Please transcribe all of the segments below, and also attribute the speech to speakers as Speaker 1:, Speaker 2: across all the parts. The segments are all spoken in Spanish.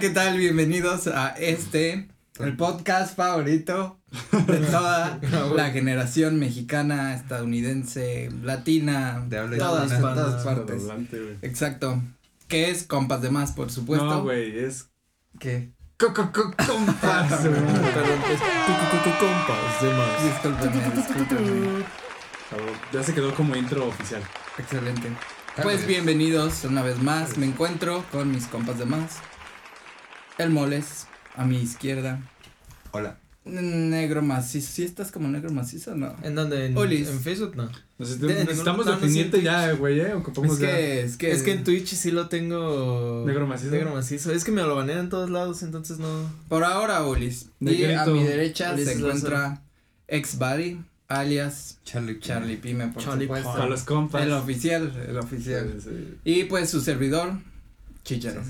Speaker 1: ¿qué tal? Bienvenidos a este, el podcast favorito de toda la generación mexicana, estadounidense, latina,
Speaker 2: De habla
Speaker 1: todas,
Speaker 2: hispana.
Speaker 1: todas partes. Exacto. Que es compas de más, por supuesto.
Speaker 3: No, güey, es
Speaker 1: ¿Qué?
Speaker 3: co- co- co- compas.
Speaker 4: Perdón, es compas de más.
Speaker 1: Discúlpenme.
Speaker 3: Cabrón, Ya se quedó como intro oficial.
Speaker 1: Excelente. Pues bienvenidos una vez más. Me encuentro con mis compas de más. El Moles, a mi izquierda.
Speaker 2: Hola.
Speaker 1: Negro macizo. ¿Sí estás como negro macizo o no?
Speaker 4: ¿En dónde? ¿En,
Speaker 1: Olis.
Speaker 4: en Facebook no?
Speaker 3: Necesitamos,
Speaker 4: De- de
Speaker 3: necesitamos
Speaker 4: no,
Speaker 3: definirte ya, güey, ¿eh? Ocupamos
Speaker 1: Es que, es que.
Speaker 4: Es que en Twitch sí lo tengo.
Speaker 3: Negro macizo.
Speaker 4: Negro macizo. Es que me lo banean en todos lados, entonces no.
Speaker 1: Por ahora, Ulis. Y a mi derecha
Speaker 4: Ulis
Speaker 1: se encuentra Ex-Buddy, alias
Speaker 2: Charlie.
Speaker 1: Charlie Pime, por
Speaker 4: Charlie
Speaker 1: supuesto.
Speaker 3: Los compas.
Speaker 1: El oficial, el oficial.
Speaker 3: Sí, sí.
Speaker 1: Y pues su servidor, Chicharo.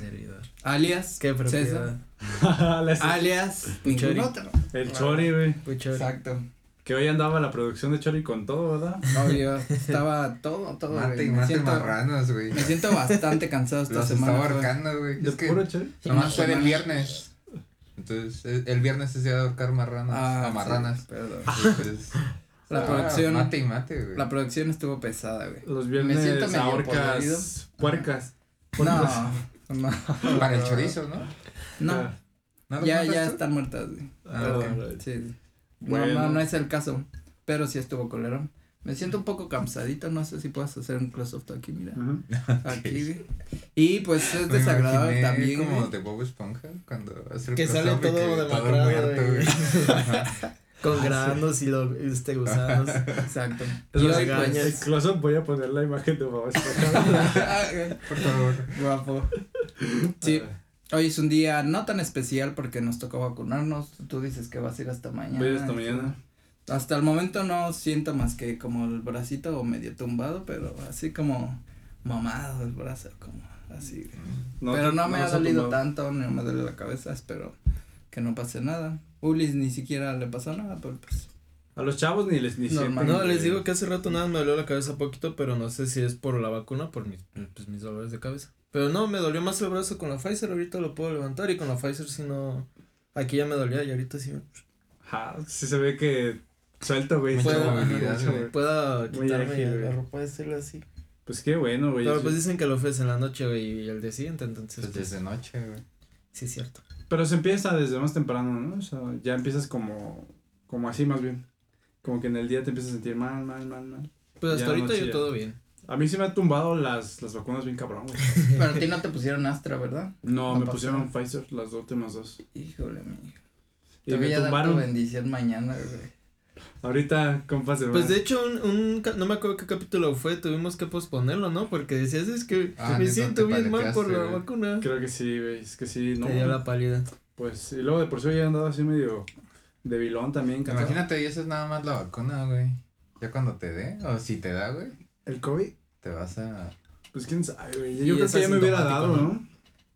Speaker 1: Alias
Speaker 4: Qué
Speaker 1: César. Alias ningún otro.
Speaker 3: El Chori, güey.
Speaker 1: Exacto.
Speaker 3: Que hoy andaba la producción de Chori con todo, ¿verdad?
Speaker 1: Obvio, estaba todo, todo.
Speaker 2: Mate y
Speaker 1: Me
Speaker 2: mate
Speaker 1: siento,
Speaker 2: marranos, güey.
Speaker 1: me siento bastante cansado esta
Speaker 2: Los
Speaker 1: semana.
Speaker 2: estaba ahorcando, güey.
Speaker 3: ¿De
Speaker 2: Es que
Speaker 3: puro Chori?
Speaker 2: nomás fue
Speaker 1: Una
Speaker 2: el
Speaker 1: semana.
Speaker 2: viernes. Entonces, el, el viernes es día de ahorcar marranos.
Speaker 1: Ah,
Speaker 2: a marranas.
Speaker 1: sí, perdón.
Speaker 2: Entonces,
Speaker 1: La
Speaker 2: ah,
Speaker 1: producción,
Speaker 2: Mate y mate, güey.
Speaker 1: la producción estuvo pesada, güey.
Speaker 3: Los
Speaker 1: Me siento
Speaker 3: viernes ahorcas
Speaker 1: podrido.
Speaker 3: puercas.
Speaker 1: No, no.
Speaker 2: Para el chorizo, ¿no?
Speaker 1: No,
Speaker 3: Ah,
Speaker 2: ¿No los
Speaker 1: ya, ya
Speaker 2: tú?
Speaker 1: están muertas, güey.
Speaker 2: Ah,
Speaker 1: sí, sí. No,
Speaker 3: Bueno.
Speaker 1: no, no es el caso. Pero sí estuvo colero. Me siento un poco cansadito, no sé si puedas hacer un close-up aquí, mira. Aquí. Y pues es
Speaker 2: Me
Speaker 1: desagradable también.
Speaker 2: como de Bob Esponja cuando hace el
Speaker 4: Que sale todo güey.
Speaker 2: Ajá.
Speaker 4: Con granos y lo, este gusanos.
Speaker 1: Exacto. Pues,
Speaker 3: close-up voy a poner la imagen de Bob Esponja.
Speaker 2: Por favor.
Speaker 1: Guapo. Sí, hoy es un día no tan especial porque nos tocó vacunarnos. Tú dices que vas a ir hasta mañana.
Speaker 3: Voy hasta mañana.
Speaker 1: Hasta el momento no siento más que como el bracito medio tumbado, pero así como mamado el brazo, como así. pero no me ha
Speaker 3: a
Speaker 1: dolido tanto, no me duele la cabeza, espero que no pase nada. Ulis ni siquiera le pasó nada, pero pues.
Speaker 3: A los chavos ni les ni
Speaker 1: Normal.
Speaker 4: No, les digo que hace rato nada me dolió la cabeza poquito, pero no sé si es por la vacuna o por mis, pues, mis dolores de cabeza. Pero no, me dolió más el brazo con la Pfizer, ahorita lo puedo levantar y con la Pfizer si no. Aquí ya me dolía y ahorita sí me
Speaker 3: Ajá, sí se ve que suelta, güey.
Speaker 4: Pueda quitarme
Speaker 3: ágil,
Speaker 4: la ropa, decirlo así.
Speaker 3: Pues qué bueno, güey.
Speaker 4: Pero pues dicen que lo ofrecen en la noche, güey, y el día siguiente, entonces.
Speaker 2: Pues
Speaker 4: Pues,
Speaker 2: desde noche, güey.
Speaker 4: sí, es cierto.
Speaker 3: Pero se empieza desde más temprano, ¿no? O sea, ya empiezas como, como así más bien. Como que en el día te empiezas a sentir mal, mal, mal, mal.
Speaker 4: Pues hasta ahorita yo
Speaker 3: ya.
Speaker 4: todo bien.
Speaker 3: A mí sí me ha tumbado las, las vacunas bien cabrón, güey.
Speaker 1: Pero a ti no te pusieron Astra, ¿verdad?
Speaker 3: No,
Speaker 1: No
Speaker 3: me
Speaker 1: pasó.
Speaker 3: pusieron Pfizer las dos últimas dos.
Speaker 1: Híjole, mi.
Speaker 3: Y
Speaker 1: Te
Speaker 3: me
Speaker 1: voy a dar tu bendición mañana, güey.
Speaker 3: Ahorita, compas de
Speaker 4: Pues de hecho, un, un, no me acuerdo qué capítulo fue, tuvimos que posponerlo, ¿no? Porque decías, es que
Speaker 2: Ah,
Speaker 4: me siento bien mal por la vacuna.
Speaker 3: Creo que sí, güey. Es que sí, no.
Speaker 4: Te dio la pálida.
Speaker 3: Pues, y luego de por sí ya he andado así medio debilón también.
Speaker 2: Imagínate, y eso es nada más la vacuna, güey. Ya cuando te dé, o si te da, güey,
Speaker 3: El COVID,
Speaker 2: te vas a.
Speaker 3: pues quién sabe, güey. Yo creo que ya me hubiera dado,
Speaker 4: ¿no?
Speaker 3: ¿no?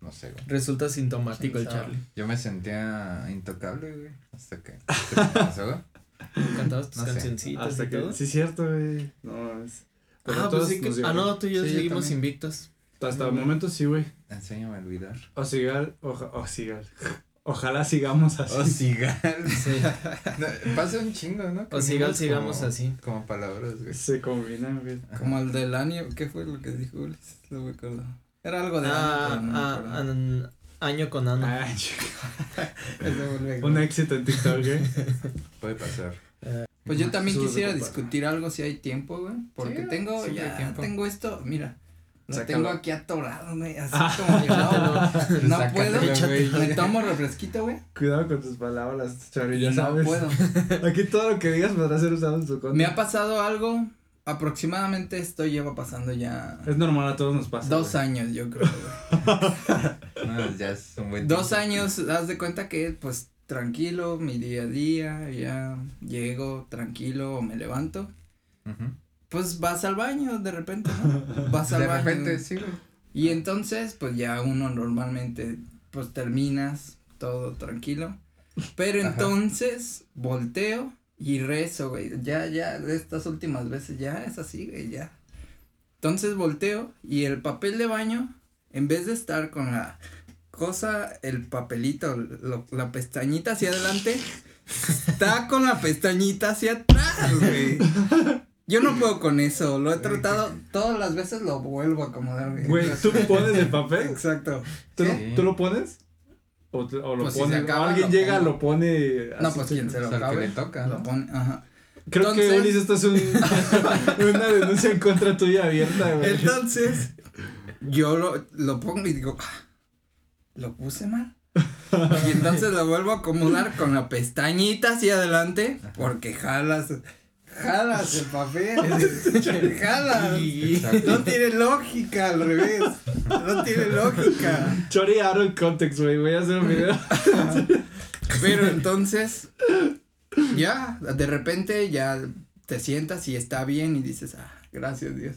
Speaker 2: No sé, güey.
Speaker 4: Resulta sintomático el. Charlie.
Speaker 2: Yo me sentía intocable, güey. Hasta que. ¿Qué te pasó, güey?
Speaker 4: Cantabas tus
Speaker 2: No
Speaker 4: cancioncitas
Speaker 3: Hasta
Speaker 4: y
Speaker 3: que,
Speaker 4: todo.
Speaker 3: sí, cierto, güey. No, es. pero
Speaker 4: Ah, pues sí que. Ah, no, tú y yo
Speaker 1: Sí, yo
Speaker 4: seguimos
Speaker 1: también.
Speaker 4: invictos.
Speaker 3: Hasta el momento sí, güey.
Speaker 2: Enséñame a olvidar.
Speaker 3: O sigar, oja, o sigar. Ojalá sigamos así.
Speaker 2: O sigal.
Speaker 4: Sí.
Speaker 2: No, pasa un chingo, ¿no?
Speaker 4: O sigal, sigamos
Speaker 2: como-
Speaker 4: así.
Speaker 2: Como palabras, güey.
Speaker 3: Se combinan, güey.
Speaker 1: Como el del año, ¿qué fue lo que dijo? No me acuerdo. Era algo de
Speaker 4: Ah,
Speaker 1: año, pero no me
Speaker 4: ah,
Speaker 1: acuerdo.
Speaker 4: an- año con ano.
Speaker 3: Ay,
Speaker 1: vuelve-
Speaker 3: un éxito en TikTok, güey.
Speaker 2: Puede pasar.
Speaker 1: Pues yo también
Speaker 3: Sube de
Speaker 1: quisiera discutir algo si hay tiempo, güey. Porque
Speaker 2: Sí,
Speaker 1: tengo, ya
Speaker 2: tiempo.
Speaker 1: tengo esto, mira. Lo
Speaker 2: Sácalo.
Speaker 1: tengo aquí atorado, güey. Así como que no, no
Speaker 2: Sácatelo,
Speaker 1: puedo. Me tomo refresquito, güey.
Speaker 3: Cuidado con tus palabras, Chari,
Speaker 1: Y
Speaker 3: ya
Speaker 1: no
Speaker 3: sabes.
Speaker 1: puedo.
Speaker 3: Aquí todo lo que digas podrá ser usado en su contra.
Speaker 1: Me ha pasado algo. Aproximadamente esto lleva pasando ya
Speaker 3: Es normal, a todos nos pasa.
Speaker 1: dos
Speaker 3: güey.
Speaker 1: años, yo creo.
Speaker 2: No, ya es un buen
Speaker 1: Dos
Speaker 2: tiempo.
Speaker 1: años, haz de cuenta que, pues, tranquilo, mi día a día, ya llego tranquilo o me levanto. Pues vas al baño de repente, ¿no? Vas al
Speaker 2: De
Speaker 1: baño.
Speaker 2: repente, sí, güey.
Speaker 1: Y entonces, pues ya uno normalmente, pues terminas todo tranquilo. Pero
Speaker 2: Ajá.
Speaker 1: entonces, volteo y rezo, güey. Ya, ya, de estas últimas veces, ya es así, güey, ya. Entonces volteo y el papel de baño, en vez de estar con la, cosa, el papelito, lo- la pestañita hacia adelante, está con la pestañita hacia atrás, güey. Yo no puedo con eso, lo he tratado, todas las veces lo vuelvo a acomodar, güey.
Speaker 3: ¿tú pones el papel?
Speaker 1: Exacto.
Speaker 3: ¿Tú,
Speaker 2: Sí.
Speaker 3: ¿Tú lo pones? ¿O, o lo
Speaker 1: Pues si se
Speaker 3: pones?
Speaker 1: acaba,
Speaker 3: o alguien
Speaker 1: lo
Speaker 3: llega, lo pone.
Speaker 1: No, pues quien se lo
Speaker 2: que
Speaker 1: acabe,
Speaker 2: le toca,
Speaker 1: lo pone, ajá.
Speaker 3: Creo que, Ulises, esto es un, una denuncia en contra tuya abierta, güey.
Speaker 1: Entonces, yo lo, lo pongo y digo, "Ah, ¿lo puse mal? Y entonces lo vuelvo a acomodar con la pestañita hacia adelante, porque jalas, jalas el papel, jalas. No tiene lógica al revés, no tiene lógica.
Speaker 3: Chori out of context, güey. Voy a hacer un video.
Speaker 1: Pero entonces, ya, de repente ya te sientas y está bien y dices, ah, gracias Dios.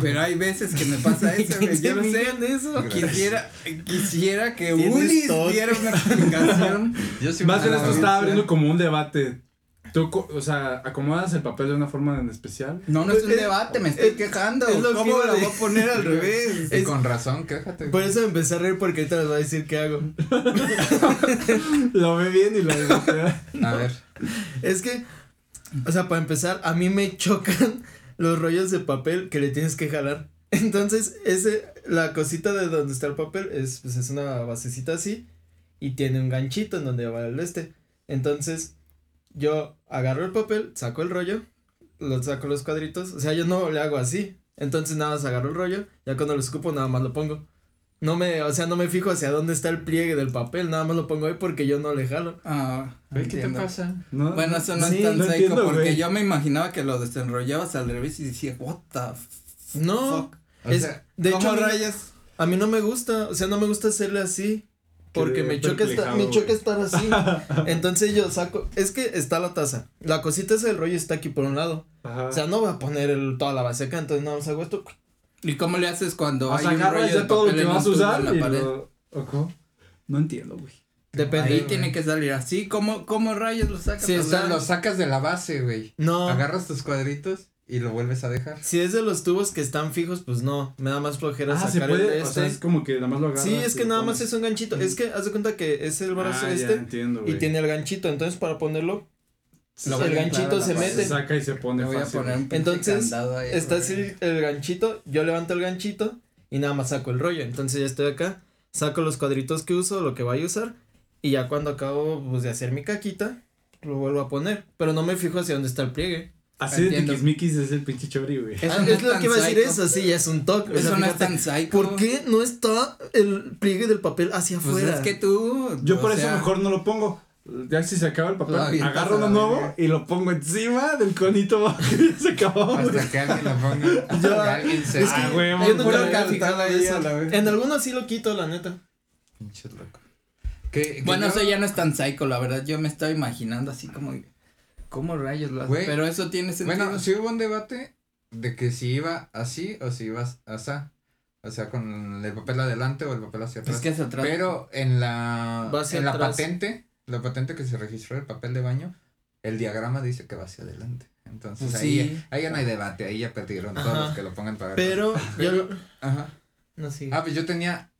Speaker 1: Pero hay veces que me pasa eso, güey, yo no sé.
Speaker 4: eso?
Speaker 1: Quisiera, quisiera que Ulis diera una explicación.
Speaker 2: Yo sí
Speaker 3: Más bien esto está abriendo como un debate. Tú, o sea, acomodas el papel de una forma en especial.
Speaker 1: No, no es un debate, me estoy quejando.
Speaker 4: es lo que
Speaker 1: ¿Cómo la
Speaker 4: a
Speaker 1: voy a poner al revés?
Speaker 2: Y
Speaker 4: Es-
Speaker 2: con razón, quéjate.
Speaker 4: Por eso empecé a reír porque ahorita les voy a decir qué hago.
Speaker 3: Lo ve bien y lo debatea.
Speaker 2: A ver.
Speaker 4: Es que, o sea, para empezar, a mí me chocan los rollos de papel que le tienes que jalar. Entonces, ese, la cosita de donde está el papel es, pues, es una basecita así y tiene un ganchito en donde va el este. Entonces, yo agarro el papel, saco el rollo, lo saco los cuadritos, o sea, yo no le hago así. Entonces, nada más agarro el rollo, ya cuando lo escupo, nada más lo pongo. No me, o sea, no me fijo hacia dónde está el pliegue del papel, nada más lo pongo ahí porque yo no le jalo.
Speaker 1: Ah,
Speaker 2: ¿qué te pasa?
Speaker 3: ¿No?
Speaker 1: Bueno, eso no
Speaker 4: Sí,
Speaker 1: es tan
Speaker 3: no
Speaker 1: psycho
Speaker 3: entiendo,
Speaker 1: porque yo me imaginaba que lo desenrollabas al revés y decía, what the f-
Speaker 4: No,
Speaker 1: fuck.
Speaker 2: O
Speaker 4: es,
Speaker 2: sea,
Speaker 4: de hecho,
Speaker 1: ¿Cómo
Speaker 4: a mí,
Speaker 1: rayas?
Speaker 4: a mí no me gusta, o sea, no me gusta hacerle así. Porque me choca, esta-
Speaker 3: perplejado,
Speaker 4: me choca estar así. Entonces yo saco, es que está la taza. La cosita esa del rollo está aquí por un lado.
Speaker 3: Ajá.
Speaker 4: O sea, no voy a poner el, toda la base acá, entonces nada más hago esto.
Speaker 1: ¿Y cómo le haces cuando
Speaker 3: o
Speaker 1: hay
Speaker 3: sea,
Speaker 1: un rollo de
Speaker 3: todo lo que vas a usar
Speaker 1: en la
Speaker 3: y
Speaker 1: pared?
Speaker 3: lo... ¿O cómo? No entiendo, güey.
Speaker 4: Depende.
Speaker 1: Ahí
Speaker 4: güey.
Speaker 1: tiene que salir así, ¿cómo, cómo rayos lo sacas?
Speaker 4: Sí,
Speaker 2: o sea, lo sacas de la base, güey.
Speaker 4: No.
Speaker 2: Agarras tus cuadritos y lo vuelves a dejar.
Speaker 4: Si es de los tubos que están fijos, pues no. Me da más flojera
Speaker 3: Ah, se
Speaker 4: sacar el de
Speaker 3: o
Speaker 4: este.
Speaker 3: sea, es como que nada más lo agarras.
Speaker 4: sí, es que nada más es un ganchito. Es que haz de cuenta que es el brazo
Speaker 3: Ah, ya,
Speaker 4: este
Speaker 3: entiendo,
Speaker 4: y tiene el ganchito. Entonces para ponerlo,
Speaker 1: Lo
Speaker 4: el
Speaker 1: voy
Speaker 4: ganchito se
Speaker 1: la
Speaker 3: Se
Speaker 4: mete.
Speaker 3: saca y se pone
Speaker 1: voy a
Speaker 3: fácil.
Speaker 1: poner un pinche
Speaker 4: Entonces,
Speaker 1: ahí,
Speaker 4: está así el ganchito, yo levanto el ganchito y nada más saco el rollo. Entonces ya estoy acá, saco los cuadritos que uso, lo que vaya a usar y ya cuando acabo pues, de hacer mi caquita, lo vuelvo a poner. Pero no me fijo hacia dónde está el pliegue.
Speaker 3: Así de tiquismiquis es el pinche chori, güey.
Speaker 1: Eso
Speaker 4: Ah,
Speaker 1: no
Speaker 4: es
Speaker 1: es
Speaker 4: lo que iba a decir
Speaker 1: psycho.
Speaker 4: eso, sí, ya es un toque. o sea,
Speaker 1: Eso no es tan psycho.
Speaker 4: ¿Por qué no está el pliegue del papel hacia
Speaker 1: Pues
Speaker 4: afuera?
Speaker 1: es que tú.
Speaker 3: Yo por eso
Speaker 1: sea,
Speaker 3: mejor no lo pongo. Ya si se acaba el papel, agarro uno nuevo
Speaker 1: verga.
Speaker 3: y lo pongo encima del conito que se acabó. güey.
Speaker 2: Hasta que alguien lo ponga.
Speaker 4: Yo-
Speaker 2: que alguien se.
Speaker 4: es que
Speaker 3: Ah, güey,
Speaker 4: yo eso.
Speaker 1: vez.
Speaker 4: En algunos sí lo quito, la neta.
Speaker 2: Pinche loco. Que, que
Speaker 1: Bueno,
Speaker 2: yo-
Speaker 1: eso ya no es tan psycho, la verdad. Yo me estaba imaginando así como. ¿Cómo rayos lo?
Speaker 2: Güey.
Speaker 1: Pero eso tiene sentido.
Speaker 2: Bueno, sí hubo un debate de que si iba así o si ibas asá. O sea, con el papel adelante o el papel hacia atrás.
Speaker 1: es que hacia atrás.
Speaker 2: Pero en la, en la
Speaker 4: atrás.
Speaker 2: patente, la patente que se registró el papel de baño, el diagrama dice que va hacia adelante. Entonces
Speaker 1: Pues
Speaker 2: ahí,
Speaker 1: sí.
Speaker 2: ahí ya no hay debate, ahí ya perdieron todos los que lo pongan para
Speaker 4: Pero yo
Speaker 2: Pero- Ajá.
Speaker 4: no sé.
Speaker 2: Ah, pues yo tenía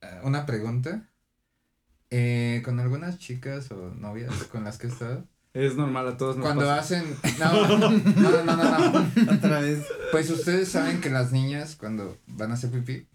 Speaker 2: eh, una pregunta. Eh, con algunas chicas o novias con las que he estado.
Speaker 3: Es normal a todos nos
Speaker 2: Cuando
Speaker 3: pasa.
Speaker 2: hacen. No, no, no, no, no, no.
Speaker 1: Otra vez.
Speaker 2: Pues ustedes saben que las niñas cuando van a hacer pipí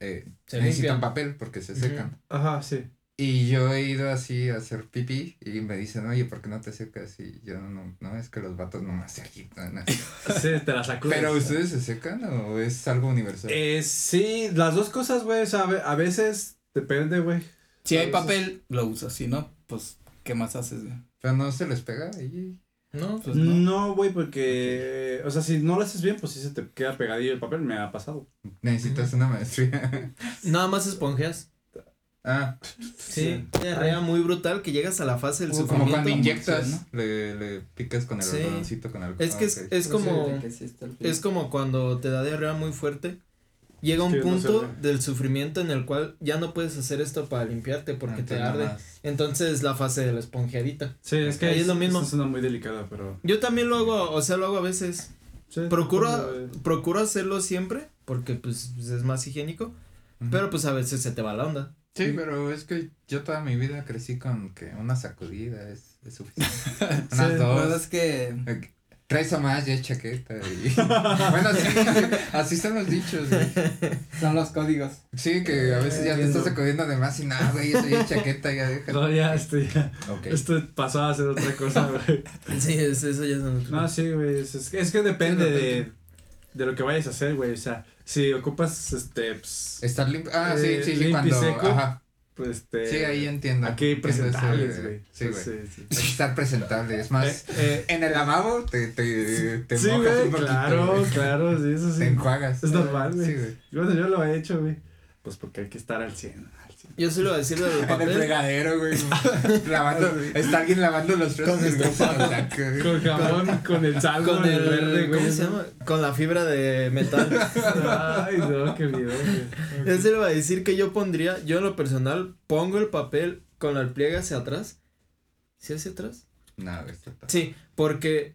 Speaker 2: eh,
Speaker 4: Se
Speaker 2: necesitan
Speaker 4: limpian.
Speaker 2: papel porque se secan.
Speaker 3: Ajá, sí.
Speaker 2: Y yo he ido así a hacer pipí y me dicen, oye, ¿por qué no te secas? Y yo no, no, es que los vatos nomás se agitan. así".
Speaker 3: Sí, te la sacudes.
Speaker 2: Pero ustedes se secan o es algo universal?
Speaker 3: Eh, sí, las dos cosas, güey. O sea, a ve- a veces depende, güey.
Speaker 1: Si hay papel, lo usas. Si no, pues, ¿qué más haces, güey?
Speaker 2: Pero no se les pega y
Speaker 4: No,
Speaker 1: Pues no.
Speaker 3: No, güey, porque. O sea, si no lo haces bien, pues sí se te queda pegadillo el papel. Me ha pasado.
Speaker 2: necesitas una maestría.
Speaker 4: nada más esponjeas.
Speaker 2: ah,
Speaker 4: Sí, diarrea muy brutal que llegas a la fase del
Speaker 1: Como
Speaker 2: como cuando
Speaker 1: ¿no?
Speaker 2: inyectas,
Speaker 1: Sí,
Speaker 2: le, le picas con el
Speaker 4: Sí.
Speaker 2: algodoncito con algo.
Speaker 4: Es que
Speaker 2: Ah,
Speaker 4: es,
Speaker 2: ok.
Speaker 4: es como
Speaker 1: No sé de qué es esto, al fin.
Speaker 4: es como cuando te da diarrea muy fuerte. Llega un
Speaker 3: Sí, no
Speaker 4: punto
Speaker 3: sé.
Speaker 4: del sufrimiento en el cual ya no puedes hacer esto para limpiarte porque
Speaker 2: Ah,
Speaker 4: te arde.
Speaker 2: más.
Speaker 4: Entonces es la fase de la esponjeadita.
Speaker 3: Sí, es que
Speaker 4: Ahí es lo mismo.
Speaker 3: Es una muy delicada, pero.
Speaker 4: Yo también lo hago, o sea, lo hago a veces.
Speaker 3: sí,
Speaker 4: Procuro,
Speaker 3: depende, güey.
Speaker 4: procuro hacerlo siempre porque pues es más higiénico,
Speaker 2: Ujú.
Speaker 4: pero pues a veces se te va la onda.
Speaker 2: Sí, pero es que yo toda mi vida crecí con que una sacudida es, es suficiente. Unas
Speaker 1: Sí,
Speaker 2: dos.
Speaker 1: pues es que
Speaker 2: Eh, Traes a más, ya es chaqueta. Y... bueno, sí, así están los dichos, güey.
Speaker 1: son los códigos.
Speaker 2: Sí, que a veces ya te estás sacudiendo de más y nada, güey, eso ya es chaqueta, ya deja.
Speaker 3: No, ya, este, ya.
Speaker 2: Ok.
Speaker 3: Esto pasó a ser otra cosa, güey.
Speaker 4: Sí, es- eso ya es un
Speaker 3: No, sí, güey. Es, es que- es que depende de, de lo que vayas a hacer, güey. O sea, si ocupas, este, pues,
Speaker 2: Estar limpio. Ah,
Speaker 3: Eh,
Speaker 2: sí, sí, sí,
Speaker 3: limpio y seco.
Speaker 2: Ajá.
Speaker 3: Pues, este.
Speaker 2: Sí, ahí entiendo.
Speaker 3: Aquí presentables, güey.
Speaker 2: Sí, güey.
Speaker 3: sí.
Speaker 2: Hay que estar presentable. Es más,
Speaker 3: Eh, eh,
Speaker 2: en el lavabo te, te, te
Speaker 3: sí,
Speaker 2: mojas
Speaker 3: güey,
Speaker 2: un poquito,
Speaker 3: claro,
Speaker 2: güey.
Speaker 3: claro, sí, eso sí.
Speaker 2: Te enjuagas.
Speaker 3: Es normal, güey.
Speaker 2: Sí, güey.
Speaker 3: Bueno, yo lo he hecho, güey. Pues porque hay que estar al 100. Al 100.
Speaker 4: Yo solo voy a decir lo del
Speaker 2: En el fregadero, güey. lavando, está alguien lavando los trastos
Speaker 4: Con
Speaker 2: los.
Speaker 3: Con jamón, con el saldo
Speaker 4: Con el,
Speaker 3: verde, güey.
Speaker 4: ¿cómo se llama? Con la fibra de metal.
Speaker 3: Ay, no, qué miedo, güey.
Speaker 4: Yo a decir que yo pondría, yo en lo personal, pongo el papel con el pliegue hacia atrás. ¿Sí hacia atrás?
Speaker 2: No, está está-
Speaker 4: Sí, porque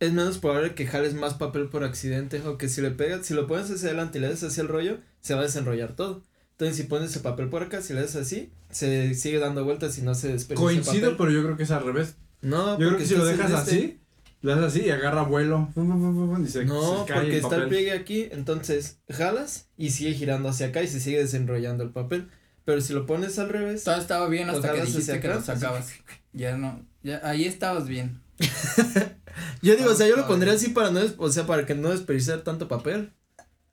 Speaker 4: es menos probable que jales más papel por accidente o que si le pegas, si lo pones hacia adelante y le das hacia el rollo, se va a desenrollar todo. Entonces si pones el papel por acá, si le das así, se sigue dando vueltas y no se desperdicia el
Speaker 3: Coincido,
Speaker 4: papel.
Speaker 3: pero yo creo que es al revés.
Speaker 4: No,
Speaker 3: Yo creo que si lo dejas
Speaker 4: este-
Speaker 3: así, lo haces así y agarra vuelo. Y se,
Speaker 4: No,
Speaker 3: se cae
Speaker 4: porque
Speaker 3: el
Speaker 4: está el pliegue aquí, entonces jalas y sigue girando hacia acá y se sigue desenrollando el papel. Pero si lo pones al revés,
Speaker 1: Todo estaba bien hasta que que lo sacabas. Ya no, ya ahí estabas bien.
Speaker 4: yo digo, o sea, yo lo pondría así para no, o sea, para que no desperdiciar tanto papel.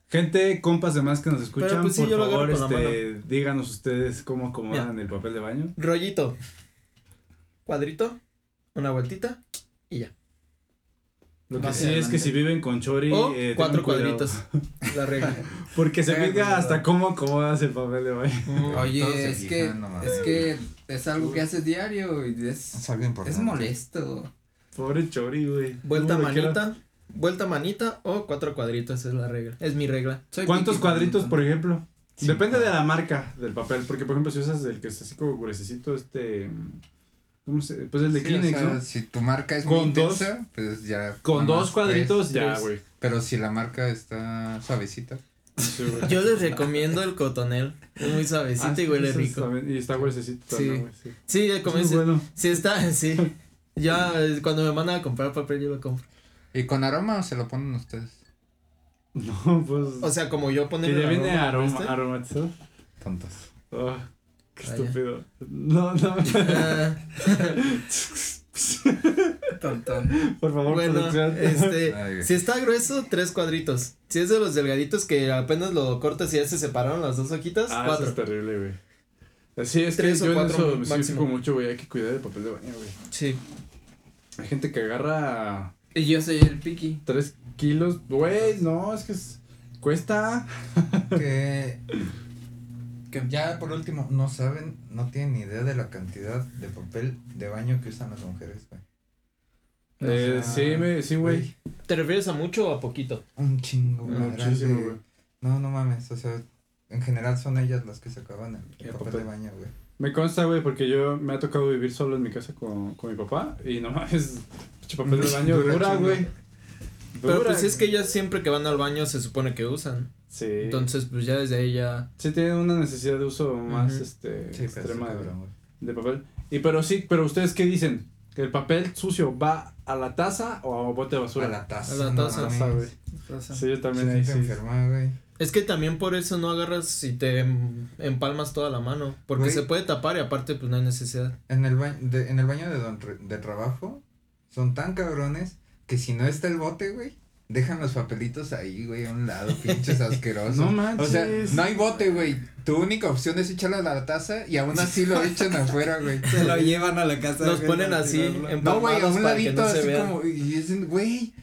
Speaker 3: Gente, compas demás que nos escuchan,
Speaker 4: Pero, pues, sí,
Speaker 3: por
Speaker 4: yo
Speaker 3: favor, este, díganos ustedes cómo acomodan el papel de baño.
Speaker 4: Rollito, cuadrito, una vueltita y ya.
Speaker 3: Lo que sí es que si viven con Chori,
Speaker 4: O
Speaker 3: eh,
Speaker 4: cuatro cuadritos. La regla.
Speaker 3: Porque se fija hasta cómo acomodas el papel de baño.
Speaker 2: Se
Speaker 1: Oye, es que, es que es algo que haces diario y es,
Speaker 2: Es algo importante.
Speaker 1: es molesto.
Speaker 3: Pobre Chori, güey.
Speaker 4: Vuelta manita, vuelta manita o cuatro cuadritos, esa es la regla. Es mi regla.
Speaker 1: Soy
Speaker 3: ¿Cuántos cuadritos, por ejemplo?
Speaker 2: Sí,
Speaker 3: Depende
Speaker 2: claro.
Speaker 3: de la marca del papel, porque por ejemplo si usas el que es así como gruesecito, este, ¿cómo se? Pues el de
Speaker 2: Sí,
Speaker 3: Kleenex,
Speaker 2: o sea,
Speaker 3: ¿no?
Speaker 2: Si tu marca es
Speaker 3: Con
Speaker 2: muy
Speaker 3: dos-
Speaker 2: intensa, pues ya.
Speaker 3: Con dos cuadritos
Speaker 2: tres.
Speaker 3: ya, güey.
Speaker 2: Pero si la marca está suavecita.
Speaker 3: Sí.
Speaker 4: Yo les recomiendo el cotonel. Es muy suavecito
Speaker 3: Ah,
Speaker 4: y huele rico.
Speaker 3: también- Y está gruesecito,
Speaker 4: Sí.
Speaker 3: ¿no, güey? Sí.
Speaker 4: Sí, como
Speaker 3: bueno.
Speaker 4: Sí, está, sí. Ya eh, cuando me mandan a comprar papel, yo lo compro.
Speaker 2: ¿Y con aroma o se lo ponen ustedes?
Speaker 3: No, pues.
Speaker 4: O sea, como yo
Speaker 3: que
Speaker 4: poner
Speaker 3: ya viene aroma,
Speaker 4: este.
Speaker 3: aromatizado.
Speaker 2: Tontos.
Speaker 3: Oh, qué
Speaker 4: Vaya.
Speaker 3: estúpido. No, no.
Speaker 4: Ah,
Speaker 1: Tontón.
Speaker 3: Por favor,
Speaker 4: bueno,
Speaker 3: producción.
Speaker 4: este,
Speaker 2: Ay,
Speaker 4: si está grueso, tres cuadritos. Si es de los delgaditos que apenas lo cortas y ya se separaron las dos hojitas,
Speaker 3: Ah, eso
Speaker 4: cuatro.
Speaker 3: es terrible, güey. Sí, es
Speaker 4: Tres
Speaker 3: que
Speaker 4: o
Speaker 3: yo en
Speaker 4: cuatro
Speaker 3: eso me
Speaker 4: máximo.
Speaker 3: mucho, güey. Hay que cuidar el papel de baño, güey.
Speaker 4: Sí.
Speaker 3: Hay gente que agarra
Speaker 1: Y yo soy el piqui.
Speaker 3: tres kilos. Güey, no, es que es- cuesta.
Speaker 2: Que
Speaker 1: Que
Speaker 2: ya por último, no saben, no tienen ni idea de la cantidad de papel de baño que usan las mujeres, güey.
Speaker 3: Eh,
Speaker 2: sea,
Speaker 3: sí, me, sí, güey.
Speaker 4: ¿Te refieres a mucho o a poquito?
Speaker 2: Un chingo, madral
Speaker 3: Muchísimo, güey.
Speaker 2: No, no mames, o sea, en general son ellas las que se acaban el, el
Speaker 3: El
Speaker 2: papel,
Speaker 3: papel.
Speaker 2: de baño, güey.
Speaker 3: Me consta, güey, porque yo me ha tocado vivir solo en mi casa con, con mi papá y no mames, pinche papel de baño
Speaker 2: Dura
Speaker 3: güey.
Speaker 4: Pero
Speaker 3: Dura,
Speaker 4: pues es que ellas siempre que van al baño se supone que usan.
Speaker 3: Sí.
Speaker 4: Entonces, pues ya desde ahí ya.
Speaker 3: Sí tienen una necesidad de uso más, este,
Speaker 2: Sí, sí,
Speaker 3: extrema de, papel. Y pero sí, pero ustedes qué dicen? ¿Que el papel sucio va a la taza o a bote de basura?
Speaker 2: A la taza.
Speaker 4: A la
Speaker 2: no
Speaker 4: taza,
Speaker 3: güey. Sí, yo también
Speaker 2: siente
Speaker 3: sí.
Speaker 2: enferma, güey.
Speaker 4: Es que también por eso no agarras y te em- empalmas toda la mano. Porque
Speaker 2: Güey.
Speaker 4: se puede tapar y aparte, pues no hay necesidad.
Speaker 2: En el baño, de, en el baño de, don, de trabajo, son tan cabrones que si no está el bote, güey, dejan los papelitos ahí, güey, a un lado, pinches asquerosos.
Speaker 3: No manches.
Speaker 2: O sea, no hay bote, güey. Tu única opción es echarlo a la taza y aún así lo echan afuera, güey.
Speaker 1: Se lo llevan a la casa.
Speaker 4: Los
Speaker 1: güey,
Speaker 4: ponen así,
Speaker 2: No, güey, a un ladito
Speaker 4: no
Speaker 2: así
Speaker 4: vean.
Speaker 2: como, y dicen, güey,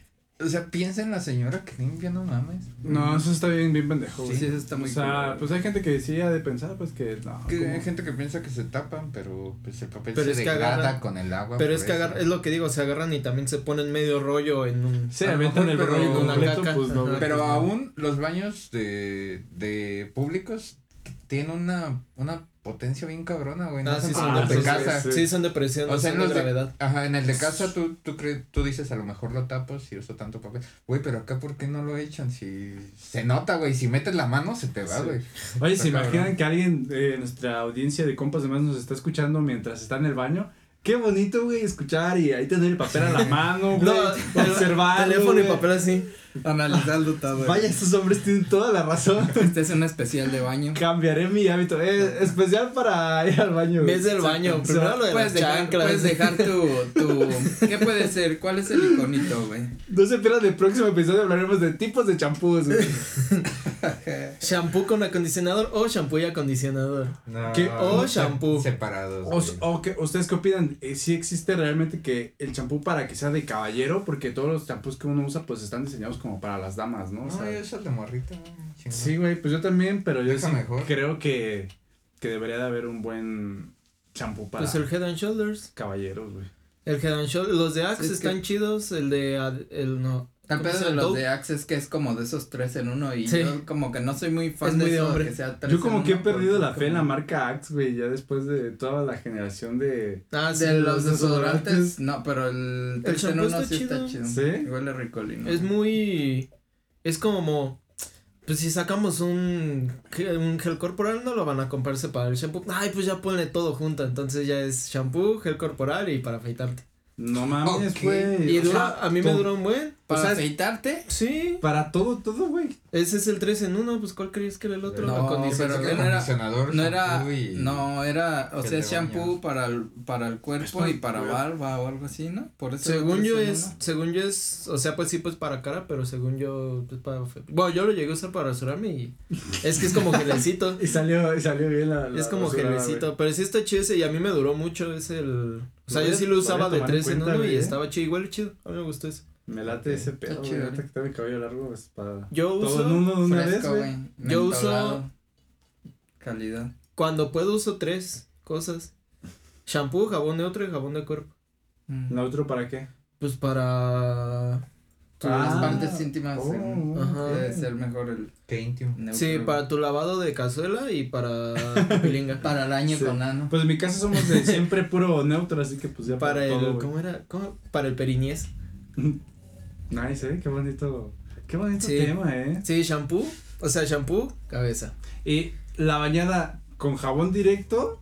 Speaker 2: o sea, piensa en la señora que limpia, no mames.
Speaker 3: No, eso está bien, bien pendejo, güey.
Speaker 1: Sí, eso está muy
Speaker 3: O sea, pues hay gente que decía de pensar, pues que no.
Speaker 2: Hay gente que piensa que se tapan, pero pues el papel
Speaker 4: Pero
Speaker 2: se
Speaker 4: es que agarran-
Speaker 2: con el agua.
Speaker 4: Pero es que
Speaker 2: eso.
Speaker 4: agar- es lo que digo, se agarran y también se ponen medio rollo en un.
Speaker 3: Sí,
Speaker 2: lo
Speaker 3: aventan el
Speaker 2: mejor,
Speaker 3: rollo
Speaker 2: pero-
Speaker 3: completo, pues no.
Speaker 4: caca.
Speaker 2: Pero
Speaker 3: Pues no.
Speaker 2: aún los baños de, de públicos tienen una, una potencia bien cabrona, güey. No
Speaker 4: Ah,
Speaker 2: son
Speaker 4: sí,
Speaker 2: como
Speaker 4: son
Speaker 3: Ah,
Speaker 2: los
Speaker 4: de
Speaker 3: sí,
Speaker 2: casa.
Speaker 3: sí.
Speaker 4: Sí, son de presión,
Speaker 2: O
Speaker 4: no
Speaker 2: sea,
Speaker 4: son
Speaker 2: en
Speaker 4: de
Speaker 2: los de,
Speaker 4: gravedad.
Speaker 2: ajá, en el de casa tú, tú, cre- tú dices a lo mejor lo tapo si uso tanto papel. Güey, pero acá ¿por qué no lo echan? Si se nota, güey, si metes la mano se te va,
Speaker 3: Sí.
Speaker 2: güey.
Speaker 3: Oye, ¿se imaginan que alguien de nuestra audiencia de compas demás nos está escuchando mientras está en el baño? Qué bonito, güey, escuchar y ahí tener el papel a la mano, güey.
Speaker 4: No,
Speaker 3: observar.
Speaker 4: Teléfono y papel así.
Speaker 1: Analizarlo todo.
Speaker 3: Vaya, estos hombres tienen toda la razón.
Speaker 1: Este es un especial de baño.
Speaker 3: Cambiaré mi hábito. Es especial para ir al baño.
Speaker 4: Ves del baño. Primero lo de
Speaker 1: Puedes
Speaker 4: las
Speaker 1: dejar,
Speaker 4: chanclas.
Speaker 1: puedes dejar tu, tu. ¿Qué puede ser? ¿Cuál es el iconito, güey?
Speaker 3: No se pierdan el próximo episodio, hablaremos de tipos de champús, güey.
Speaker 4: Shampoo con acondicionador o shampoo y acondicionador.
Speaker 2: No,
Speaker 3: ¿Qué?
Speaker 4: O shampoo.
Speaker 2: Separados.
Speaker 3: O, o que, ¿Ustedes qué opinan? Eh, ¿Sí existe realmente que el champú para que sea de caballero? Porque todos los champús que uno usa pues están diseñados como para las damas, ¿no? O
Speaker 2: No,
Speaker 3: sea,
Speaker 2: yo el de chingón.
Speaker 3: sí, güey, pues yo también, pero yo
Speaker 2: Deja
Speaker 3: sí
Speaker 2: mejor.
Speaker 3: creo que, que debería de haber un buen champú para
Speaker 4: Pues el Head and Shoulders.
Speaker 3: caballeros, güey.
Speaker 4: El Head and Shoulders. Los de Axe
Speaker 1: Es que-
Speaker 4: están chidos. El de. El no.
Speaker 1: El
Speaker 4: ¿cómo se
Speaker 1: pedo de los
Speaker 4: Dove.
Speaker 1: de Axe es que es como de esos tres en uno y
Speaker 4: Sí.
Speaker 1: yo como que no soy muy fan
Speaker 4: Es
Speaker 1: de
Speaker 4: muy de
Speaker 1: eso
Speaker 4: hombre.
Speaker 1: que sea tres
Speaker 3: Yo como
Speaker 1: en
Speaker 3: que he
Speaker 1: uno,
Speaker 3: perdido
Speaker 1: porque
Speaker 3: la fe en la
Speaker 1: como-
Speaker 3: marca Axe, güey, ya después de toda la generación de...
Speaker 4: Ah, sí.
Speaker 1: De los desodorantes, no, pero el tres en uno
Speaker 4: está
Speaker 1: sí está
Speaker 4: chido.
Speaker 1: chido.
Speaker 3: ¿Sí?
Speaker 1: Huele ricolino.
Speaker 4: Es muy. Es como. Pues si sacamos un, un gel corporal, no lo van a comprarse para el shampoo. Ay, pues ya ponle todo junto. Entonces ya es shampoo, gel corporal y para afeitarte.
Speaker 3: No mames, güey.
Speaker 4: Y
Speaker 3: o
Speaker 4: dura, a mí me dura un buen.
Speaker 1: Para
Speaker 3: o sea,
Speaker 1: afeitarte.
Speaker 4: Sí.
Speaker 3: Para todo, todo, güey.
Speaker 4: Ese es el 3 en 1, pues ¿cuál crees que era el otro?
Speaker 1: No,
Speaker 4: Acondicionador.
Speaker 1: pero
Speaker 2: que
Speaker 1: no era-
Speaker 2: acondicionador,
Speaker 1: No era,
Speaker 2: shampoo y-
Speaker 1: no, era, o sea, es shampoo para el, para el cuerpo y para barba o algo así, ¿no? Por eso.
Speaker 4: Según yo es,
Speaker 1: uno.
Speaker 4: según yo es, o sea, pues sí, pues para cara, pero según yo, pues para, bueno, yo lo llegué a usar para rasurarme y es que es como gelecito.
Speaker 3: Y salió, y salió bien la. la
Speaker 4: Es como gelecito, pero sí está chido ese y a mí me duró mucho, es el, o sea, yo sí lo usaba de
Speaker 3: tomar en
Speaker 4: 3 en
Speaker 3: cuenta,
Speaker 4: 1 y estaba chido, igual chido, a mí me gustó ese.
Speaker 3: Me late ese pedo, güey. Ahorita que tengo el cabello largo, pues para.
Speaker 4: Yo
Speaker 3: Todo
Speaker 4: uso,
Speaker 3: en uno de una vez,
Speaker 1: Fresco,
Speaker 3: güey.
Speaker 1: güey.
Speaker 4: Yo uso-
Speaker 1: Calidad.
Speaker 4: cuando puedo uso tres cosas, shampoo, jabón neutro y jabón de cuerpo,
Speaker 1: Mm.
Speaker 3: ¿Neutro para qué?
Speaker 4: pues para,
Speaker 1: Tus
Speaker 3: Ah.
Speaker 1: partes íntimas.
Speaker 3: Oh,
Speaker 4: Ajá.
Speaker 1: Debe ser mejor el
Speaker 2: Qué íntimo.
Speaker 1: neutro.
Speaker 4: sí, para tu lavado de cazuela y para pilinga.
Speaker 1: Para el año
Speaker 3: Sí.
Speaker 1: con ano.
Speaker 3: Pues en mi casa somos de siempre puro neutro, así que pues ya
Speaker 4: Para el,
Speaker 3: todo, güey.
Speaker 4: ¿cómo era? ¿Cómo? Para el periñez.
Speaker 3: Nice, eh, qué bonito. Qué bonito
Speaker 4: Sí.
Speaker 3: tema, eh.
Speaker 4: Sí, shampoo, o sea, shampoo, cabeza.
Speaker 3: Y la bañada con jabón directo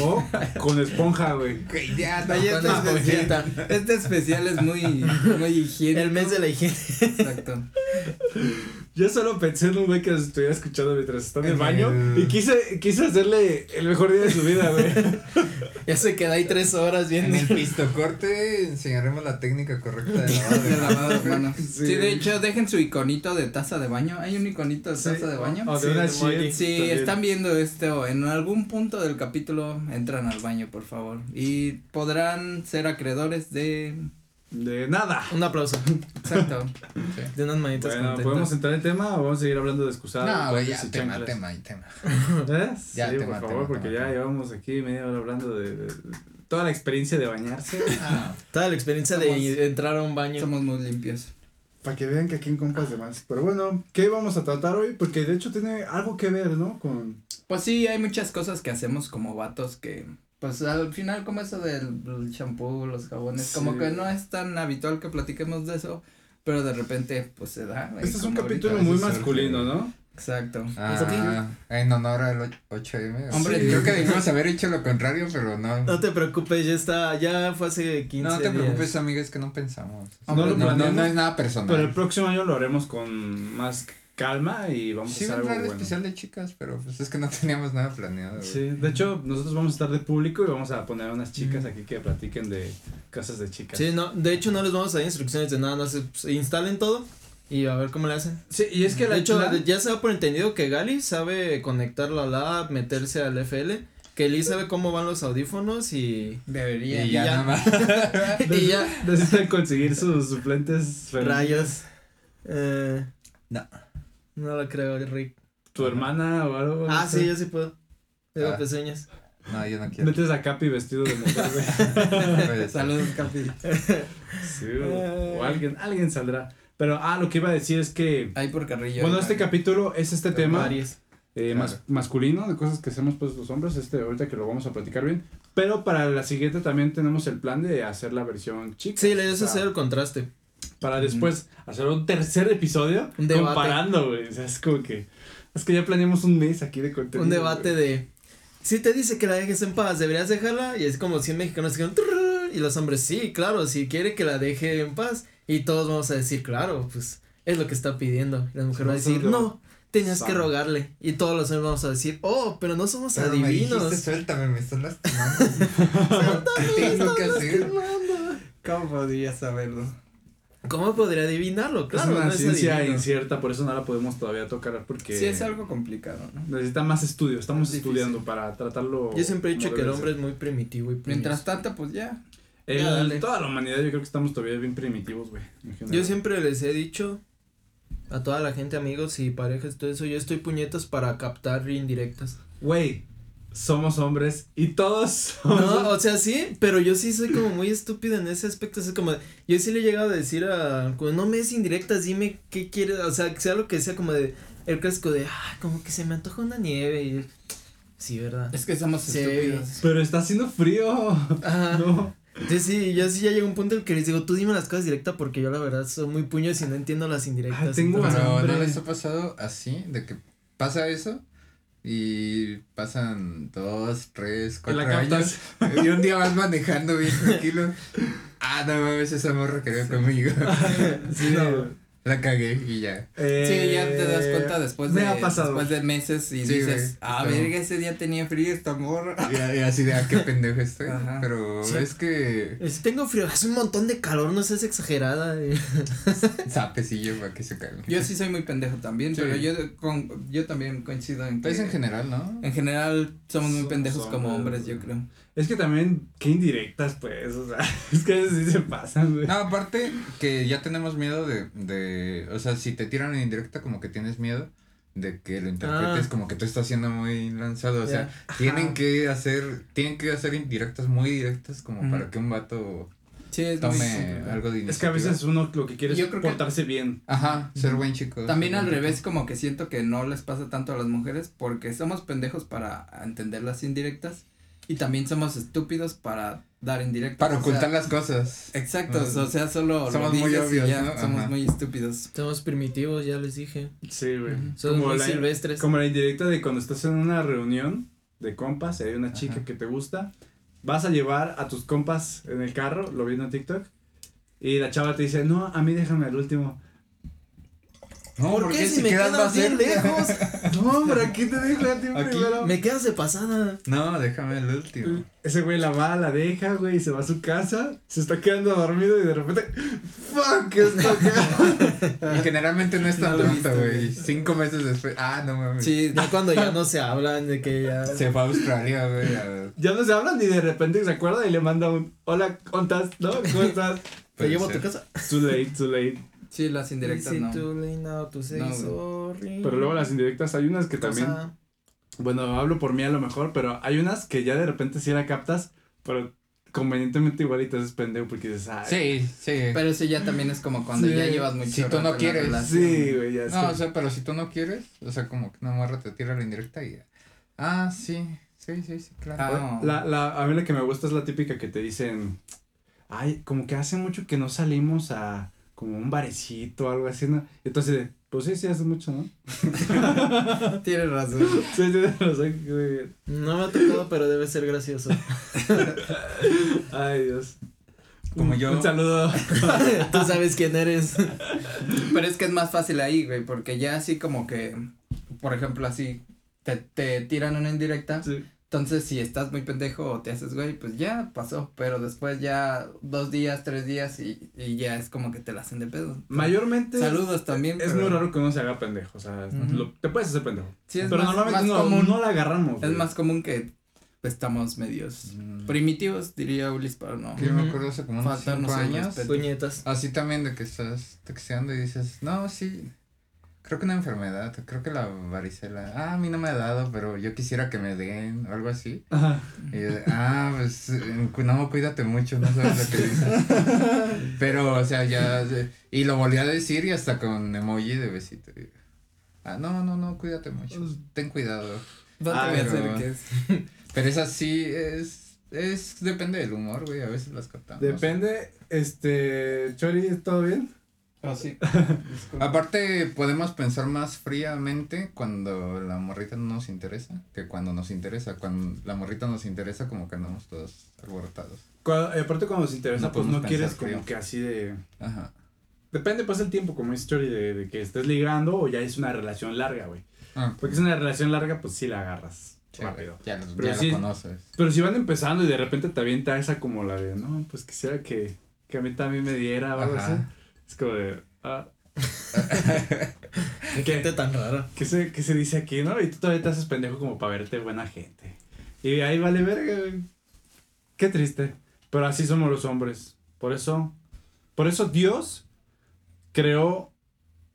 Speaker 3: o con esponja, güey.
Speaker 2: Güey, ya,
Speaker 1: Oye,
Speaker 2: no,
Speaker 1: este, especial, este especial es muy, muy higiénico.
Speaker 4: El mes de la higiene.
Speaker 1: Exacto.
Speaker 3: Yo solo pensé en un güey que nos estuviera escuchando mientras está en el
Speaker 2: En
Speaker 3: baño
Speaker 2: el-
Speaker 3: y quise, quise hacerle el mejor día de su vida, güey.
Speaker 4: Ya se queda ahí tres horas
Speaker 2: En
Speaker 4: viendo.
Speaker 2: el pistocorte enseñaremos la técnica correcta de lavado
Speaker 1: De lavado de
Speaker 2: manos.
Speaker 3: Sí.
Speaker 1: Sí. de hecho, dejen su iconito de taza de baño. ¿Hay un iconito de taza de baño?
Speaker 3: O de
Speaker 4: Sí,
Speaker 3: una también.
Speaker 1: están viendo esto en algún punto del capítulo, entran al baño, por favor. Y podrán ser acreedores de.
Speaker 3: De nada.
Speaker 4: Un aplauso.
Speaker 1: Exacto. Sí.
Speaker 4: De unas manitas
Speaker 3: Bueno,
Speaker 4: contentas.
Speaker 3: ¿podemos entrar en tema o vamos a seguir hablando de excusados?
Speaker 2: No, güey, ya, tema,
Speaker 3: chanclas?
Speaker 2: tema y tema.
Speaker 3: ¿Eh?
Speaker 2: Ya,
Speaker 3: sí,
Speaker 2: tema,
Speaker 3: por favor,
Speaker 2: tema,
Speaker 3: porque
Speaker 2: tema,
Speaker 3: ya
Speaker 2: tema.
Speaker 3: llevamos aquí media hora hablando de, de- de toda la experiencia de bañarse.
Speaker 2: Ah,
Speaker 4: Toda la experiencia
Speaker 1: Somos-
Speaker 4: de entrar a un baño.
Speaker 1: Somos muy limpios.
Speaker 3: Para que vean que aquí en compas de más. Pero bueno, ¿qué vamos a tratar hoy? Porque de hecho tiene algo que ver, ¿no? Con...
Speaker 1: Pues sí, hay muchas cosas que hacemos como vatos que. Pues al final, como eso del shampoo, los jabones,
Speaker 3: Sí.
Speaker 1: como que no es tan habitual que platiquemos de eso, pero de repente, pues se da.
Speaker 3: Este es un capítulo muy masculino. ¿no?
Speaker 1: Exacto.
Speaker 2: ah, en honor al och- 8M.
Speaker 1: Hombre,
Speaker 2: Sí, creo que debimos haber hecho lo contrario, pero no.
Speaker 4: No te preocupes, ya está, ya fue hace 15
Speaker 2: No te
Speaker 4: días.
Speaker 2: preocupes, amiga, es que no pensamos.
Speaker 3: No
Speaker 2: No,
Speaker 3: lo
Speaker 2: no, no, es nada personal.
Speaker 3: Pero el próximo año lo haremos con más calma y vamos
Speaker 2: sí,
Speaker 3: a hacer algo bueno.
Speaker 2: especial de chicas, pero pues es que no teníamos nada planeado. güey.
Speaker 3: Sí, de hecho, nosotros vamos a estar de público y vamos a poner a unas chicas aquí que platiquen de cosas de chicas.
Speaker 4: Sí, no, de hecho no les vamos a dar instrucciones de nada, no se pues, instalen todo y a ver cómo le hacen.
Speaker 3: Sí, y es que la
Speaker 4: de hecho,
Speaker 3: la-
Speaker 4: ya se da por entendido que Gali sabe conectar la lab, meterse al FL, que Lee sabe cómo van los audífonos y
Speaker 1: Debería.
Speaker 2: Y ya,
Speaker 4: ya.
Speaker 2: nada más.
Speaker 4: y ya
Speaker 3: necesitan conseguir sus suplentes femeninos.
Speaker 4: rayos. Eh,
Speaker 2: No.
Speaker 4: No lo creo, Rick.
Speaker 3: Tu hermana o algo.
Speaker 4: Ah,
Speaker 3: no
Speaker 4: sí,
Speaker 3: sé.
Speaker 4: yo sí puedo. Tengo
Speaker 2: Ah.
Speaker 4: pezuñas.
Speaker 2: No, yo no quiero.
Speaker 3: Metes a Capi vestido de mujer, güey.
Speaker 2: Puede ser.
Speaker 1: Saludos, Capi.
Speaker 3: Sí, o, o alguien, alguien saldrá. Pero, ah, lo que iba a decir es que,
Speaker 1: Ahí por Carrillo.
Speaker 3: bueno, este capítulo es este tema.
Speaker 4: Aries.
Speaker 3: eh, mas-
Speaker 2: Claro.
Speaker 3: masculino, de cosas que hacemos pues los hombres, este, ahorita que lo vamos a platicar bien. Pero para la siguiente también tenemos el plan de hacer la versión chica.
Speaker 4: Sí, le
Speaker 3: sea,
Speaker 4: a hacer el contraste.
Speaker 3: Para después hacer un tercer episodio
Speaker 4: Un debate.
Speaker 3: comparando, güey. O sea, es como que. Es que ya planeamos un mes aquí de contenido.
Speaker 4: Un debate
Speaker 3: güey.
Speaker 4: de. Si te dice que la dejes en paz, ¿deberías dejarla? Y es como 100 mexicanos que y los hombres, sí, claro, si quiere que la deje en paz. Y todos vamos a decir, claro, pues es lo que está pidiendo. Y la mujer va a decir,
Speaker 3: de-
Speaker 4: no, tenías que rogarle. Y todos los hombres vamos a decir, oh, pero no somos
Speaker 2: Pero me
Speaker 4: adivinos.
Speaker 2: dijiste, suéltame, me estás lastimando. ¿Qué tengo que hacer?
Speaker 1: ¿Cómo podría saberlo?
Speaker 4: ¿Cómo podría adivinarlo? Claro,
Speaker 3: es una
Speaker 4: no es
Speaker 3: ciencia
Speaker 4: adivino.
Speaker 3: incierta, por eso no la podemos todavía tocar porque.
Speaker 1: Sí, es algo complicado, ¿no?
Speaker 3: Necesita más estudio. Estamos
Speaker 1: Es
Speaker 3: estudiando para tratarlo.
Speaker 4: Yo siempre he dicho que el hombre
Speaker 3: ser.
Speaker 4: es muy primitivo y
Speaker 1: Mientras
Speaker 4: primitivo.
Speaker 1: tanto, pues ya.
Speaker 3: El- toda la humanidad, yo creo que estamos todavía bien primitivos, güey.
Speaker 4: Yo siempre les he dicho a toda la gente, amigos y parejas, todo eso, yo estoy puñetas para captar indirectas.
Speaker 3: Güey, somos hombres y todos somos.
Speaker 4: No, o sea, sí, pero yo sí soy como muy estúpido en ese aspecto, es como, yo sí le he llegado a decir a, como, no me des indirectas, dime qué quieres, o sea, sea lo que sea, como de, el clásico de, ah, como que se me antoja una nieve, y, sí, ¿verdad?
Speaker 1: Es que somos
Speaker 4: Sí.
Speaker 1: estúpidos.
Speaker 3: Pero está haciendo frío.
Speaker 4: Ajá.
Speaker 3: No.
Speaker 4: Entonces sí, yo sí ya llega un punto en el que les digo, tú dime las cosas directas porque yo la verdad soy muy puño y no entiendo las indirectas.
Speaker 3: Ah, tengo
Speaker 4: entonces-
Speaker 2: Pero
Speaker 3: hambre.
Speaker 2: ¿no les ha pasado así? De que pasa eso y pasan dos, tres,
Speaker 3: la
Speaker 2: cuatro años. Y un día vas manejando bien tranquilo. Ah, no mames, esa morra quería conmigo.
Speaker 3: Sí,
Speaker 2: No. La cagué y ya.
Speaker 1: Sí, ya te das
Speaker 3: Eh,
Speaker 1: cuenta después
Speaker 3: me
Speaker 1: de,
Speaker 3: ha pasado.
Speaker 1: después de meses y
Speaker 2: Sí,
Speaker 1: dices, ah, verga, ese día tenía frío esta morra.
Speaker 2: Y, y así de, ah, qué pendejo estoy.
Speaker 1: Ajá.
Speaker 2: Pero
Speaker 4: Sí.
Speaker 2: es que
Speaker 4: Es, tengo frío, hace un montón de calor, no seas exagerada. eh.
Speaker 2: sapecillo para que se caiga.
Speaker 1: Yo sí soy muy pendejo también,
Speaker 2: Sí.
Speaker 1: pero yo con, yo también coincido en que
Speaker 2: Pues en general, ¿no?
Speaker 1: en general somos muy pendejos como
Speaker 3: hombres,
Speaker 1: hombres, yo creo.
Speaker 3: Es que también, qué indirectas, pues. O sea, es que a veces sí se pasan, güey.
Speaker 2: No, aparte que ya tenemos miedo de, de, o sea, si te tiran en indirecta como que tienes miedo de que lo interpretes
Speaker 4: Ah.
Speaker 2: como que tú estás siendo muy lanzado, o sea, tienen que hacer, tienen que hacer indirectas muy directas como para que un vato
Speaker 1: Sí, es muy
Speaker 2: tome algo de
Speaker 3: Es que a
Speaker 2: iniciativa.
Speaker 3: veces uno lo que quiere
Speaker 1: Yo
Speaker 3: es
Speaker 1: creo que-
Speaker 3: portarse bien.
Speaker 2: Ajá, ser buen chico.
Speaker 1: También al revés,
Speaker 2: chico.
Speaker 1: como que siento que no les pasa tanto a las mujeres porque somos pendejos para entender las indirectas y también somos estúpidos para dar indirectas.
Speaker 2: Para
Speaker 1: o sea,
Speaker 2: ocultar las cosas.
Speaker 1: Exacto, o sea, solo
Speaker 2: somos
Speaker 1: lo
Speaker 2: muy obvios,
Speaker 1: ya,
Speaker 2: ¿no?
Speaker 1: somos
Speaker 2: Ajá.
Speaker 1: muy estúpidos.
Speaker 4: Somos primitivos, ya les dije.
Speaker 3: Sí, güey.
Speaker 4: Somos muy
Speaker 3: la,
Speaker 4: silvestres.
Speaker 3: como la indirecta de cuando estás en una reunión de compas y hay una chica
Speaker 2: Ajá.
Speaker 3: que te gusta, vas a llevar a tus compas en el carro, lo viendo en TikTok, y la chava te dice, no, a mí déjame al último.
Speaker 2: No,
Speaker 4: ¿Por qué si me
Speaker 2: quedas más
Speaker 4: bien lejos?
Speaker 3: No, pero aquí te dejo a ti primero.
Speaker 4: Me quedas de pasada.
Speaker 2: No, déjame el último.
Speaker 3: Ese güey la va, la deja, güey, y se va a su casa, se está quedando dormido y de repente, fuck, está acá.
Speaker 2: Y generalmente no es tan
Speaker 1: No
Speaker 2: pronto, güey. Cinco meses después. Ah, no mames.
Speaker 1: Sí,
Speaker 4: Ya cuando ya no se hablan de que ya.
Speaker 2: Se fue a Australia, güey.
Speaker 3: ya no se hablan y de repente se acuerda y le manda un, hola, ¿cómo estás? ¿No? ¿Cómo estás?
Speaker 4: Te llevo a tu casa.
Speaker 3: Too late, too late.
Speaker 1: Sí, las indirectas
Speaker 4: Is it
Speaker 1: no.
Speaker 4: to say
Speaker 1: No,
Speaker 4: sorry?
Speaker 3: Pero luego las indirectas hay unas que también, bueno, hablo por mí a lo mejor, pero hay unas que ya de repente sí la captas, pero convenientemente igual y te haces pendejo porque dices, ay.
Speaker 2: Sí, sí.
Speaker 1: Pero eso ya también es como cuando
Speaker 3: Sí.
Speaker 1: ya llevas mucho
Speaker 2: Si tú no quieres.
Speaker 3: Sí, güey, ya
Speaker 2: No, o sea, pero si tú no quieres, o sea, como que una morra te tira la indirecta y ya. Ah, sí, sí, sí, sí, claro.
Speaker 1: Ah, no.
Speaker 3: La, la, a mí la que me gusta es la típica que te dicen, ay, como que hace mucho que no salimos a como un barecito o algo así, ¿no? Y entonces, pues sí, sí, hace mucho, ¿no?
Speaker 1: Tienes razón.
Speaker 3: Sí, sea, que-
Speaker 4: No me ha tocado, pero debe ser gracioso.
Speaker 3: Ay, Dios.
Speaker 2: Como yo.
Speaker 3: Un saludo.
Speaker 4: Tú sabes quién eres.
Speaker 1: Pero es que es más fácil ahí, güey, porque ya así como que, por ejemplo, así, te, te tiran una indirecta,
Speaker 3: Sí.
Speaker 1: Entonces si estás muy pendejo o te haces güey, pues ya pasó, pero después ya dos días, tres días y, y ya es como que te la hacen de pedo.
Speaker 3: Mayormente.
Speaker 1: Saludos también.
Speaker 3: Es
Speaker 1: pero
Speaker 3: muy raro que uno se haga pendejo, o sea, lo- te puedes hacer pendejo.
Speaker 1: Sí, es
Speaker 3: pero
Speaker 1: más-
Speaker 3: normalmente
Speaker 1: más
Speaker 3: no,
Speaker 1: común.
Speaker 3: no la agarramos.
Speaker 1: Es
Speaker 3: güey.
Speaker 1: más común que estamos medios
Speaker 2: Mm.
Speaker 1: primitivos, diría Ulis, para no.
Speaker 2: Que yo me acuerdo hace como unos cinco años.
Speaker 4: Puñetas.
Speaker 2: Así también de que estás texteando y dices, no, sí, creo que una enfermedad, creo que la varicela. Ah, a mí no me ha dado, pero yo quisiera que me den, o algo así.
Speaker 3: Ajá.
Speaker 2: Y yo ah, pues, eh, no, cuídate mucho, no sabes lo que dices. Pero, o sea, ya, y lo volví a decir y hasta con emoji de besito. y- Ah, no, no, no, cuídate mucho. Ten cuidado.
Speaker 1: No te
Speaker 3: Ah,
Speaker 1: me
Speaker 2: pero-
Speaker 1: acerques.
Speaker 2: Pero esa sí es, es, depende del humor, güey, a veces las captamos.
Speaker 3: Depende, este, Chori, ¿todo bien?
Speaker 1: Ah, sí.
Speaker 2: Aparte, podemos pensar más fríamente cuando la morrita no nos interesa que cuando nos interesa. Cuando la morrita nos interesa, como que andamos todos alborotados.
Speaker 3: Cuando- aparte cuando se interesa,
Speaker 2: No
Speaker 3: pues no quieres como que así de...
Speaker 2: Ajá.
Speaker 3: Depende pues el tiempo, como Chori, de, de que estés ligando o ya es una relación larga, güey.
Speaker 2: Ah,
Speaker 3: Porque es una relación larga, pues sí la agarras
Speaker 2: sí,
Speaker 3: rápido.
Speaker 2: Ya,
Speaker 3: Pero
Speaker 2: ya
Speaker 3: sí-
Speaker 2: lo conoces.
Speaker 3: Pero si van empezando y de repente te avienta esa como la de, no, pues quisiera que, que a mí también me diera o algo así. Es como de, ah,
Speaker 4: Qué gente tan rara.
Speaker 3: ¿qué se, ¿qué se dice aquí, no? Y tú todavía te haces pendejo como para verte buena gente. Y ahí vale verga, güey. Qué triste. Pero así somos los hombres. Por eso, por eso Dios creó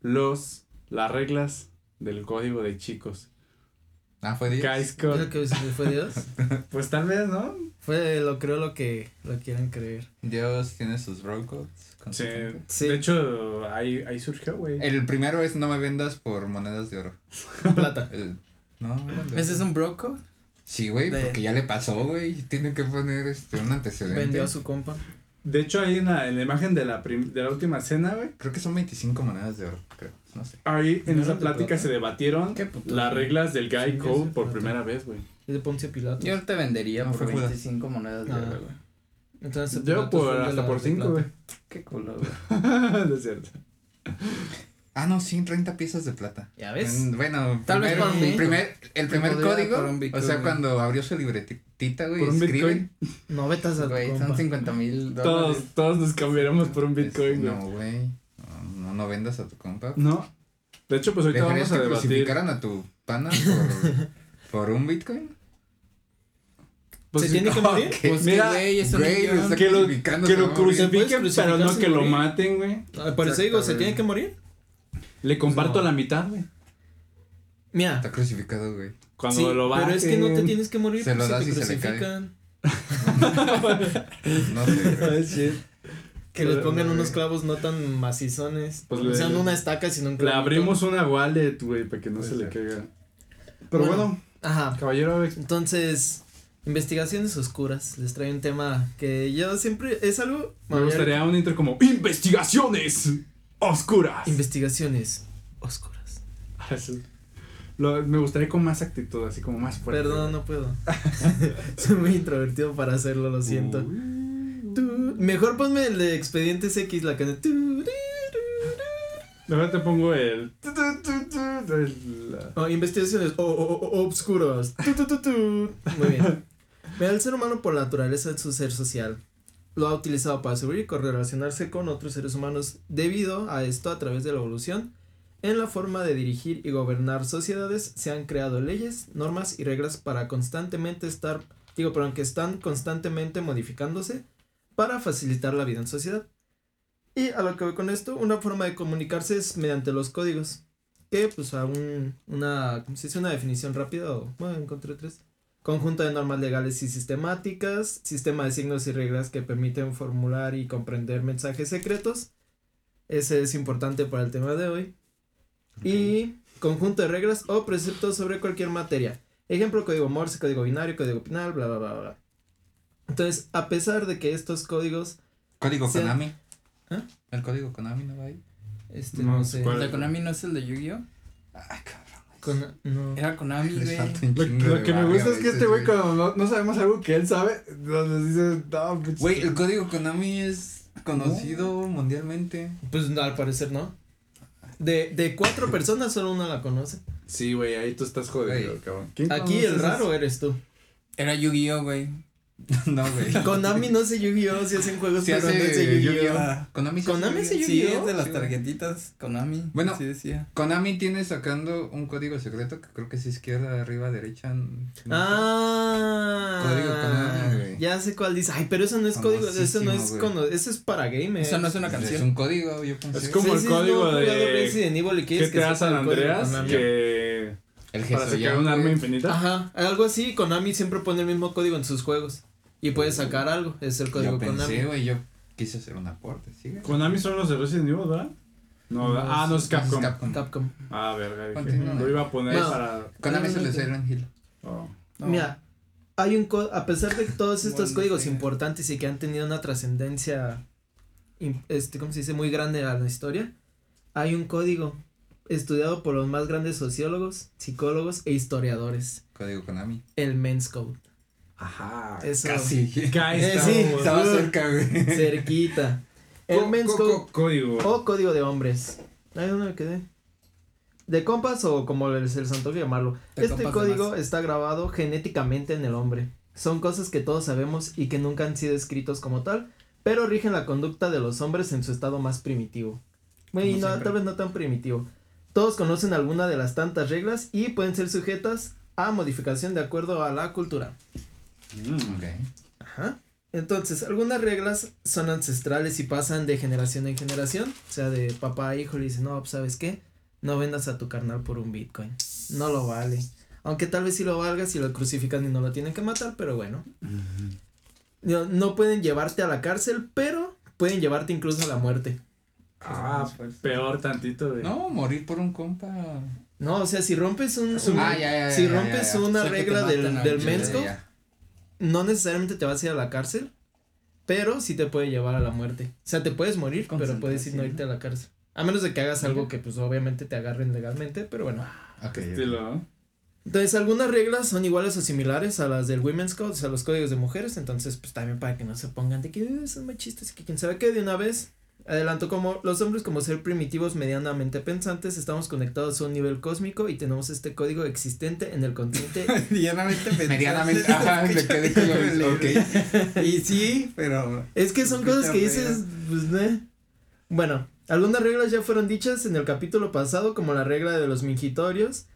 Speaker 3: los, las reglas del código de chicos.
Speaker 2: Ah, fue Dios.
Speaker 4: Que fue Dios.
Speaker 3: Pues tal vez, ¿no?
Speaker 4: Fue lo creo lo que lo quieren creer.
Speaker 2: Dios tiene sus bro codes con su
Speaker 3: Sí.
Speaker 4: Sí.
Speaker 3: De hecho, ahí, ahí surgió, güey.
Speaker 2: El primero es no me vendas por monedas de oro.
Speaker 4: Plata.
Speaker 2: El- no,
Speaker 1: ¿Ese es un broco?
Speaker 2: Sí, güey,
Speaker 1: de-
Speaker 2: porque ya le pasó, güey. Tienen que poner este, un antecedente.
Speaker 4: Vendió a su compa.
Speaker 3: De hecho, ahí en la, en la imagen de la, prim- de la última cena, güey.
Speaker 2: Creo que son 25 monedas de oro, creo. No sé.
Speaker 3: Ahí en
Speaker 4: ¿No
Speaker 3: esa plática
Speaker 4: plata?
Speaker 3: se debatieron las reglas del Guy
Speaker 4: Sí,
Speaker 3: Code por primera vez, güey.
Speaker 4: Es de Poncio Pilato.
Speaker 1: Yo te vendería
Speaker 2: No,
Speaker 1: por
Speaker 2: fue Judas.
Speaker 1: 25 monedas de
Speaker 4: Ah.
Speaker 1: oro, güey.
Speaker 4: Entonces,
Speaker 3: Yo por hasta por
Speaker 4: de
Speaker 3: 5,
Speaker 4: plata.
Speaker 3: güey.
Speaker 1: Qué culo, güey.
Speaker 3: no es cierto.
Speaker 2: Ah, no, sí, 30 piezas de plata.
Speaker 4: ¿Ya ves?
Speaker 2: Bueno,
Speaker 1: Tal vez por
Speaker 2: el
Speaker 1: Bitcoin.
Speaker 2: primer, el primer código, o sea,
Speaker 1: güey.
Speaker 2: cuando abrió su libretita, güey,
Speaker 3: Por un
Speaker 2: escribe.
Speaker 3: Bitcoin.
Speaker 4: No vetas a
Speaker 1: Güey,
Speaker 4: compa.
Speaker 1: son 50 mil
Speaker 3: Todos,
Speaker 1: dólares.
Speaker 3: todos nos cambiaremos por un Bitcoin, güey.
Speaker 2: No, güey. No, no, vendas a tu compa.
Speaker 3: No. De hecho, pues ahorita
Speaker 2: ¿Dejarías
Speaker 3: vamos a
Speaker 2: que
Speaker 3: debatir.
Speaker 2: crucificaran a tu pana por, por un Bitcoin?
Speaker 3: Pues
Speaker 4: ¿Se
Speaker 3: sí,
Speaker 4: tiene que morir?
Speaker 2: ¿Qué?
Speaker 1: Pues
Speaker 3: Mira,
Speaker 1: que, güey, es un
Speaker 2: Güey, lo está
Speaker 3: que lo,
Speaker 2: crucificando,
Speaker 3: que lo crucifiquen,
Speaker 4: ¿Puedes
Speaker 3: pero no que lo maten, güey.
Speaker 4: Ah, Por eso digo, ¿se tiene que morir?
Speaker 3: Le comparto
Speaker 4: No.
Speaker 3: la mitad, güey.
Speaker 4: Mira.
Speaker 2: Está crucificado, güey.
Speaker 3: Cuando
Speaker 4: sí,
Speaker 3: lo
Speaker 4: pero es que no te tienes que morir
Speaker 2: Se lo
Speaker 4: porque
Speaker 2: das
Speaker 4: te
Speaker 2: y se le cae.
Speaker 4: crucifican.
Speaker 2: No sé, güey.
Speaker 4: Que les pongan
Speaker 3: Güey.
Speaker 4: unos clavos no tan macizones.
Speaker 3: Pues
Speaker 4: o sea,
Speaker 3: le-
Speaker 4: no una estaca, sino un
Speaker 3: Le
Speaker 4: clavito.
Speaker 3: abrimos una wallet, güey, para que no
Speaker 2: Puede
Speaker 3: se le caiga. Pero
Speaker 4: Bueno.
Speaker 3: bueno,
Speaker 4: Ajá.
Speaker 3: caballero,
Speaker 4: Entonces, investigaciones oscuras. Les traigo un tema que yo siempre. Es algo.
Speaker 3: me gustaría un intro como Investigaciones Oscuras.
Speaker 4: Investigaciones oscuras.
Speaker 3: Así. Lo- me gustaría con más actitud, así como más fuerte.
Speaker 4: Perdón, no puedo. Soy muy introvertido para hacerlo, lo siento. Mejor ponme el de Expedientes X, la canción.
Speaker 3: Mejor te pongo el. tu, tu, tu, tu, el- la-
Speaker 4: Oh, investigaciones o- o- o- obscuras. Tu, tu, tu, tu. Muy bien. Mira, el ser humano por naturaleza es su ser social. Lo ha utilizado para sobrevivir y correlacionarse con otros seres humanos. Debido a esto, a través de la evolución, en la forma de dirigir y gobernar sociedades, se han creado leyes, normas y reglas para constantemente estar, digo, pero aunque están constantemente modificándose para facilitar la vida en sociedad. Y a lo que voy con esto, una forma de comunicarse es mediante los códigos que pues a un, una, ¿cómo? Una definición rápida o, bueno, encontré tres. Conjunto de normas legales y sistemáticas, sistema de signos y reglas que permiten formular y comprender mensajes secretos. Ese es importante para el tema de hoy. Y conjunto de reglas o preceptos sobre cualquier materia. Ejemplo, código Morse, código binario, código penal, bla, bla, bla, bla. Entonces, a pesar de que estos códigos,
Speaker 2: Código. Konami.
Speaker 4: ¿Ah?
Speaker 2: El código Konami no va ahí.
Speaker 4: este,
Speaker 3: No
Speaker 4: no,
Speaker 3: sé.
Speaker 1: ¿El de Konami no es el de Yu-Gi-Oh?
Speaker 2: Ay, cabrón.
Speaker 4: Con- no.
Speaker 1: Era Konami, güey.
Speaker 3: Lo, que me gusta es que este güey, cuando no, no sabemos algo que él sabe, nos dice, no,
Speaker 2: Güey, el código Konami es conocido mundialmente.
Speaker 4: Pues al parecer no. De, de cuatro personas, solo una la conoce.
Speaker 3: Sí, güey, ahí tú estás jodido, cabrón. ¿Quién
Speaker 4: Aquí el raro eres tú.
Speaker 1: Era Yu-Gi-Oh, güey.
Speaker 2: no, güey.
Speaker 4: Konami no sé Yu-Gi-Oh! si hacen juegos,
Speaker 2: Sí hace
Speaker 4: sé Yu-Gi-Oh!
Speaker 2: Yu-Gi-Oh.
Speaker 1: Ah.
Speaker 2: Konami sí
Speaker 4: Konami
Speaker 2: hace Yu-Gi-Oh.
Speaker 1: Sí, es de las
Speaker 2: Sí,
Speaker 1: tarjetitas Konami.
Speaker 2: Bueno.
Speaker 1: Sí decía.
Speaker 2: Konami tiene sacando un código secreto que creo que es izquierda, arriba, derecha. no sé.
Speaker 4: Ah,
Speaker 2: Código Konami, güey.
Speaker 4: Ya sé cuál dice. Ay, pero eso no es código, eso no es cono, eso es para gamers.
Speaker 1: Eso no es una
Speaker 2: Pues Es
Speaker 1: canción.
Speaker 2: un código, yo pensé.
Speaker 3: Es como el
Speaker 4: Sí, sí,
Speaker 3: código
Speaker 4: no
Speaker 3: de
Speaker 4: Resident Evil y quieres que sepa
Speaker 3: San Andreas,
Speaker 4: Konami.
Speaker 3: que
Speaker 2: el
Speaker 3: para sacar un arma infinita.
Speaker 4: Ajá, algo así, Konami siempre pone el mismo código en sus juegos. Y puedes sacar algo, es el código
Speaker 2: Yo pensé,
Speaker 4: Konami.
Speaker 2: güey, yo quise hacer un aporte, ¿sí? güey?
Speaker 3: Konami son los de Resident Evil, ¿verdad? No,
Speaker 4: No,
Speaker 3: ah, no es Capcom.
Speaker 2: Capcom.
Speaker 4: Capcom.
Speaker 3: Ah, verga, lo iba a poner
Speaker 4: Bueno.
Speaker 3: para...
Speaker 2: Konami es el de Silent Hill.
Speaker 3: oh.
Speaker 1: No.
Speaker 4: Mira, hay un co- a pesar de todos estos
Speaker 1: Bueno,
Speaker 4: códigos
Speaker 1: sí.
Speaker 4: importantes y que han tenido una trascendencia, este, ¿cómo se dice? Muy grande a la historia, hay un código estudiado por los más grandes sociólogos, psicólogos e historiadores,
Speaker 2: Código Konami.
Speaker 4: el Men's Code.
Speaker 3: Ajá.
Speaker 4: Eso,
Speaker 2: Casi.
Speaker 4: Eh, sí.
Speaker 3: güey.
Speaker 2: Estaba
Speaker 4: Uh.
Speaker 2: cerca, güey.
Speaker 4: cerquita. El
Speaker 3: Co-
Speaker 4: Men's
Speaker 3: co-
Speaker 4: Code
Speaker 3: co- Código.
Speaker 4: o código de hombres. Ahí donde me quedé. De compas o como les se les antoje llamarlo.
Speaker 1: De
Speaker 4: este código está grabado genéticamente en el hombre. Son cosas que todos sabemos y que nunca han sido escritos como tal, pero rigen la conducta de los hombres en su estado más primitivo. Bueno, y
Speaker 1: Como
Speaker 4: no,
Speaker 1: siempre.
Speaker 4: tal vez no tan primitivo. Todos conocen alguna de las tantas reglas y pueden ser sujetas a modificación de acuerdo a la cultura.
Speaker 3: Mm.
Speaker 2: Ok.
Speaker 4: Ajá. Entonces, algunas reglas son ancestrales y pasan de generación en generación. O sea, de papá a hijo le dice, no, pues, ¿sabes qué? No vendas a tu carnal por un Bitcoin. No lo vale. Aunque tal vez sí lo valga si lo crucifican y no lo tienen que matar, pero bueno. No, no pueden llevarte a la cárcel, pero pueden llevarte incluso a la muerte.
Speaker 3: Ah, peor tantito, güey.
Speaker 2: No, morir por un compa.
Speaker 4: No, o sea, si rompes un, un-
Speaker 2: Ah, ya, ya,
Speaker 4: si
Speaker 2: ya, ya,
Speaker 4: rompes
Speaker 2: ya.
Speaker 4: una
Speaker 1: O sea,
Speaker 4: regla del, del
Speaker 1: un
Speaker 4: men's
Speaker 2: Ya,
Speaker 4: code,
Speaker 2: ya.
Speaker 4: no necesariamente te vas a ir a la cárcel, pero sí te puede llevar a la muerte. O sea, te puedes morir, pero puedes ir no irte a la cárcel. A menos de que hagas algo que pues obviamente te agarren legalmente, pero bueno.
Speaker 2: Ok, ok.
Speaker 3: Estilo.
Speaker 4: Entonces, algunas reglas son iguales o similares a las del Women's Code, o sea, los códigos de mujeres, entonces pues también para que no se pongan de que "Uh, son machistas y que quién sabe qué de una vez. Adelanto como los hombres como ser primitivos medianamente pensantes estamos conectados a un nivel cósmico y tenemos este código existente en el continente
Speaker 1: Medianamente pensante.
Speaker 2: Medianamente, ajá, me quedé con lo ok.
Speaker 1: Y sí, pero.
Speaker 4: Es que son cosas que dices, pues, eh. Bueno, algunas reglas ya fueron dichas en el capítulo pasado, como la regla de los mingitorios.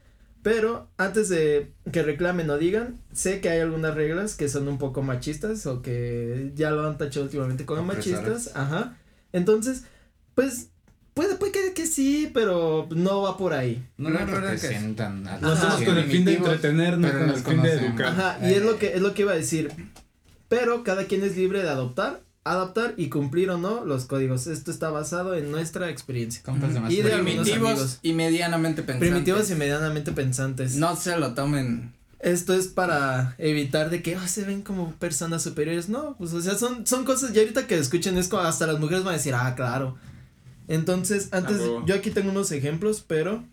Speaker 4: Pero antes de que reclamen o digan, sé que hay algunas reglas que son un poco machistas o que ya lo han tachado últimamente como machistas. Ajá. Entonces, pues, puede, puede que, que sí, pero no va por ahí.
Speaker 2: No
Speaker 1: No,
Speaker 2: lo
Speaker 1: no, no, que-
Speaker 2: representan. a
Speaker 3: Lo
Speaker 2: los
Speaker 3: hacemos con el fin de entretener, no con el fin de educar.
Speaker 4: Ajá, y es lo que es lo que iba a decir. Pero cada quien es libre de adoptar, adaptar y cumplir o no los códigos. Esto está basado en nuestra experiencia.
Speaker 2: Compas de más
Speaker 4: Y de
Speaker 2: primitivos.
Speaker 4: algunos
Speaker 1: Primitivos
Speaker 4: amigos.
Speaker 1: y medianamente pensantes.
Speaker 4: Primitivos y medianamente pensantes.
Speaker 1: No se lo tomen.
Speaker 4: Esto es para evitar de que "Ah, se ven como personas superiores. No, pues o sea, son, son cosas, y ahorita que escuchen es como hasta las mujeres van a decir, ah, claro. Entonces, antes, yo aquí tengo unos ejemplos, pero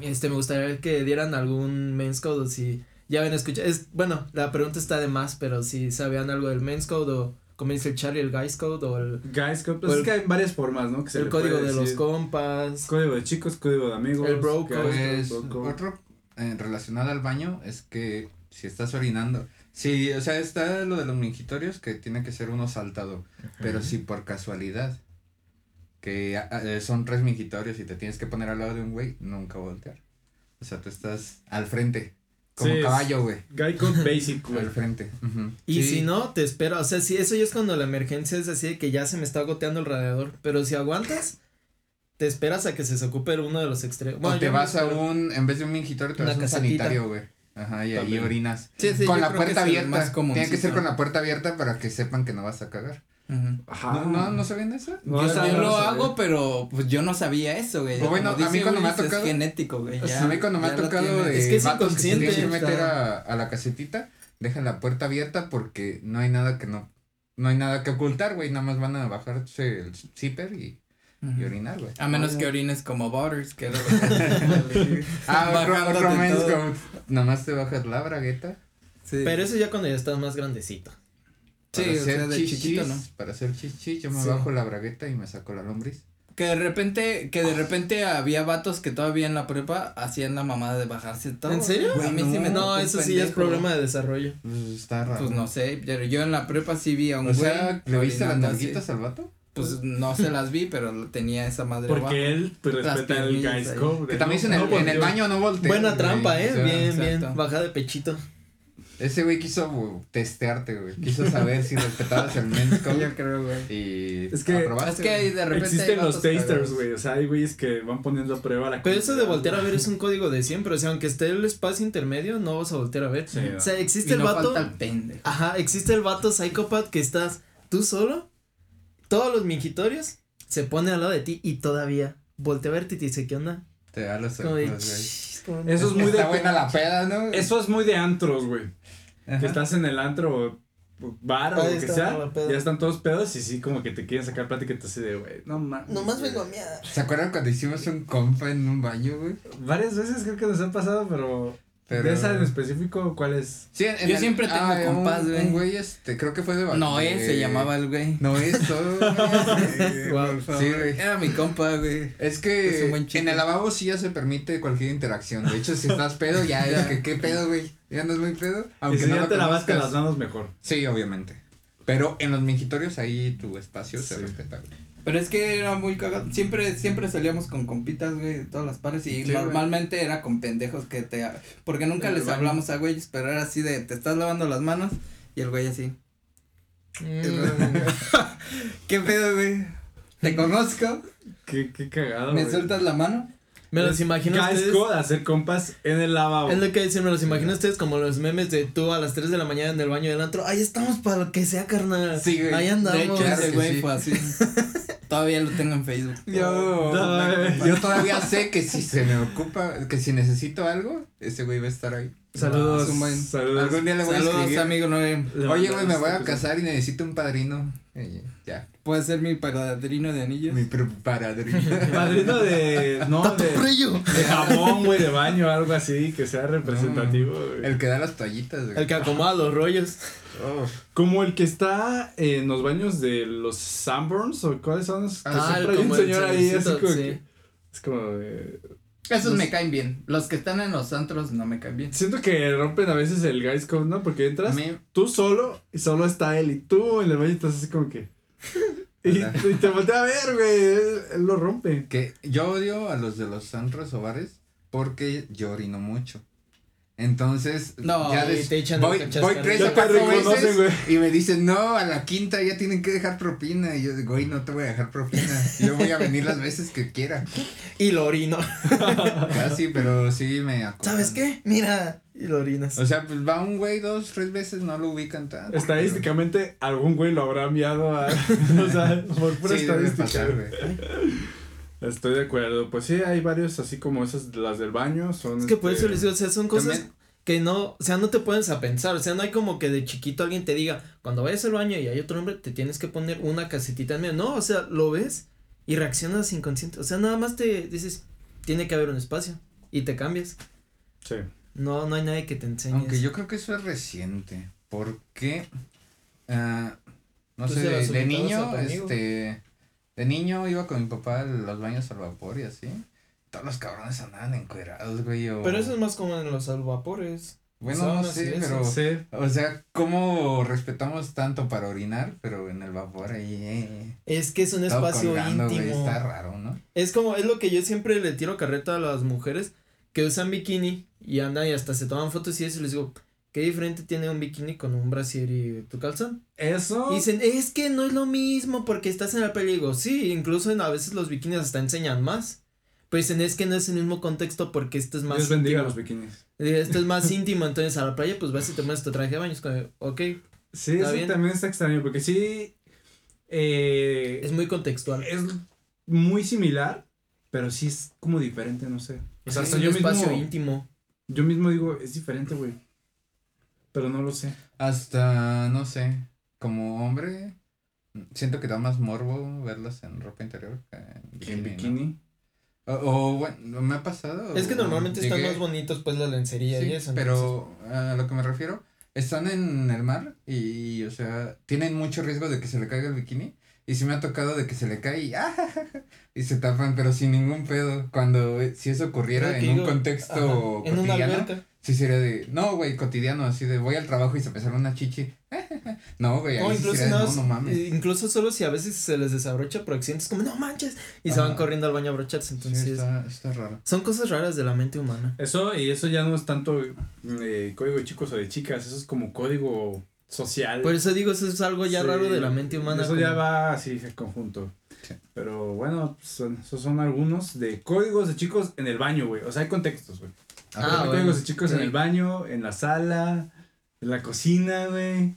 Speaker 4: este me gustaría que dieran algún men's code o si ya ven escuchado. Es, bueno, la pregunta está de más, pero si sabían algo del men's code o como dice el Charlie, el guys code o el,
Speaker 3: Guys, co- pues es
Speaker 4: el-
Speaker 3: que hay varias formas, ¿no? Que se
Speaker 4: el código de los compas.
Speaker 3: Código de chicos, código de amigos.
Speaker 4: El code.
Speaker 3: Bro code.
Speaker 2: otro eh, relacionado al baño es que si estás orinando, sí, o sea, está lo de los mingitorios que tiene que ser uno saltado, pero si por casualidad que ah, eh, son tres mingitorios y te tienes que poner al lado de un güey, nunca voltear. O sea, tú estás al frente, como
Speaker 3: Sí,
Speaker 2: caballo, güey,
Speaker 3: Guy Code Basic, güey.
Speaker 2: al frente. ujú.
Speaker 4: Y
Speaker 2: Sí.
Speaker 4: si no, te espera. O sea, si eso ya es cuando la emergencia es así de que ya se me está goteando el radiador. Pero si aguantas, te esperas a que se desocupe uno de los extremos.
Speaker 2: o te vas a un, en vez de un mingitorio, te vas a un
Speaker 4: casetita.
Speaker 2: sanitario, güey. Ajá, y ahí
Speaker 3: También.
Speaker 2: orinas.
Speaker 1: Sí, sí,
Speaker 2: con la puerta abierta. Tiene que ser con la puerta abierta para que sepan que no vas a cagar.
Speaker 3: Ajá.
Speaker 2: ¿No, no, ¿No sabían eso?
Speaker 3: No,
Speaker 1: yo lo
Speaker 3: sabía.
Speaker 1: hago, pero pues yo no sabía eso, güey.
Speaker 2: O bueno, a mí cuando me ha tocado-
Speaker 1: Es genético, güey.
Speaker 2: O sea,
Speaker 1: ya-
Speaker 2: a mí cuando me ha tocado de
Speaker 4: Es que es
Speaker 2: vatos que que
Speaker 4: inconsciente,
Speaker 2: meter a, a la casetita, dejan la puerta abierta porque no hay nada que no, no hay nada que ocultar, güey, nada más van a bajarse el zipper y, y orinar, güey.
Speaker 1: A menos que orines como Butters, que era lo que-
Speaker 2: Ah, otro,
Speaker 1: Bajándote
Speaker 2: otro men's
Speaker 1: todo.
Speaker 2: code. Nada más te bajas la bragueta.
Speaker 1: Sí.
Speaker 4: Pero eso ya cuando ya estás más grandecito.
Speaker 1: Sí,
Speaker 2: para
Speaker 1: o sea,
Speaker 2: hacer
Speaker 1: de
Speaker 2: chichis,
Speaker 1: chiquito, ¿no?
Speaker 2: Para hacer chichis, yo me
Speaker 4: Sí.
Speaker 2: bajo la bragueta y me saco la lombriz.
Speaker 1: Que de repente, que de repente había vatos que todavía en la prepa hacían la mamada de bajarse todo.
Speaker 4: ¿En serio?
Speaker 1: A mí sí me
Speaker 4: No, eso sí ya es problema de desarrollo.
Speaker 2: Pues está raro.
Speaker 1: Pues no sé, pero yo en la prepa sí vi a un
Speaker 2: O
Speaker 1: güey.
Speaker 2: sea, ¿le viste las nalguitas al vato?
Speaker 1: Pues no se las vi, pero tenía esa madre abajo.
Speaker 3: Porque él pues,
Speaker 1: Las
Speaker 3: respeta el Guys. Code.
Speaker 2: Que también
Speaker 3: ¿no?
Speaker 2: en el,
Speaker 3: No,
Speaker 2: en el
Speaker 3: porque-
Speaker 2: baño no volteé.
Speaker 4: Buena trampa, eh. Bien,
Speaker 1: exacto.
Speaker 4: bien. Baja de pechito.
Speaker 2: Ese güey quiso güey, testearte, güey. Quiso saber si respetabas el men's code.
Speaker 1: Yo creo, güey.
Speaker 2: Y
Speaker 3: Es que-
Speaker 2: aprobaste,
Speaker 1: Es que
Speaker 2: güey.
Speaker 1: de repente.
Speaker 3: Existen los tasters, güey. O sea, hay güeyes que van poniendo a prueba la
Speaker 4: Pero eso de voltear a ver es un código de siempre. O sea, aunque esté el espacio intermedio, no vas a voltear a ver.
Speaker 3: Sí,
Speaker 4: O sea, existe
Speaker 1: Y
Speaker 4: el
Speaker 1: no
Speaker 4: vato.
Speaker 1: falta el pendejo.
Speaker 4: Ajá, existe el vato psicópata que estás tú solo, todos los mingitorios se pone al lado de ti y todavía voltea a verte y te dice, ¿qué onda?
Speaker 2: Te da los ojos,
Speaker 3: Eso es muy
Speaker 2: Está
Speaker 3: de-
Speaker 2: buena la peda, ¿no?
Speaker 3: Eso es muy de antros, güey. Que estás en el antro bar o lo que sea. Ya están todos pedos y sí, como que te quieren sacar plática y te hace de, güey, no mames.
Speaker 4: Nomás
Speaker 3: güey".
Speaker 4: vengo a miar.
Speaker 2: ¿Se acuerdan cuando hicimos un compa en un baño, güey?
Speaker 3: Varias veces creo que nos ha pasado, pero.
Speaker 2: Pero-
Speaker 3: De esa en específico, ¿cuál es?
Speaker 2: Sí, en, en
Speaker 1: Yo
Speaker 2: el-
Speaker 1: siempre tengo
Speaker 2: ah,
Speaker 1: compas, güey.
Speaker 2: Un güey, este, creo que fue de
Speaker 1: Noé
Speaker 2: de-
Speaker 1: se llamaba el güey.
Speaker 2: Noé, solo.
Speaker 4: Wow.
Speaker 2: Sí, güey.
Speaker 1: Era mi compa, güey.
Speaker 2: Es que en el lavabo sí ya se permite cualquier interacción. De hecho, si estás pedo, ya es que qué pedo, güey. Ya no es muy pedo.
Speaker 3: y si
Speaker 2: no
Speaker 3: ya te lavaste
Speaker 2: conozcas.
Speaker 3: las manos mejor.
Speaker 2: Sí, obviamente. Pero en los mingitorios ahí tu espacio se
Speaker 3: Sí.
Speaker 2: respeta, güey.
Speaker 1: Pero es que era muy cagado. Siempre, siempre salíamos con compitas, güey, de todas las pares. Y
Speaker 2: Sí, güey.
Speaker 1: normalmente era con pendejos que te. Porque nunca
Speaker 3: el
Speaker 1: les
Speaker 3: baño.
Speaker 1: hablamos a güeyes, pero era así de te estás lavando las manos. Y el güey así.
Speaker 4: Mm.
Speaker 1: ¿Qué pedo, güey? Te conozco.
Speaker 3: Qué, qué cagado.
Speaker 1: ¿Me
Speaker 3: güey.
Speaker 1: sueltas la mano?
Speaker 4: Me los imagino a ustedes.
Speaker 3: Casco de hacer compas en el lavabo.
Speaker 4: Es lo que dicen, me los imagino a ustedes como los memes de tú a las 3 de la mañana en el baño del antro. Ahí estamos para lo que sea, carnal.
Speaker 2: Sí, güey.
Speaker 4: Ahí
Speaker 1: De
Speaker 4: andamos.
Speaker 1: hecho,
Speaker 2: Claro
Speaker 1: ese güey
Speaker 2: sí.
Speaker 1: fue así. Todavía lo tengo en Facebook.
Speaker 2: Yo,
Speaker 3: No,
Speaker 2: yo todavía sé que si se me ocupa, que si necesito algo, ese güey va a estar ahí.
Speaker 3: Saludos.
Speaker 1: Ah, buen-
Speaker 3: Saludos.
Speaker 2: Algún día le voy a
Speaker 1: Saludos,
Speaker 2: escribir.
Speaker 1: amigo Noé.
Speaker 2: Oye, güey, me voy a
Speaker 3: Este,
Speaker 2: casar y necesito un padrino. Eh, ya,
Speaker 1: Puede ser mi padrino de anillos.
Speaker 2: mi padrino.
Speaker 3: Padrino de. No,
Speaker 4: ¡Tato
Speaker 3: de. De jabón, güey, de baño, algo así, que sea representativo.
Speaker 2: El que da las toallitas, güey.
Speaker 4: El que acomoda los rollos.
Speaker 2: Oh.
Speaker 3: Como el que está en los baños de los Sanborns, o cuáles son los. que
Speaker 2: Ah,
Speaker 3: siempre hay un
Speaker 4: como el
Speaker 3: señor ahí, así como
Speaker 4: sí.
Speaker 3: que- Es como de.
Speaker 1: Esos
Speaker 3: Los-
Speaker 1: me caen bien. Los que están en los antros no me caen bien.
Speaker 3: Siento que rompen a veces el guys code, ¿no? Porque entras tú solo y solo está él y tú en el baño estás así como que. Y, te voltea a ver, güey. Él, él lo rompe.
Speaker 2: que yo odio a los de los antros o bares porque yo orino mucho. Entonces,
Speaker 1: No,
Speaker 2: ya des-
Speaker 4: te echan
Speaker 2: voy, voy tres o cuatro veces y me dicen, no, a la quinta ya tienen que dejar propina. Y yo digo, güey, no te voy a dejar propina. Yo voy a venir las veces que quiera.
Speaker 4: Y lo orino.
Speaker 2: Casi, pero sí me acosan.
Speaker 4: ¿Sabes qué? Mira. Y lo orinas.
Speaker 2: O sea, pues va un güey dos, tres veces, no lo ubican tanto.
Speaker 3: Estadísticamente, algún güey lo habrá enviado a. o sea, por pura
Speaker 2: Sí, debe
Speaker 3: estadística.
Speaker 2: pasar.
Speaker 3: Estoy de acuerdo. Pues sí, hay varios así como esas, las del baño. Son
Speaker 4: Es que por
Speaker 3: este,
Speaker 4: eso les digo, o sea, son cosas
Speaker 2: También-
Speaker 4: que no, o sea, no te pones a pensar, o sea, no hay como que de chiquito alguien te diga, cuando vayas al baño y hay otro hombre, te tienes que poner una casetita en medio, no, o sea, lo ves y reaccionas inconsciente, o sea, nada más te dices, tiene que haber un espacio y te cambias,
Speaker 3: Sí.
Speaker 4: No, no hay nadie que te enseñe
Speaker 2: Aunque
Speaker 4: eso.
Speaker 2: yo creo que eso es reciente. Porque, ah, no sé, de, niño, este, de niño iba con mi papá a los baños al vapor y así. Todos los cabrones andaban encuerados, güey. O...
Speaker 4: Pero eso es más como en los vapores.
Speaker 2: Bueno, no sé, pero.
Speaker 3: Sí.
Speaker 2: O sea, ¿cómo respetamos tanto para orinar? Pero en el vapor ahí. Eh,
Speaker 4: Es que es un espacio
Speaker 2: colgando, güey,
Speaker 4: íntimo.
Speaker 2: Está raro, ¿no?
Speaker 4: Es como, es lo que yo siempre le tiro carreta a las mujeres que usan bikini y andan y hasta se toman fotos y eso y les digo, ¿qué diferente tiene un bikini con un brasier y tu calzón?
Speaker 3: Eso.
Speaker 4: Y dicen, es que no es lo mismo porque estás en la playa. Y digo, sí, incluso en, a veces los bikinis hasta enseñan más. Pero dicen, es que no es el mismo contexto porque esto es más
Speaker 3: Dios bendiga
Speaker 4: íntimo.
Speaker 3: los bikinis.
Speaker 4: Esto es más íntimo, entonces a la playa pues vas y te pones tu traje de baño. Es como, ok,
Speaker 3: Sí, eso
Speaker 4: bien.
Speaker 3: también está extraño. Porque sí. Eh,
Speaker 4: es muy contextual.
Speaker 3: es muy similar, pero sí es como diferente, no sé. O sea,
Speaker 4: es
Speaker 3: hasta
Speaker 4: un
Speaker 3: yo
Speaker 4: espacio
Speaker 3: mismo,
Speaker 4: íntimo.
Speaker 3: Yo mismo digo, es diferente, güey. Pero no lo sé.
Speaker 2: Hasta, no sé, como hombre, siento que da más morbo verlas en ropa interior que en
Speaker 3: Que en
Speaker 2: ¿no?
Speaker 3: bikini.
Speaker 2: O, o, bueno, me ha pasado.
Speaker 4: Es que normalmente están más bonitos pues la lencería
Speaker 2: Sí,
Speaker 4: y eso.
Speaker 2: pero a lo que me refiero, están en el mar y, o sea, tienen mucho riesgo de que se le caiga el bikini. Y sí me ha tocado de que se le cae y, ¡ah! y se tapan, pero sin ningún pedo. Cuando eh, si eso ocurriera en un contexto
Speaker 4: Ajá, en una
Speaker 2: cotidiano,
Speaker 4: alberca.
Speaker 2: sí sería de, no, güey, cotidiano, así de voy al trabajo y se me sale una chichi. no, güey, ahí
Speaker 4: No,
Speaker 2: sí
Speaker 4: incluso,
Speaker 2: de, no, no mames.
Speaker 4: eh, incluso solo si a veces se les desabrocha por accidentes, como no manches, y se van corriendo al baño a abrocharse.
Speaker 2: Sí,
Speaker 4: Entonces,
Speaker 2: está, está raro.
Speaker 4: son cosas raras de la mente humana.
Speaker 3: Eso, y eso ya no es tanto eh, código de chicos o de chicas, eso es como código social.
Speaker 4: Por eso digo, eso es algo ya
Speaker 3: Sí,
Speaker 4: raro de la mente humana.
Speaker 3: Eso ya va así en conjunto.
Speaker 2: Sí.
Speaker 3: Pero bueno, son, esos son algunos de códigos de chicos en el baño, güey. O sea, hay contextos, güey.
Speaker 4: Ah,
Speaker 3: Hay
Speaker 4: bueno.
Speaker 3: códigos de chicos en el baño, en la sala, en la cocina, güey.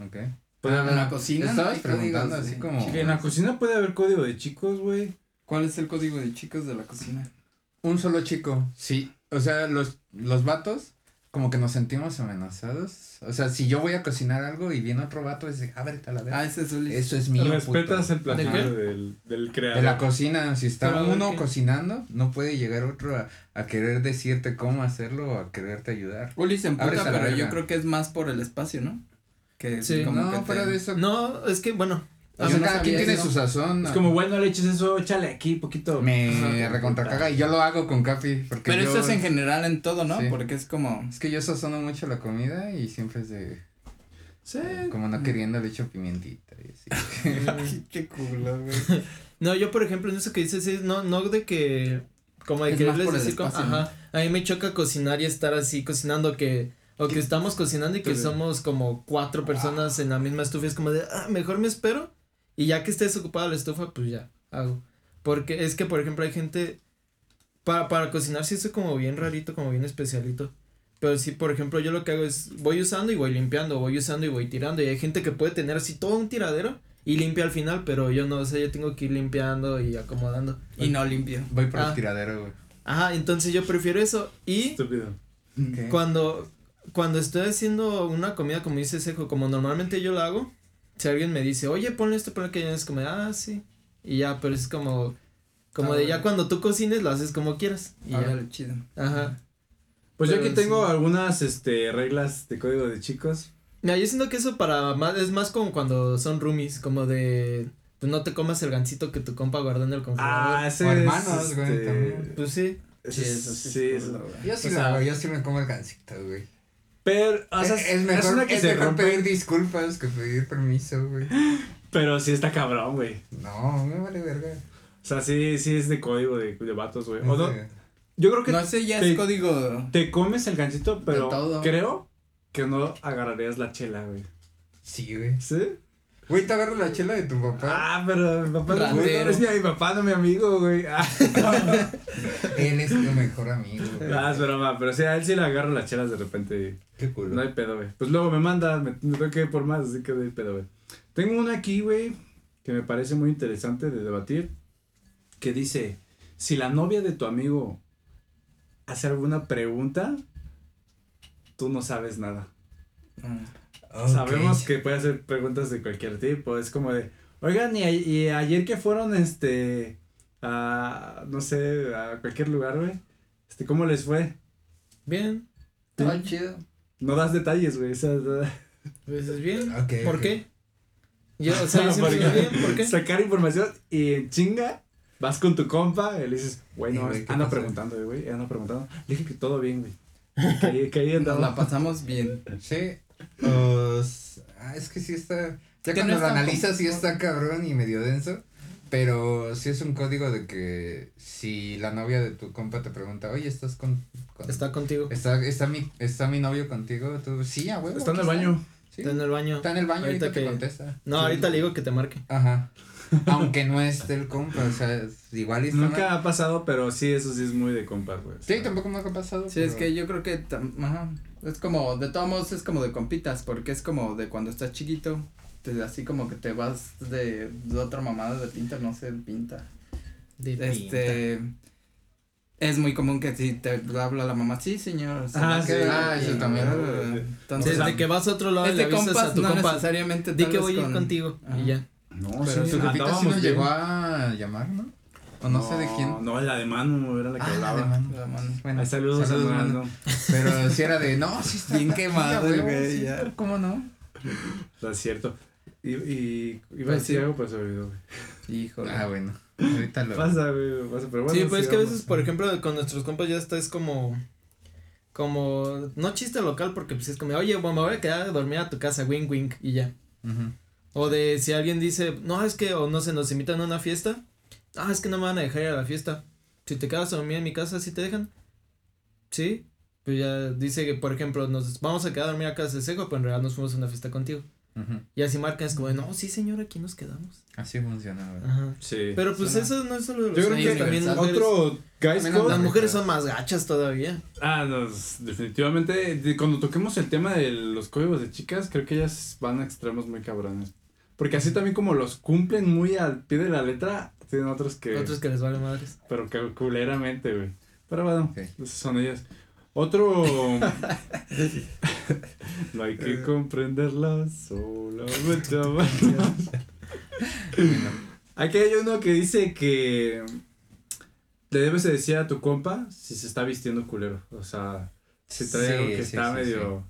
Speaker 2: Ok.
Speaker 3: Puede
Speaker 1: Ah,
Speaker 3: haber-
Speaker 1: en la cocina.
Speaker 2: Estabas preguntando
Speaker 1: Códigos
Speaker 2: así como-
Speaker 3: en la cocina puede haber código de chicos, güey.
Speaker 1: ¿Cuál es el código de chicos de la cocina?
Speaker 2: Un solo chico, sí. O sea, los, los vatos, como que nos sentimos amenazados. O sea, si yo voy a cocinar algo y viene otro vato, dice, ábrete a la vez.
Speaker 1: Ah, ese es el...
Speaker 2: Eso es mío.
Speaker 3: Respetas
Speaker 2: puto".
Speaker 3: el platillo del, del creador.
Speaker 2: De la cocina, si está
Speaker 1: Pero, ¿de
Speaker 2: uno cocinando, no puede llegar otro a, a querer decirte cómo hacerlo o a quererte ayudar.
Speaker 1: Uli se emputa, pero yo creo que es más por el espacio, ¿no? Que
Speaker 4: Sí.
Speaker 1: como
Speaker 2: no,
Speaker 1: que te-
Speaker 2: fuera de eso.
Speaker 4: No, es que, bueno.
Speaker 2: O sea, cada quien tiene su sazón.
Speaker 3: Es como, bueno, le eches eso, échale aquí poquito.
Speaker 2: Me recontracaga y yo lo hago con Capi. Porque
Speaker 1: Pero
Speaker 2: yo,
Speaker 1: eso es en general en todo, ¿no?
Speaker 2: Sí.
Speaker 1: Porque es como...
Speaker 2: Es que yo sazono mucho la comida y siempre es de.
Speaker 3: Sí.
Speaker 2: Como no queriendo le echo pimientita y así.
Speaker 1: Ay, qué culo, güey.
Speaker 4: No, yo por ejemplo en eso que dices, sí, no, no de que, como de
Speaker 1: Es
Speaker 4: que
Speaker 1: más
Speaker 4: les
Speaker 1: por el
Speaker 4: decir, como- ajá, a mí me choca cocinar y estar así cocinando que, o que estamos cocinando y que somos como cuatro personas en la misma estufa, es como de, ah, mejor me espero y ya que estés ocupada la estufa, pues ya, hago. Porque es que, por ejemplo, hay gente, para, para cocinar sí es como bien rarito, como bien especialito. Pero sí, por ejemplo, yo lo que hago es, voy usando y voy limpiando, voy usando y voy tirando. Y hay gente que puede tener así todo un tiradero y limpia al final, pero yo no, o sea, yo tengo que ir limpiando y acomodando.
Speaker 1: Y no limpio.
Speaker 2: Voy por
Speaker 4: Ah.
Speaker 2: el tiradero, güey.
Speaker 4: Ajá, entonces yo prefiero eso. Y
Speaker 3: Estúpido.
Speaker 4: Cuando, cuando estoy haciendo una comida, como dice Sejo, como normalmente yo la hago, si alguien me dice, oye, ponle esto, ponle aquello, es como, ah, sí. Y ya, pero es como, como
Speaker 1: Ah,
Speaker 4: de ya
Speaker 1: bueno.
Speaker 4: cuando tú cocines, lo haces como quieras. Y ya.
Speaker 1: Órale, chido.
Speaker 4: Ajá.
Speaker 3: Pues yo
Speaker 4: Pero
Speaker 3: aquí tengo
Speaker 4: sí.
Speaker 3: algunas este, reglas de código de chicos.
Speaker 4: Mira, yo siento que eso para más, es más como cuando son roomies, como de, pues no te comas el gancito que tu compa guardó en el congelador.
Speaker 3: Ah, ese
Speaker 2: O
Speaker 3: es,
Speaker 2: hermanos, güey,
Speaker 3: este,
Speaker 2: también.
Speaker 4: Pues sí.
Speaker 1: Sí,
Speaker 3: es-
Speaker 1: eso sí.
Speaker 3: eso.
Speaker 2: Yo sí
Speaker 4: O sea-
Speaker 2: yo sí me como el gancito, güey.
Speaker 3: Pero, o sea,
Speaker 2: es, es mejor,
Speaker 3: una que
Speaker 2: es
Speaker 3: se
Speaker 2: mejor
Speaker 3: rompe,
Speaker 2: pedir disculpas que pedir permiso, güey.
Speaker 3: pero sí está cabrón, güey.
Speaker 2: No, me vale verga.
Speaker 3: O sea, sí, sí es de código de, de vatos, güey. O no, yo creo que
Speaker 1: No sé, ya
Speaker 3: te-
Speaker 1: es código...
Speaker 3: te comes el gancito, pero
Speaker 1: todo.
Speaker 3: creo que no agarrarías la chela, güey.
Speaker 2: Sí, güey.
Speaker 3: ¿Sí?
Speaker 2: Güey, te agarro la chela de tu papá.
Speaker 3: Ah, pero mi papá no es,
Speaker 1: Ratero.
Speaker 3: mi- es mi, mi papá, no mi amigo, güey. Ah,
Speaker 2: Él es tu mejor amigo, güey.
Speaker 3: Ah, es broma, pero sí, a él sí le agarro las chelas de repente.
Speaker 2: Qué culo.
Speaker 3: No hay pedo, güey. Pues luego me manda, me, me tengo que ir por más, así que no hay pedo, güey. Tengo una aquí, güey, que me parece muy interesante de debatir, que dice, si la novia de tu amigo hace alguna pregunta, tú no sabes nada.
Speaker 1: Mm.
Speaker 3: Sabemos que puede hacer preguntas de cualquier tipo, es como de, oigan, y, a- y ayer que fueron, este, a, no sé, a cualquier lugar, güey, este, ¿cómo les fue?
Speaker 4: Bien.
Speaker 1: Está chido.
Speaker 3: No das detalles, güey, o sea,
Speaker 4: Pues es bien.
Speaker 2: Ok,
Speaker 4: ¿Por qué? Yo, o sea, digo, bien, ¿por qué?
Speaker 3: sacar información y en chinga vas con tu compa y le dices, güey, no,
Speaker 2: güey, ¿qué
Speaker 3: anda preguntando, güey, anda preguntando. Le dije que todo bien, güey. Que, ahí- que ahí
Speaker 1: Nos la pasamos bien.
Speaker 2: Sí. Pues, ah, es que sí está. Ya
Speaker 1: Que
Speaker 2: cuando
Speaker 1: no
Speaker 2: lo analizas, sí está cabrón y medio denso. Pero sí es un código de que si la novia de tu compa te pregunta, oye, ¿estás con. con-
Speaker 4: Está contigo.
Speaker 2: está, está, mi, ¿Está mi novio contigo? Tú, sí, a huevo.
Speaker 3: Está en el baño.
Speaker 2: Sí.
Speaker 4: Está en el baño.
Speaker 2: Está en el baño, ahorita,
Speaker 4: Ahorita
Speaker 2: te contesta.
Speaker 4: No,
Speaker 2: Sí.
Speaker 4: ahorita le digo que te marque.
Speaker 2: Ajá. Aunque no esté el compa, o sea, es- igual y está
Speaker 3: Nunca
Speaker 2: mal.
Speaker 3: ha pasado, pero sí, eso sí es muy de compas, güey.
Speaker 2: Sí, tampoco me ha pasado.
Speaker 1: Sí, es que yo creo que, tam- ajá, es como, de todos modos es como de compitas, porque es como de cuando estás chiquito, te, así como que te vas de, de otra mamada de pinta, no sé, pinta.
Speaker 4: De
Speaker 1: Este, es muy común que si te habla la mamá, sí señor. se
Speaker 3: Ah, sí.
Speaker 1: queda",
Speaker 2: Ah, eso
Speaker 1: y-
Speaker 2: también.
Speaker 1: Entonces,
Speaker 4: Desde que vas a otro lado
Speaker 1: es
Speaker 4: le avisas
Speaker 1: compas,
Speaker 4: a tu
Speaker 1: no
Speaker 4: compa.
Speaker 1: necesariamente
Speaker 4: Di que voy a ir
Speaker 1: con-
Speaker 4: contigo.
Speaker 1: Ajá.
Speaker 4: Y ya.
Speaker 3: No,
Speaker 2: Pero
Speaker 3: sí,
Speaker 2: su jefita sí nos
Speaker 3: bien.
Speaker 2: llegó a llamar, ¿no? O no, sé de quién.
Speaker 3: No, la de Manu era la que
Speaker 2: Ah,
Speaker 3: hablaba.
Speaker 2: de mano.
Speaker 1: La mano.
Speaker 2: Bueno,
Speaker 3: Ay, saludos,
Speaker 2: saludos,
Speaker 3: a. Manu.
Speaker 2: Pero si era de, no, sí está.
Speaker 1: Bien quemado
Speaker 2: a
Speaker 1: güey,
Speaker 2: sí. ¿Cómo no?
Speaker 3: No, es cierto. Y, y iba a
Speaker 1: Pues
Speaker 3: decir
Speaker 1: sí.
Speaker 3: algo, pero se olvidó, güey.
Speaker 1: Híjole.
Speaker 2: Ah, bueno. Ahorita lo.
Speaker 3: Pasa, güey, pasa, pero bueno.
Speaker 4: sí, pues es que a veces, por ejemplo, con nuestros compas ya está, es como, como, no chiste local, porque pues es como, oye, bueno, me voy a quedar a dormir a tu casa, wing wing, y ya. O de si alguien dice, no, es que, o no sé, nos invitan a una fiesta, ah, es que no me van a dejar ir a la fiesta. Si te quedas a dormir en mi casa, ¿sí te dejan? Sí. Pues ya dice que, por ejemplo, nos vamos a quedar a dormir a casa de Seco, pero en realidad nos fuimos a una fiesta contigo.
Speaker 2: Ujú.
Speaker 4: Y así marcan, es como, no, sí, señor, aquí nos quedamos.
Speaker 2: Así funciona, güey.
Speaker 4: Ajá.
Speaker 3: Sí.
Speaker 4: Pero pues
Speaker 1: Suena-
Speaker 4: eso no es solo de los
Speaker 3: Yo creo que
Speaker 4: también mujeres.
Speaker 3: otro guys
Speaker 2: También
Speaker 3: code-
Speaker 4: Las
Speaker 2: No,
Speaker 4: mujeres son más gachas todavía.
Speaker 3: Ah, nos, definitivamente, de- cuando toquemos el tema de los códigos de chicas, creo que ellas van a extremos muy cabrones. Porque así también como los cumplen muy al pie de la letra, tienen otros que.
Speaker 4: Otros que les vale madres.
Speaker 3: Pero que culeramente, güey. Pero bueno,
Speaker 2: Ok.
Speaker 3: esas son ellas. Otro. no hay que comprenderlas, solamente. Aquí hay uno que dice que le debes de decir a tu compa si se está vistiendo culero. O sea, si trae
Speaker 2: Sí,
Speaker 3: algo que
Speaker 2: sí,
Speaker 3: está
Speaker 2: sí,
Speaker 3: medio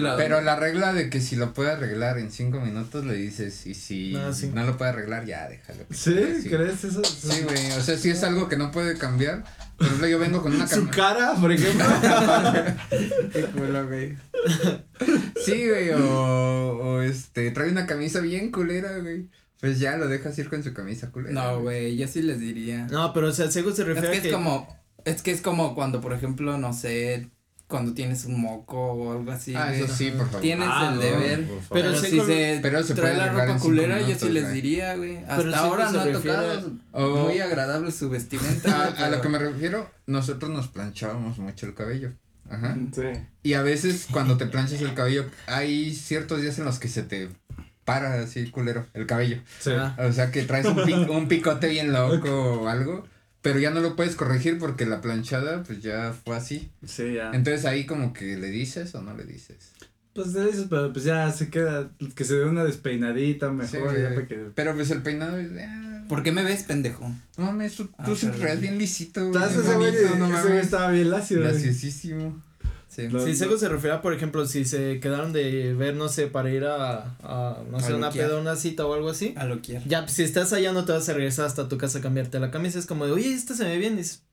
Speaker 1: la-
Speaker 2: Pero la regla de que si lo puede arreglar en cinco minutos le dices y si
Speaker 4: No,
Speaker 2: lo puede arreglar ya déjalo.
Speaker 3: ¿Sí?
Speaker 2: Sí.
Speaker 3: ¿Crees eso?
Speaker 2: Sí, güey, o sea, si es algo que no puede cambiar, por ejemplo, yo vengo con una
Speaker 3: Su
Speaker 2: cama.
Speaker 3: cara, por ejemplo.
Speaker 1: Qué culo, güey.
Speaker 2: Sí, güey, o, o este, trae una camisa bien culera, güey. Pues ya lo dejas ir con su camisa culera.
Speaker 1: No, güey, yo sí les diría.
Speaker 4: No, pero o sea, Sego se
Speaker 1: es
Speaker 4: refiere
Speaker 1: que
Speaker 4: a
Speaker 1: es
Speaker 4: que.
Speaker 1: como, es que es como cuando, por ejemplo, no sé, cuando tienes un moco o algo así.
Speaker 2: Ah, eso sí, por favor.
Speaker 1: Tienes
Speaker 3: Ah,
Speaker 1: el
Speaker 3: no,
Speaker 1: deber. Pero,
Speaker 4: Pero
Speaker 1: si se,
Speaker 2: pero se
Speaker 1: trae la ropa culera, yo
Speaker 2: minutos,
Speaker 1: sí les diría, güey.
Speaker 4: Pero
Speaker 1: Hasta ahora no ha tocado. Muy agradable su vestimenta.
Speaker 2: A, a lo
Speaker 1: pero-
Speaker 2: que me refiero, nosotros nos planchábamos mucho el cabello. Ajá.
Speaker 3: Sí.
Speaker 2: Y a veces cuando te planchas el cabello, hay ciertos días en los que se te para así culero el cabello.
Speaker 3: Sí.
Speaker 2: O sea que traes un, pic- un picote bien loco o algo, pero ya no lo puedes corregir porque la planchada pues ya fue así.
Speaker 3: Sí, ya.
Speaker 2: Entonces ahí como que le dices o no le dices.
Speaker 3: Pues le dices, pero pues ya se queda, que se dé una despeinadita mejor,
Speaker 2: Sí,
Speaker 3: ya para que...
Speaker 2: Pero pues el peinado es ah,
Speaker 1: ¿Por qué me ves, pendejo?
Speaker 2: no mames, tú,
Speaker 1: Ah,
Speaker 2: tú siempre bien lisito,
Speaker 3: Estás ese güey,
Speaker 2: no
Speaker 3: estaba bien lacio.
Speaker 1: Sí.
Speaker 3: Lo-
Speaker 4: Si Sego se refiere a, por ejemplo, si se quedaron de ver, no sé, para ir a, a no sé,
Speaker 1: A
Speaker 4: una
Speaker 1: luquear.
Speaker 4: peda, una cita o algo así.
Speaker 1: A lo quiero.
Speaker 4: Ya, si estás allá no te vas a regresar hasta tu casa a cambiarte la camisa. Es como de, oye, esta se me ve bien. Y dices,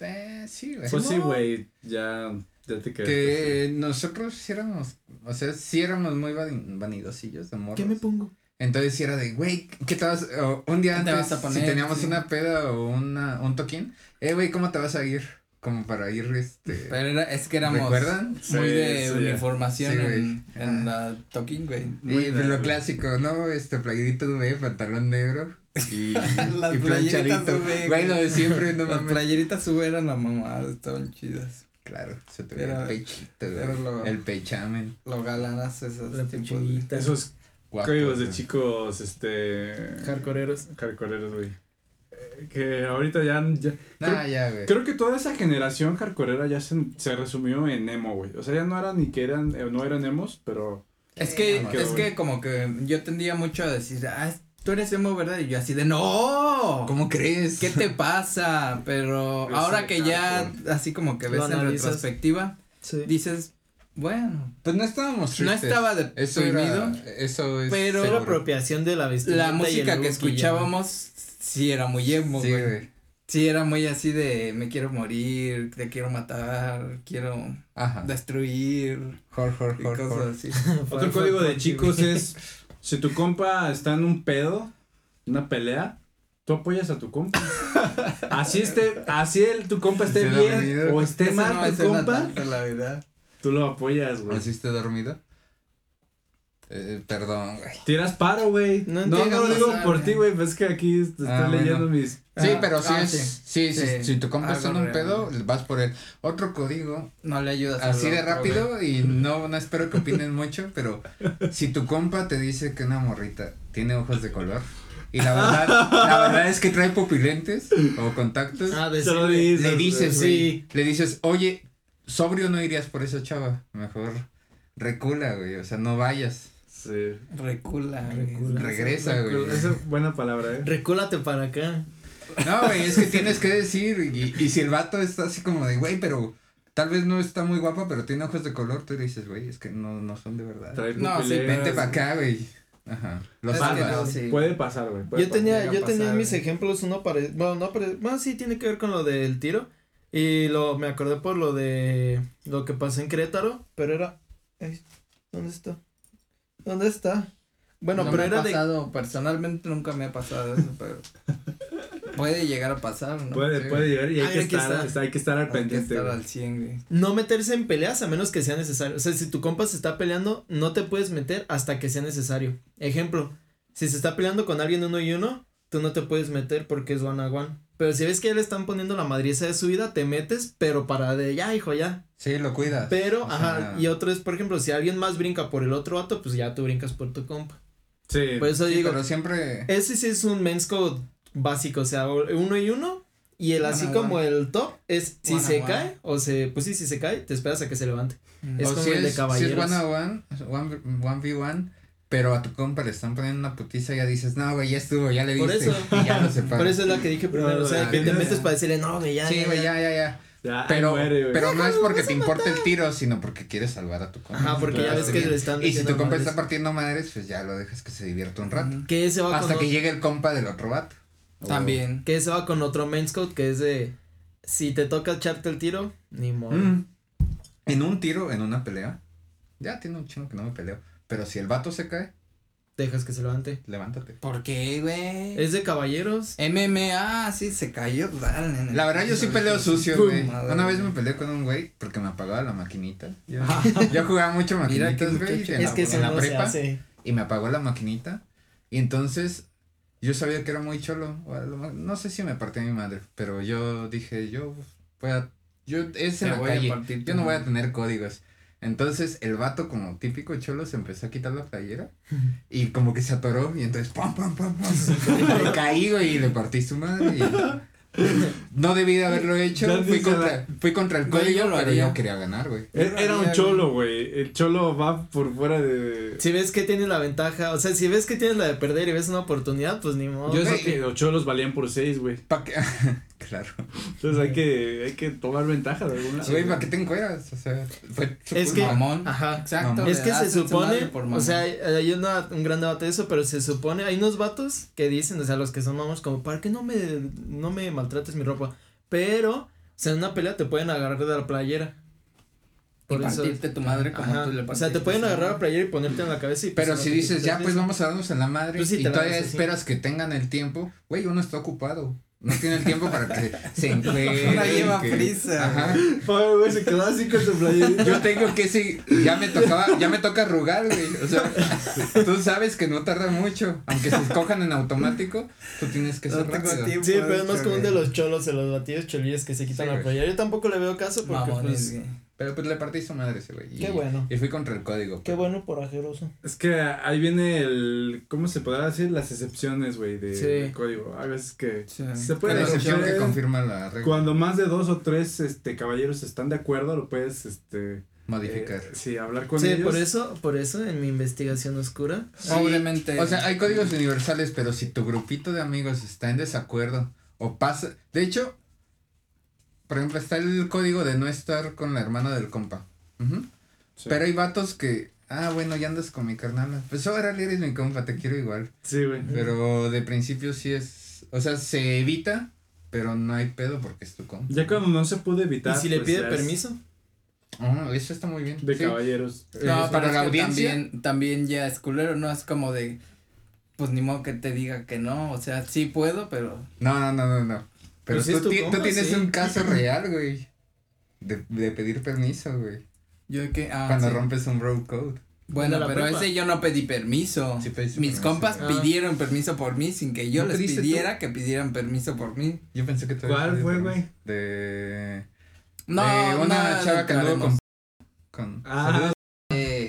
Speaker 2: Eh, sí, güey.
Speaker 3: Pues sí,
Speaker 4: No.
Speaker 3: güey, ya, ya te quedas.
Speaker 2: Que nosotros sí éramos, o sea, sí éramos muy van- vanidosillos de morros.
Speaker 4: ¿qué me pongo?
Speaker 2: Entonces sí era de, güey, ¿qué te vas? o un día
Speaker 1: ¿Qué te
Speaker 2: antes,
Speaker 1: vas a poner?
Speaker 2: si teníamos
Speaker 1: Sí.
Speaker 2: una peda o una, un toquín, eh, güey, ¿cómo te vas a ir? Como para ir, este.
Speaker 1: Pero era, es que éramos
Speaker 2: ¿Recuerdan?
Speaker 1: muy
Speaker 3: Sí,
Speaker 1: de
Speaker 3: sí,
Speaker 1: uniformación
Speaker 2: Sí, güey.
Speaker 1: en, en la talking, güey.
Speaker 2: Y pues, lo clásico, ¿no? Este, playerito de pantalón negro y,
Speaker 1: Las
Speaker 2: y.
Speaker 1: UV,
Speaker 2: Güey, lo de siempre, no
Speaker 1: Las
Speaker 2: mames.
Speaker 1: playeritas sube eran la mamá, estaban chidas.
Speaker 2: Claro, se te ve
Speaker 1: Era-
Speaker 2: el pechito, güey.
Speaker 1: era lo-
Speaker 2: El pechamen.
Speaker 1: Lo galanas esos tipos.
Speaker 3: Esos códigos de
Speaker 2: güey.
Speaker 3: chicos, este...
Speaker 4: Hardcoreeros.
Speaker 3: Hardcoreeros, güey. Que ahorita ya, ya
Speaker 2: Nah, ya, güey.
Speaker 3: Creo que toda esa generación hardcoreera ya se, se resumió en emo, güey. O sea, ya no eran ni que eran, eh, no eran emos, pero...
Speaker 1: Es que,
Speaker 2: no,
Speaker 1: es
Speaker 3: güey.
Speaker 1: que como que yo tendía mucho a decir, ah, tú eres emo, ¿verdad? Y yo así de, no.
Speaker 2: ¿Cómo crees?
Speaker 1: ¿Qué te pasa? Pero
Speaker 3: Pues
Speaker 1: ahora que ya así como que ves en retrospectiva,
Speaker 4: Sí.
Speaker 1: dices, bueno,
Speaker 2: Pues no estábamos
Speaker 1: no
Speaker 2: tristes.
Speaker 1: estaba
Speaker 2: Eso
Speaker 1: deprimido.
Speaker 2: era, eso es
Speaker 1: pero-
Speaker 4: la apropiación de la vestimenta.
Speaker 1: La
Speaker 4: y el
Speaker 1: música
Speaker 4: look
Speaker 1: que escuchábamos sí era muy emo,
Speaker 2: Sí,
Speaker 1: güey.
Speaker 2: güey.
Speaker 1: Sí, era muy así de me quiero morir, te quiero matar, quiero
Speaker 2: Ajá.
Speaker 1: destruir
Speaker 2: Jor, jor,
Speaker 1: y cosas así.
Speaker 4: Fue-
Speaker 3: Otro código de chicos es, si tu compa está en un pedo, una pelea, tú apoyas a tu compa. Así esté, así el, tu compa esté bien o esté mal
Speaker 1: no
Speaker 3: tu compa,
Speaker 1: tanto, la verdad.
Speaker 3: tú lo apoyas, güey.
Speaker 2: ¿Así está dormido? Eh, perdón, güey.
Speaker 3: Tiras paro, güey.
Speaker 4: No
Speaker 3: No,
Speaker 4: entiendo,
Speaker 3: no lo digo
Speaker 1: pasar,
Speaker 3: por ti, güey, pues es que aquí estoy
Speaker 2: Ah, bueno.
Speaker 3: leyendo mis...
Speaker 2: Sí,
Speaker 1: Ah,
Speaker 2: pero sí
Speaker 1: ah,
Speaker 2: es,
Speaker 1: sí.
Speaker 2: sí, sí,
Speaker 1: Sí.
Speaker 2: si tu compa está en un pedo, vas por él. Otro código,
Speaker 1: No le ayudas a
Speaker 2: así de rápido, y no, no espero que opinen mucho, pero si tu compa te dice que una morrita tiene ojos de color, y la verdad, la verdad es que trae pupilentes o contactos,
Speaker 4: Ah,
Speaker 3: lo
Speaker 4: decirle.
Speaker 3: dices,
Speaker 2: le dices,
Speaker 4: sí.
Speaker 2: güey, le dices, oye, sobrio no irías por esa chava, mejor recula, güey, o sea, no vayas,
Speaker 3: Sí.
Speaker 1: Recula,
Speaker 2: regresa, güey.
Speaker 3: Esa es buena palabra, eh.
Speaker 4: Recúlate para acá.
Speaker 2: No, güey, es que tienes que decir, y, y si el vato está así como de, güey, pero tal vez no está muy guapa, pero tiene ojos de color, tú dices, güey, es que no, no son de verdad.
Speaker 3: Trae
Speaker 1: No, sí.
Speaker 2: Vente para acá, güey. Ajá. Lo
Speaker 1: no, sí.
Speaker 3: Puede pasar, güey. puede
Speaker 4: Yo tenía, yo tenía mis ejemplos, uno pare, bueno, no pare, bueno, sí tiene que ver con lo del tiro. Y lo, me acordé por lo de, lo que pasó en Querétaro, pero era, ¿dónde está? ¿Dónde está? Bueno,
Speaker 1: No
Speaker 4: pero
Speaker 1: me
Speaker 4: era
Speaker 1: ha
Speaker 4: de,
Speaker 1: pasado, personalmente nunca me ha pasado eso, pero puede llegar a pasar, ¿no?
Speaker 3: Puede,
Speaker 2: Sí.
Speaker 3: puede llegar y hay
Speaker 4: Ay,
Speaker 3: que estar, hay que estar al
Speaker 1: Hay que
Speaker 3: pendiente.
Speaker 1: estar
Speaker 3: güey.
Speaker 1: al 100, güey.
Speaker 4: no meterse en peleas a menos que sea necesario. O sea, si tu compa se está peleando, no te puedes meter hasta que sea necesario. Ejemplo, si se está peleando con alguien uno y uno, tú no te puedes meter porque es one a one. Pero si ves que ya le están poniendo la madriza de su vida, te metes, pero para de ya, hijo, ya.
Speaker 2: Sí, lo cuidas.
Speaker 4: Pero,
Speaker 2: O
Speaker 4: ajá,
Speaker 2: sea,
Speaker 4: y otro es, por ejemplo, si alguien más brinca por el otro vato, pues ya tú brincas por tu compa.
Speaker 3: Sí.
Speaker 4: Por eso
Speaker 2: Sí,
Speaker 4: digo,
Speaker 2: pero siempre.
Speaker 4: ese sí es un men's code básico, o sea, uno y uno. Y el así como el top es si se cae o se, pues sí, si se cae, te esperas a que se levante.
Speaker 1: Mm.
Speaker 4: es
Speaker 2: o
Speaker 4: como
Speaker 2: si
Speaker 4: el de
Speaker 2: es,
Speaker 4: caballeros.
Speaker 2: Si es one on one, one, one v one, pero a tu compa le están poniendo una putiza y ya dices, no, güey, ya estuvo, ya le
Speaker 4: Por
Speaker 2: viste.
Speaker 4: eso.
Speaker 2: Y ya lo separas.
Speaker 4: Por eso es la que dije primero, o sea,
Speaker 3: No,
Speaker 4: que te metes para decirle, no, güey, ya,
Speaker 2: Sí, güey,
Speaker 4: ya".
Speaker 2: ya, ya, ya.
Speaker 3: Ya,
Speaker 2: Pero,
Speaker 3: muere,
Speaker 2: pero no es porque te importe el tiro, sino porque quieres salvar a tu compa.
Speaker 4: Ajá, porque ya ves que le están
Speaker 2: Y si tu compa
Speaker 4: madres.
Speaker 2: está partiendo madres, pues ya lo dejas que se divierta un rato.
Speaker 4: Que ese va
Speaker 2: Hasta
Speaker 4: con
Speaker 2: que
Speaker 4: o-
Speaker 2: llegue el compa del otro vato.
Speaker 1: También.
Speaker 4: que ese va con otro men's code que es de si te toca echarte el tiro, ni modo.
Speaker 2: Mm. En un tiro, en una pelea. Ya tiene un chingo que no me peleo. Pero si el vato se cae,
Speaker 4: Dejas que se levante.
Speaker 2: levántate.
Speaker 1: ¿Por qué, güey?
Speaker 4: Es de caballeros.
Speaker 1: MMA, sí, se cayó. dale, nene.
Speaker 2: La verdad, yo sí peleo sucio, güey.
Speaker 1: madre.
Speaker 2: Una vez me peleé con un güey porque me apagaba la maquinita. Yo, yo jugaba mucho maquinitas, güey.
Speaker 4: Es
Speaker 2: la,
Speaker 4: que
Speaker 2: en la
Speaker 4: no se
Speaker 2: prepa.
Speaker 4: hace.
Speaker 2: Y me apagó la maquinita. Y entonces yo sabía que era muy cholo. No sé si me partí a mi madre. Pero yo dije, yo voy a. Yo, es en la
Speaker 1: voy a partir
Speaker 2: Yo no voy a tener códigos. Entonces el vato como típico cholo se empezó a quitar la playera y como que se atoró y entonces pam pam pam pam le caí güey y le partí su madre y no debí de haberlo hecho fui contra, fui contra el
Speaker 1: yo
Speaker 2: código
Speaker 1: lo
Speaker 2: pero
Speaker 1: haría.
Speaker 2: yo quería ganar güey
Speaker 3: E- Era un cholo, güey. El cholo va por fuera de.
Speaker 4: Si ves que tienes la ventaja, o sea, si ves que tienes la de perder y ves una oportunidad, pues ni modo.
Speaker 3: Yo sé que los cholos valían por seis, güey.
Speaker 2: claro
Speaker 3: Entonces hay que, hay que tomar ventaja de alguna
Speaker 2: güey para qué te encueras o sea fue
Speaker 4: Es que-
Speaker 1: Mamón.
Speaker 4: Ajá.
Speaker 1: Exacto.
Speaker 2: Mamón.
Speaker 4: Es que se supone,
Speaker 1: por
Speaker 4: o sea, hay, hay una, un gran debate de eso, pero se supone, hay unos vatos que dicen, o sea, los que son mamás, como, ¿para qué no me, no me maltrates mi ropa? Pero, o sea, en una pelea te pueden agarrar de la playera.
Speaker 1: Y
Speaker 4: Por eso.
Speaker 1: partirte tu madre como
Speaker 4: Ajá,
Speaker 1: tú le
Speaker 4: O sea, te pueden agarrar la
Speaker 1: madre.
Speaker 4: playera y ponerte en la cabeza y pues,
Speaker 2: pero si dices ya pues vamos a darnos en la madre
Speaker 4: Pues sí,
Speaker 2: y
Speaker 4: la
Speaker 2: todavía
Speaker 4: así.
Speaker 2: esperas que tengan el tiempo güey uno está ocupado no tiene el tiempo para que se encuentre
Speaker 1: Una lleva
Speaker 2: que-
Speaker 1: prisa,
Speaker 2: ajá
Speaker 3: Ay, güey, se quedó así con su playera.
Speaker 2: Yo tengo que sí, ya me tocaba, ya me toca arrugar, güey. O sea, tú sabes que no tarda mucho. Aunque se escojan en automático, tú tienes que ser
Speaker 1: No tengo
Speaker 2: rápido.
Speaker 1: tiempo.
Speaker 4: Sí, pero es más
Speaker 1: Pues,
Speaker 4: común de los cholos, de los batidos cholillos que se quitan
Speaker 2: Sí,
Speaker 4: la playera. Yo tampoco le veo caso porque,
Speaker 1: Mamones,
Speaker 4: pues,
Speaker 1: güey.
Speaker 2: Pero pues le partí su madre ese güey. y-
Speaker 4: Qué bueno.
Speaker 2: Y fui contra el código.
Speaker 4: qué bueno por ajeroso.
Speaker 3: Es que ahí viene el. ¿Cómo se podrá decir? Las excepciones, güey, de,
Speaker 4: Sí.
Speaker 3: del código. A veces que.
Speaker 1: Sí.
Speaker 3: Se puede
Speaker 2: la excepción que confirma la regla.
Speaker 3: Cuando más de dos o tres este, caballeros están de acuerdo, lo puedes este,
Speaker 2: Modificar.
Speaker 3: eh, sí, hablar con
Speaker 4: Sí,
Speaker 3: ellos.
Speaker 4: por eso, por eso en mi investigación oscura.
Speaker 2: Sí,
Speaker 1: Obviamente.
Speaker 2: O sea, hay códigos universales, pero si tu grupito de amigos está en desacuerdo o pasa. De hecho, por ejemplo, está el código de no estar con la hermana del compa.
Speaker 3: Sí.
Speaker 2: Pero hay vatos que. Ah, bueno, ya andas con mi carnal. Pues ahora eres mi compa, te quiero igual.
Speaker 3: Sí, güey.
Speaker 2: Pero de principio sí es. O sea, se evita, pero no hay pedo porque es tu compa.
Speaker 3: Ya cuando no se pudo evitar.
Speaker 4: ¿Y si le
Speaker 3: pues,
Speaker 4: pide permiso?
Speaker 2: Oh, eso está muy bien.
Speaker 3: De
Speaker 2: Sí.
Speaker 3: caballeros.
Speaker 2: Eh,
Speaker 1: No, pero
Speaker 2: para la audiencia.
Speaker 1: También, también ya es culero, no es como de. Pues ni modo que te diga que no. O sea, sí puedo, pero.
Speaker 2: No, no, no, no, no. Pero
Speaker 4: Pues
Speaker 2: tú, tienes
Speaker 4: sí.
Speaker 2: un caso real, güey. De, de pedir permiso, güey.
Speaker 1: Yo que. Ah,
Speaker 2: cuando
Speaker 1: sí.
Speaker 2: rompes un bro code.
Speaker 1: Bueno, pero
Speaker 4: prepa.
Speaker 1: ese yo no pedí permiso.
Speaker 2: Sí pediste
Speaker 1: Mis
Speaker 2: permiso,
Speaker 1: compas.
Speaker 4: Ah.
Speaker 1: pidieron permiso por mí sin que yo
Speaker 2: ¿No
Speaker 1: les pidiera que pidieran permiso por mí.
Speaker 2: Yo pensé que tú
Speaker 3: ¿Cuál fue, güey?
Speaker 2: De.
Speaker 1: No,
Speaker 2: de una
Speaker 1: no
Speaker 2: chava que anduvo con. con
Speaker 3: Ah.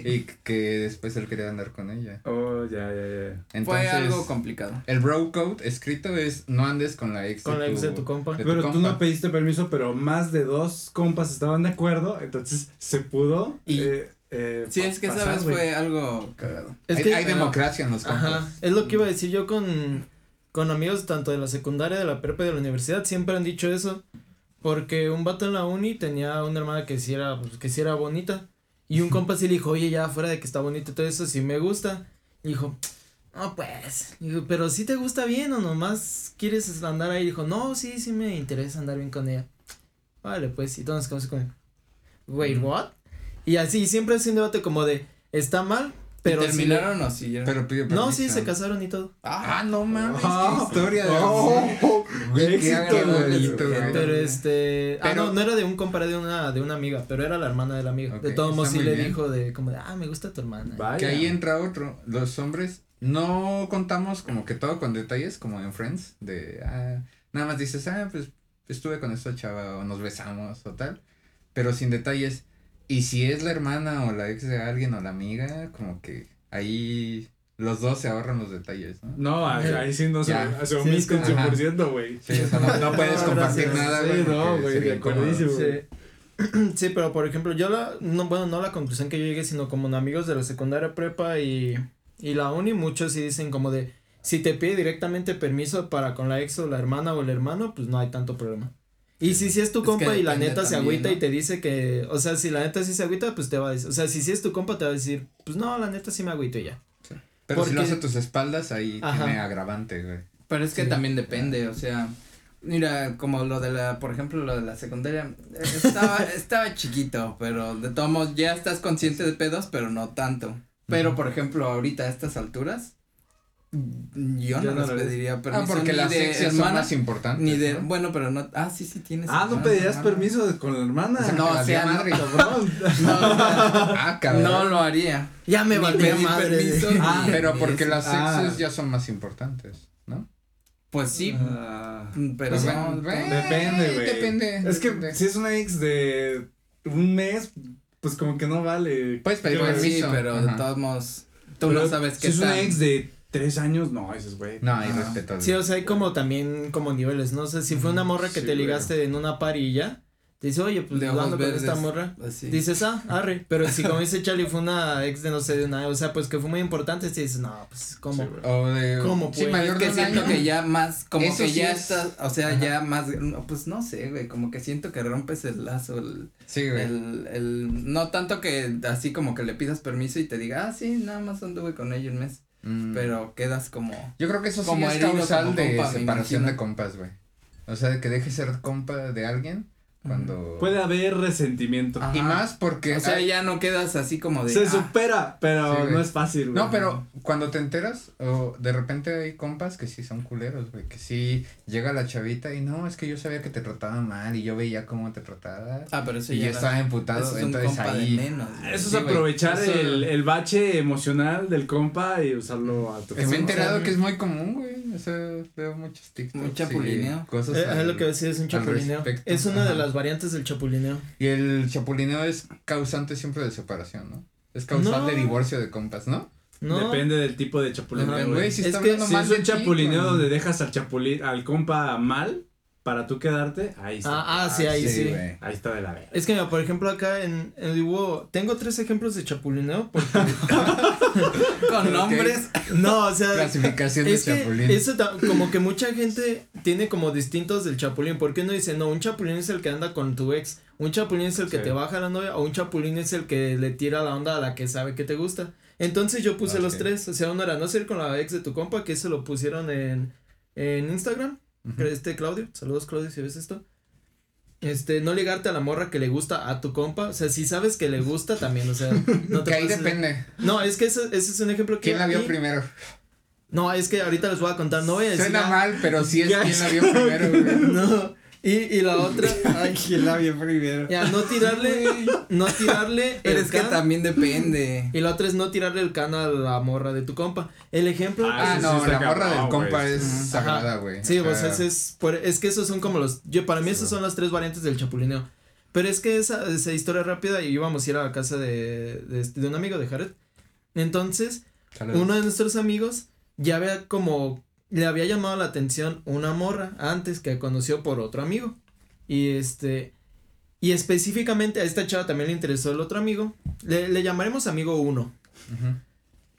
Speaker 2: Y que después él quería andar con ella.
Speaker 3: Oh, ya, ya, ya.
Speaker 2: Entonces,
Speaker 1: fue algo complicado.
Speaker 2: El bro code escrito es no andes con la ex
Speaker 4: Con la ex de tu compa.
Speaker 2: de tu
Speaker 3: Pero tú no pediste permiso, pero más de dos compas estaban de acuerdo, entonces se pudo.
Speaker 1: Y-
Speaker 3: eh, eh,
Speaker 1: Sí, es que
Speaker 3: pasar,
Speaker 1: sabes, fue algo cagado.
Speaker 4: Es
Speaker 2: hay,
Speaker 4: que,
Speaker 2: hay democracia en los compas.
Speaker 4: Ajá, es lo que iba a decir yo con, con amigos tanto de la secundaria, de la prepa y de la universidad, siempre han dicho eso, porque un vato en la uni tenía una hermana que sí era, pues, que sí era bonita, y un compa sí le dijo, oye, ya fuera de que está bonito y todo eso, sí me gusta, y dijo, no pues, dijo, pero si te gusta bien o nomás quieres andar ahí, dijo, no, sí, sí me interesa andar bien con ella, vale, pues, y todos nos quedamos con, wait, what? Y así, siempre es un debate como de, está mal, pero
Speaker 1: terminaron o siguieron.
Speaker 2: Pero pidió
Speaker 4: no, sí, se casaron y todo.
Speaker 2: Ah, no mames,
Speaker 3: Ah.
Speaker 2: qué historia de
Speaker 3: Oh.
Speaker 2: Güey, qué bonito, güey.
Speaker 4: Pero este. ah, no, no era de un compa, de una, de una amiga, pero era la hermana de la amiga. De todos modos, sí le
Speaker 2: bien.
Speaker 4: dijo de como de, ah, me gusta tu hermana.
Speaker 3: Vaya.
Speaker 2: Que ahí entra otro. Los hombres no contamos como que todo con detalles, como en Friends, de, ah, nada más dices, ah, pues estuve con esta chava o nos besamos o tal, pero sin detalles. Y si es la hermana o la ex de alguien o la amiga, como que ahí los dos se ahorran los detalles, ¿no?
Speaker 3: No, ahí, ahí sí no se,
Speaker 2: Ya.
Speaker 3: se omite el
Speaker 2: Sí, ajá.
Speaker 3: 100%, güey.
Speaker 2: Sí, o sea, no, no puedes
Speaker 4: No,
Speaker 2: compartir nada,
Speaker 3: Sí,
Speaker 2: güey.
Speaker 3: no,
Speaker 2: porque
Speaker 3: güey, de acuerdísimo.
Speaker 4: Sí. sí, pero por ejemplo, yo la, no, bueno, no la conclusión que yo llegué, sino como amigos de la secundaria prepa y, y la uni, muchos sí dicen como de, si te pide directamente permiso para con la ex o la hermana o el hermano, pues no hay tanto problema. Y si, si es tu
Speaker 1: Es
Speaker 4: compa
Speaker 1: que
Speaker 4: y la neta se agüita
Speaker 1: ¿no?
Speaker 4: y te dice que, o sea, si la neta sí se agüita, pues te va a decir, o sea, si sí es tu compa te va a decir, pues no, la neta sí me agüito y ya.
Speaker 2: Pero si lo hace a tus espaldas, ahí
Speaker 4: Ajá.
Speaker 2: tiene agravante, güey.
Speaker 1: Pero es que
Speaker 4: Sí.
Speaker 1: también depende, o sea, mira, como lo de la, por ejemplo, lo de la secundaria, estaba, estaba chiquito, pero de todos modos ya estás consciente de pedos, pero no tanto. Pero, por ejemplo, ahorita a estas alturas, yo no
Speaker 3: no
Speaker 1: les pediría permiso
Speaker 2: Ah, porque
Speaker 1: ni
Speaker 2: las
Speaker 1: de
Speaker 2: exes son más importantes.
Speaker 1: ni de,
Speaker 2: ¿no?
Speaker 1: bueno, pero no, ah, sí, sí, tienes.
Speaker 3: Ah, ¿no pedirías
Speaker 1: hermana.
Speaker 3: permiso de- con la hermana?
Speaker 2: O sea,
Speaker 1: No, o sea,
Speaker 2: madre.
Speaker 3: Cabrón.
Speaker 1: No,
Speaker 2: Ah, cabrón.
Speaker 1: no lo haría.
Speaker 4: Ya me
Speaker 1: pedir
Speaker 4: madre.
Speaker 1: permiso,
Speaker 3: Ah,
Speaker 2: Pero porque las
Speaker 3: Ah.
Speaker 2: exes ya son más importantes, ¿no?
Speaker 1: Pues sí,
Speaker 3: Ah,
Speaker 1: pero
Speaker 2: Pues
Speaker 1: no,
Speaker 2: güey,
Speaker 3: Depende, güey.
Speaker 2: Depende.
Speaker 3: es que
Speaker 2: depende.
Speaker 3: si es una ex de un mes, pues como que no vale.
Speaker 2: Puedes pedir
Speaker 1: Pues sí,
Speaker 2: permiso.
Speaker 1: pero
Speaker 2: Ajá.
Speaker 1: de todos modos, tú
Speaker 3: Pero
Speaker 1: no sabes qué
Speaker 3: Si es una ex de tres años, no, ese es güey.
Speaker 2: No, hay
Speaker 1: Ajá.
Speaker 2: respeto. al-
Speaker 4: Sí, o sea, hay como también como niveles, no sé, si fue una morra que
Speaker 3: Sí,
Speaker 4: te
Speaker 3: güey.
Speaker 4: ligaste en una parilla, te dice, oye, pues
Speaker 1: de
Speaker 4: ando
Speaker 1: ojos
Speaker 4: con esta morra.
Speaker 1: así.
Speaker 4: Dices, ah, arre, pero si como dice Charlie fue una ex de no sé, de una, o sea, pues que fue muy importante, sí dices, no, pues, ¿cómo?
Speaker 3: Sí, güey.
Speaker 2: O de.
Speaker 4: ¿Cómo,
Speaker 2: Sí,
Speaker 4: pues?
Speaker 2: mayor
Speaker 1: que siento
Speaker 2: año.
Speaker 1: que ya más, como
Speaker 2: Eso
Speaker 1: que
Speaker 2: sí
Speaker 1: ya
Speaker 2: es-
Speaker 1: estás, o sea,
Speaker 2: Ajá.
Speaker 1: ya más, no, pues no sé, güey, como que siento que rompes el lazo, el,
Speaker 2: Sí, güey.
Speaker 1: el, el, no tanto que así como que le pidas permiso y te diga, ah, sí, nada más anduve con ella un mes,
Speaker 2: Mm.
Speaker 1: pero quedas como,
Speaker 2: Yo creo que eso sí
Speaker 1: como
Speaker 2: es
Speaker 1: herido
Speaker 2: causal
Speaker 1: como
Speaker 2: de
Speaker 1: compa,
Speaker 2: separación de compas, güey. O sea, de que dejes ser compa de alguien cuando.
Speaker 3: Puede haber resentimiento.
Speaker 1: Ajá.
Speaker 2: Y más porque.
Speaker 1: o sea,
Speaker 2: hay-
Speaker 1: ya no quedas así como de,
Speaker 3: Se
Speaker 1: ah,
Speaker 3: supera, pero
Speaker 2: Sí,
Speaker 3: no es fácil, güey.
Speaker 2: No, pero cuando te enteras, o de repente hay compas que sí son culeros, güey, que sí llega la chavita y no, es que yo sabía que te trataba mal y yo veía cómo te trataba
Speaker 1: ah, pero eso
Speaker 2: y
Speaker 1: ya
Speaker 2: yo estaba emputado,
Speaker 1: eso es un
Speaker 2: entonces ahí
Speaker 1: menos.
Speaker 3: Eso es
Speaker 2: Sí,
Speaker 3: aprovechar
Speaker 2: Eso-
Speaker 3: el, el bache emocional del compa y usarlo a tu
Speaker 2: que me he enterado que es muy común, güey, o sea, veo muchos TikToks
Speaker 1: Un
Speaker 2: y
Speaker 1: chapulineo.
Speaker 2: cosas
Speaker 4: Eh, es lo que decía, es un chapulineo. Es una de
Speaker 2: Ajá.
Speaker 4: Las variantes del chapulineo.
Speaker 2: Y el chapulineo es causante siempre de separación, ¿no? Es causal
Speaker 4: No.
Speaker 2: de divorcio de compas, ¿no?
Speaker 4: No.
Speaker 3: Depende del tipo de chapulineo. Güey.
Speaker 2: Si
Speaker 4: Es que
Speaker 3: Si
Speaker 2: mal
Speaker 3: es un chapulineo donde dejas al chapulín, al compa mal para tú quedarte, ahí está.
Speaker 4: Ah, ah, sí, ahí sí.
Speaker 2: güey.
Speaker 3: Ahí está de la verga.
Speaker 4: Es que, mira, por ejemplo, acá en el dibujo, tengo tres ejemplos de chapulineo. Porque,
Speaker 1: con nombres,
Speaker 4: no, o sea,
Speaker 2: Clasificación de chapulín.
Speaker 4: eso como que mucha gente tiene como distintos del chapulín. Porque uno dice, no, un chapulín es el que anda con tu ex, un chapulín es el que
Speaker 3: Sí.
Speaker 4: te baja la novia, o un chapulín es el que le tira la onda a la que sabe que te gusta. Entonces yo puse los tres. O sea, uno era no ser con la ex de tu compa, que eso lo pusieron en, en Instagram. Este Claudio, saludos Claudio si ves esto. Este, no ligarte a la morra que le gusta a tu compa, o sea, si sabes que le gusta también, o sea, no te
Speaker 2: Que ahí depende.
Speaker 4: No, es que ese, ese es un ejemplo que
Speaker 2: ¿Quién la vio primero?
Speaker 4: No, es que ahorita les voy a contar, no voy a decir
Speaker 2: Suena mal, pero sí es
Speaker 3: Ya
Speaker 2: quien la vio primero, güey.
Speaker 4: No. Y, y la otra, ay,
Speaker 1: ¿quién la vio primero?
Speaker 4: ya, no tirarle, no tirarle
Speaker 1: Pero
Speaker 4: el
Speaker 1: es que también depende.
Speaker 4: y la otra es no tirarle el can a la morra de tu compa. El ejemplo
Speaker 2: Ah,
Speaker 3: sí
Speaker 2: no, la morra del compa es sagrada, güey.
Speaker 4: Sí,
Speaker 2: O
Speaker 4: pues es, por- es que esos son como los, yo, para mí esas son las tres variantes del chapulineo. Pero es que esa, esa historia rápida y íbamos a ir a la casa de, de, este- de un amigo de Jared. Entonces, uno de nuestros amigos ya había como, le había llamado la atención una morra antes que conoció por otro amigo. Y este, y específicamente a esta chava también le interesó el otro amigo. Le, le llamaremos amigo uno.
Speaker 2: Ujú.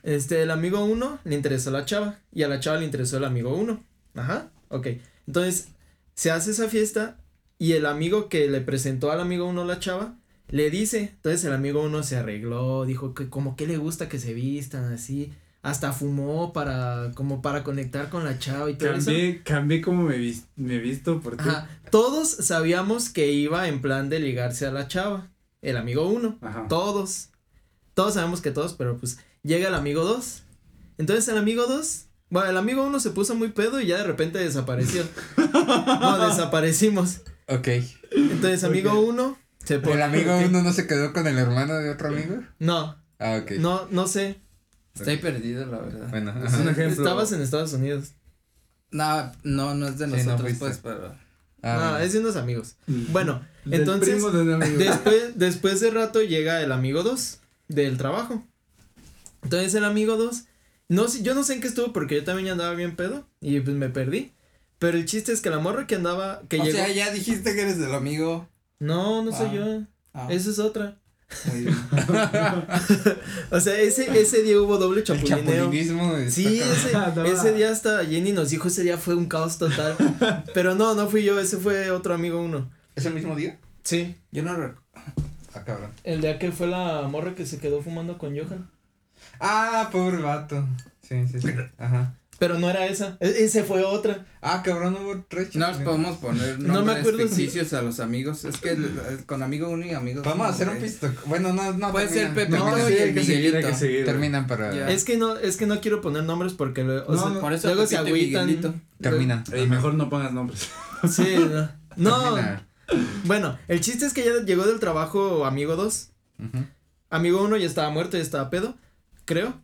Speaker 4: Este, el amigo 1 le interesó la chava y a la chava le interesó el amigo 1. Ajá, ok. Entonces, se hace esa fiesta y el amigo que le presentó al amigo 1 la chava le dice, entonces el amigo 1 se arregló, dijo que como que le gusta que se vistan así, hasta fumó para, como para conectar con la chava y todo eso.
Speaker 3: Cambié, cambié como me, vis- me he visto por ti.
Speaker 4: Ajá, todos sabíamos que iba en plan de ligarse a la chava, el amigo 1.
Speaker 3: Ajá.
Speaker 4: Todos. Todos sabemos que todos, pero pues llega el amigo 2. Entonces el amigo 2, bueno, el amigo 1 se puso muy pedo y ya de repente desapareció. no, desaparecimos.
Speaker 2: Ok.
Speaker 4: Entonces amigo 1 se pone.
Speaker 2: ¿El amigo uno no se quedó con el hermano de otro amigo?
Speaker 4: No,
Speaker 2: Ah, ok.
Speaker 4: no, no sé.
Speaker 1: Estoy perdido, la verdad.
Speaker 2: Bueno,
Speaker 3: Es un ejemplo.
Speaker 4: Estabas en Estados Unidos.
Speaker 1: No, no, no es de
Speaker 2: Sí, no
Speaker 1: nosotros,
Speaker 2: fuiste.
Speaker 1: pues, pero.
Speaker 2: Ah,
Speaker 4: no,
Speaker 2: bueno.
Speaker 4: es de unos amigos. Bueno,
Speaker 3: Del
Speaker 4: entonces.
Speaker 3: primo de un amigo.
Speaker 4: Después, después de rato llega el amigo 2 del trabajo. Entonces el amigo 2 No sé, yo no sé en qué estuvo porque yo también ya andaba bien pedo y pues me perdí. Pero el chiste es que la morra que andaba, que
Speaker 1: o
Speaker 4: llegó.
Speaker 1: sea, ya dijiste que eres el amigo.
Speaker 4: No, no soy
Speaker 1: Ah.
Speaker 4: yo.
Speaker 1: Ah,
Speaker 4: Esa es otra. O sea, ese, ese día hubo doble chapulineo. Sí, ese,
Speaker 3: No.
Speaker 4: ese día hasta Jenny nos dijo, ese día fue un caos total. Pero no, no fui yo, ese fue otro amigo uno.
Speaker 2: ¿Es el mismo día?
Speaker 4: Sí.
Speaker 1: Yo no recuerdo.
Speaker 2: Ah, cabrón.
Speaker 4: El día que fue la morra que se quedó fumando con Johan.
Speaker 2: Ah, pobre vato. Sí, sí, sí. Ajá.
Speaker 4: Pero no era esa, e- ese fue otra.
Speaker 2: Ah, cabrón, hubo tres
Speaker 1: No
Speaker 2: chapulines.
Speaker 1: podemos poner
Speaker 4: No me
Speaker 1: nombres
Speaker 4: acuerdo si-
Speaker 1: ficticios a los amigos. Es que el- el- con amigo uno y amigo
Speaker 2: Vamos a
Speaker 1: dos,
Speaker 2: hacer un pisto. Bueno, no, no.
Speaker 1: Puede ser
Speaker 2: termina.
Speaker 1: Pepe
Speaker 3: No,
Speaker 1: Termina
Speaker 3: sí,
Speaker 1: y el
Speaker 3: que seguir, hay
Speaker 1: Miguelito.
Speaker 3: que seguir. güey.
Speaker 2: Terminan para.
Speaker 1: Ya.
Speaker 4: Es que no, es que no quiero poner nombres porque luego, o
Speaker 3: No,
Speaker 4: sea,
Speaker 3: no,
Speaker 1: por eso
Speaker 4: luego se
Speaker 1: y
Speaker 4: agüitan.
Speaker 2: Terminan.
Speaker 3: Ey, mejor no pongas nombres.
Speaker 4: Sí, no. No,
Speaker 2: Termina.
Speaker 4: bueno, el chiste es que ya llegó del trabajo amigo 2.
Speaker 2: Ujú.
Speaker 4: Amigo 1 ya estaba muerto, ya estaba pedo, creo.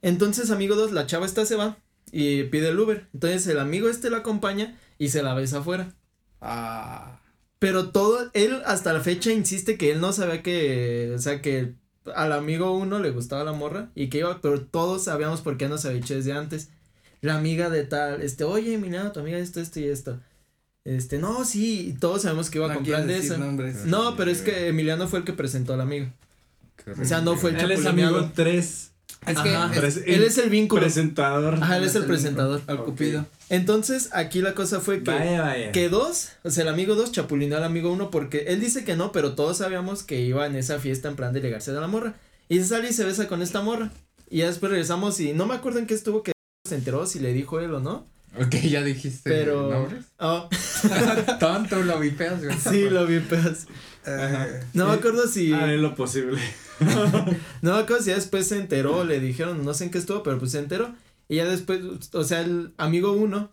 Speaker 4: Entonces, amigo 2, la chava esta se va y pide el Uber. Entonces, el amigo este la acompaña y se la besa afuera.
Speaker 1: Ah.
Speaker 4: Pero todo, él hasta la fecha insiste que él no sabía que, o sea, que al amigo 1 le gustaba la morra y que iba, pero todos sabíamos por qué nos había dicho desde antes. La amiga de tal, este, oye, Emiliano, tu amiga esto, esto y esto. Este, no, sí, y todos sabemos que iba a
Speaker 1: No
Speaker 4: comprar de eso.
Speaker 1: nombres.
Speaker 4: No, pero es que Emiliano fue el que presentó al amigo. O sea, no fue el
Speaker 3: Él es amigo 3.
Speaker 1: Es que es-
Speaker 4: Él es el vínculo.
Speaker 3: presentador.
Speaker 4: Ajá, él es el presentador.
Speaker 1: al Cupido.
Speaker 4: Entonces, aquí la cosa fue que,
Speaker 3: Vaya, vaya.
Speaker 4: que dos, o sea, el amigo dos chapulineó al amigo uno porque él dice que no, pero todos sabíamos que iba en esa fiesta en plan de llegarse de la morra. Y se sale y se besa con esta morra. Y ya después regresamos y no me acuerdo en qué estuvo que se enteró si le dijo él o no.
Speaker 2: Ok, ya dijiste
Speaker 4: Pero.
Speaker 2: nombres.
Speaker 4: Oh,
Speaker 2: Tonto, lo vipeas, güey.
Speaker 4: sí, lo vi, pues. No me acuerdo si.
Speaker 3: Haré lo posible.
Speaker 4: No me acuerdo si ya después se enteró, le dijeron, no sé en qué estuvo, pero pues se enteró. Y ya después, o sea, el amigo uno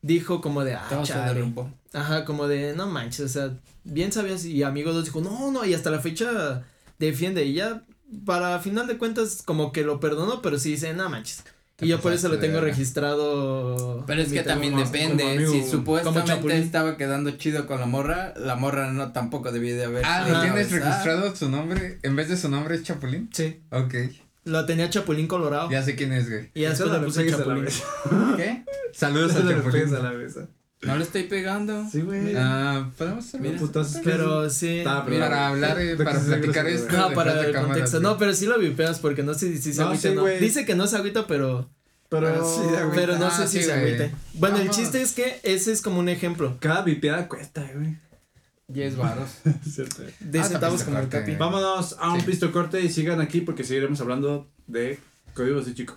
Speaker 4: dijo como de, ah, chale. Ajá, como de, no manches, o sea, bien sabías. Y amigo dos dijo, no, no, y hasta la fecha defiende. Y ya, para final de cuentas, como que lo perdonó, pero sí dice, no manches. Y yo por eso lo tengo registrado.
Speaker 1: Pero es que también depende.
Speaker 3: como
Speaker 1: si supuestamente estaba quedando chido con la morra, la morra no tampoco debía de haber.
Speaker 2: Ah, ¿lo tienes
Speaker 1: besar.
Speaker 2: registrado su nombre? En vez de su nombre es Chapulín.
Speaker 4: Sí,
Speaker 2: Ok.
Speaker 4: lo tenía Chapulín Colorado.
Speaker 2: Ya sé quién es, güey.
Speaker 4: Y ya le
Speaker 3: le
Speaker 4: puse
Speaker 3: pegues a la
Speaker 4: Chapulín.
Speaker 1: ¿Qué?
Speaker 2: Saludos a Chapulín.
Speaker 3: a la mesa.
Speaker 1: No le estoy pegando.
Speaker 3: Sí, güey.
Speaker 2: Ah, podemos hacer
Speaker 1: Mira.
Speaker 3: Putas,
Speaker 4: Pero sí.
Speaker 2: Para hablar, eh,
Speaker 3: de
Speaker 2: para platicar esto.
Speaker 4: No, para
Speaker 2: de
Speaker 4: el contexto. No, pero sí lo vipeas porque no sé si se
Speaker 3: No,
Speaker 4: agüita
Speaker 3: sí,
Speaker 4: o no. Dice que no se agüita, pero.
Speaker 3: Pero,
Speaker 1: Pero sí, de agüita.
Speaker 4: Pero no
Speaker 2: Ah,
Speaker 4: sé si
Speaker 2: sí,
Speaker 4: se
Speaker 2: güey.
Speaker 4: agüite. Bueno, el chiste es que ese es como un ejemplo.
Speaker 3: cada vipeada cuesta, güey.
Speaker 1: 10 varos.
Speaker 3: Cierto.
Speaker 4: De
Speaker 2: Ah,
Speaker 4: centavos como el capi.
Speaker 3: Vámonos a un
Speaker 2: Sí.
Speaker 3: pisto corte y sigan aquí porque seguiremos hablando de códigos y chicos.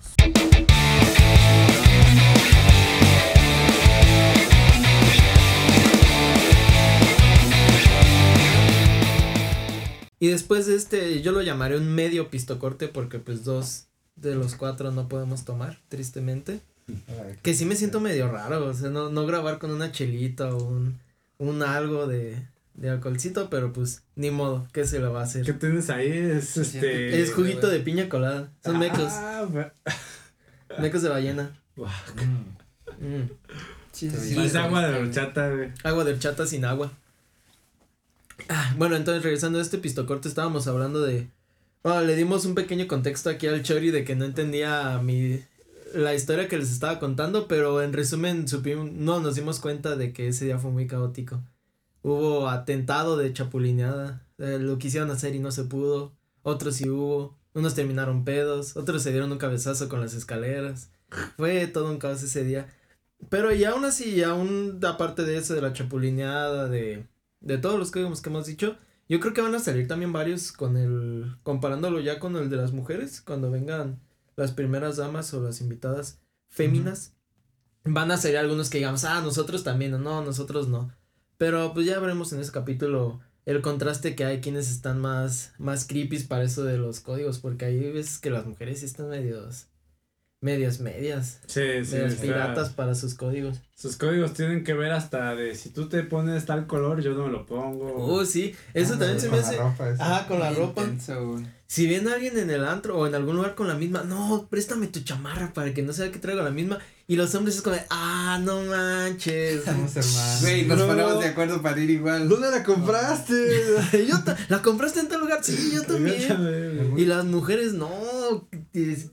Speaker 4: Y después de este, yo lo llamaré un medio pistocorte porque pues dos de los cuatro no podemos tomar, tristemente.
Speaker 2: Ay,
Speaker 4: Que sí me siento medio raro, o sea, no, no grabar con una chelita o un, un algo de, de alcoholcito, pero pues ni modo, ¿qué se lo va a hacer?
Speaker 3: ¿Qué tienes ahí? Es este.
Speaker 4: Es juguito de piña colada, son mecos,
Speaker 3: Ah, güey.
Speaker 4: mecos de ballena.
Speaker 2: Mm.
Speaker 4: Mm.
Speaker 1: Sí,
Speaker 2: sí,
Speaker 3: Es agua de horchata, güey.
Speaker 4: Agua de horchata sin agua. Ah, bueno, entonces regresando a este pistocorte, estábamos hablando de. Bueno, le dimos un pequeño contexto aquí al Chori de que no entendía mi. la historia que les estaba contando, pero en resumen supimos, no nos dimos cuenta de que ese día fue muy caótico. Hubo atentado de chapulineada, eh, lo quisieron hacer y no se pudo, otros sí hubo, unos terminaron pedos, otros se dieron un cabezazo con las escaleras. Fue todo un caos ese día. Pero y aún así, aún aparte de eso, de la chapulineada, de, de todos los códigos que hemos dicho, yo creo que van a salir también varios con el, comparándolo ya con el de las mujeres, cuando vengan las primeras damas o las invitadas féminas, van a salir algunos que digamos, ah, nosotros también, no, nosotros no. Pero pues ya veremos en ese capítulo el contraste que hay, quienes están más, más creepy para eso de los códigos, porque hay veces que las mujeres están medios, medias, medias.
Speaker 3: Sí, sí.
Speaker 4: piratas para sus códigos.
Speaker 3: Sus códigos tienen que ver hasta de si tú te pones tal color, yo no me lo pongo.
Speaker 4: Oh, sí, eso
Speaker 2: Ah,
Speaker 4: también se me
Speaker 2: con la
Speaker 4: hace. Ajá, con la ropa.
Speaker 1: intenso.
Speaker 4: Si viene alguien en el antro o en algún lugar con la misma, no, préstame tu chamarra para que no sea que traigo la misma. Y los hombres es como, de, ah, no manches.
Speaker 2: Somos hermanos.
Speaker 1: Güey, nos
Speaker 4: No.
Speaker 1: ponemos de acuerdo para ir igual.
Speaker 3: ¿Dónde la compraste?
Speaker 4: yo ta- ¿La compraste en tal lugar? Sí, yo también. Y las mujeres, no.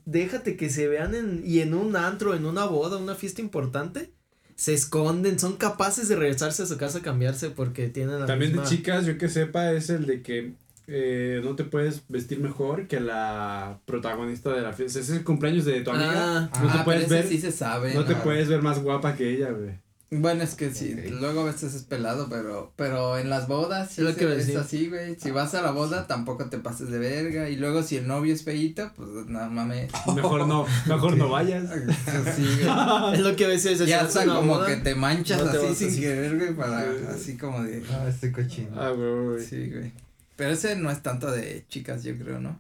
Speaker 4: déjate que se vean en, y en un antro, en una boda, una fiesta importante, se esconden, son capaces de regresarse a su casa a cambiarse porque tienen la
Speaker 3: También de chicas, yo que sepa, es el de que eh, no te puedes vestir mejor que la protagonista de la fiesta. Es el cumpleaños de tu amiga.
Speaker 4: Ah,
Speaker 3: no te
Speaker 1: Ah,
Speaker 3: puedes ver.
Speaker 1: sí se sabe.
Speaker 3: no te puedes ver más guapa que ella, güey.
Speaker 1: Bueno, es que sí, luego a veces es pelado, pero, pero en las bodas sí
Speaker 4: Es lo que
Speaker 1: es así, güey. Si vas a la boda, tampoco te pases de verga. Y luego si el novio es feíto, pues no mames.
Speaker 3: Mejor no, mejor no vayas.
Speaker 1: Sí, güey.
Speaker 4: Es lo que a veces
Speaker 1: Ya
Speaker 4: si vas a
Speaker 1: hasta como
Speaker 4: boda,
Speaker 1: que te manchas
Speaker 4: no te
Speaker 1: así sin
Speaker 4: así.
Speaker 1: querer, güey, para así como de.
Speaker 2: Ah, estoy cochino.
Speaker 3: Ah, güey, güey.
Speaker 1: Sí, güey. Pero ese no es tanto de chicas, yo creo, ¿no?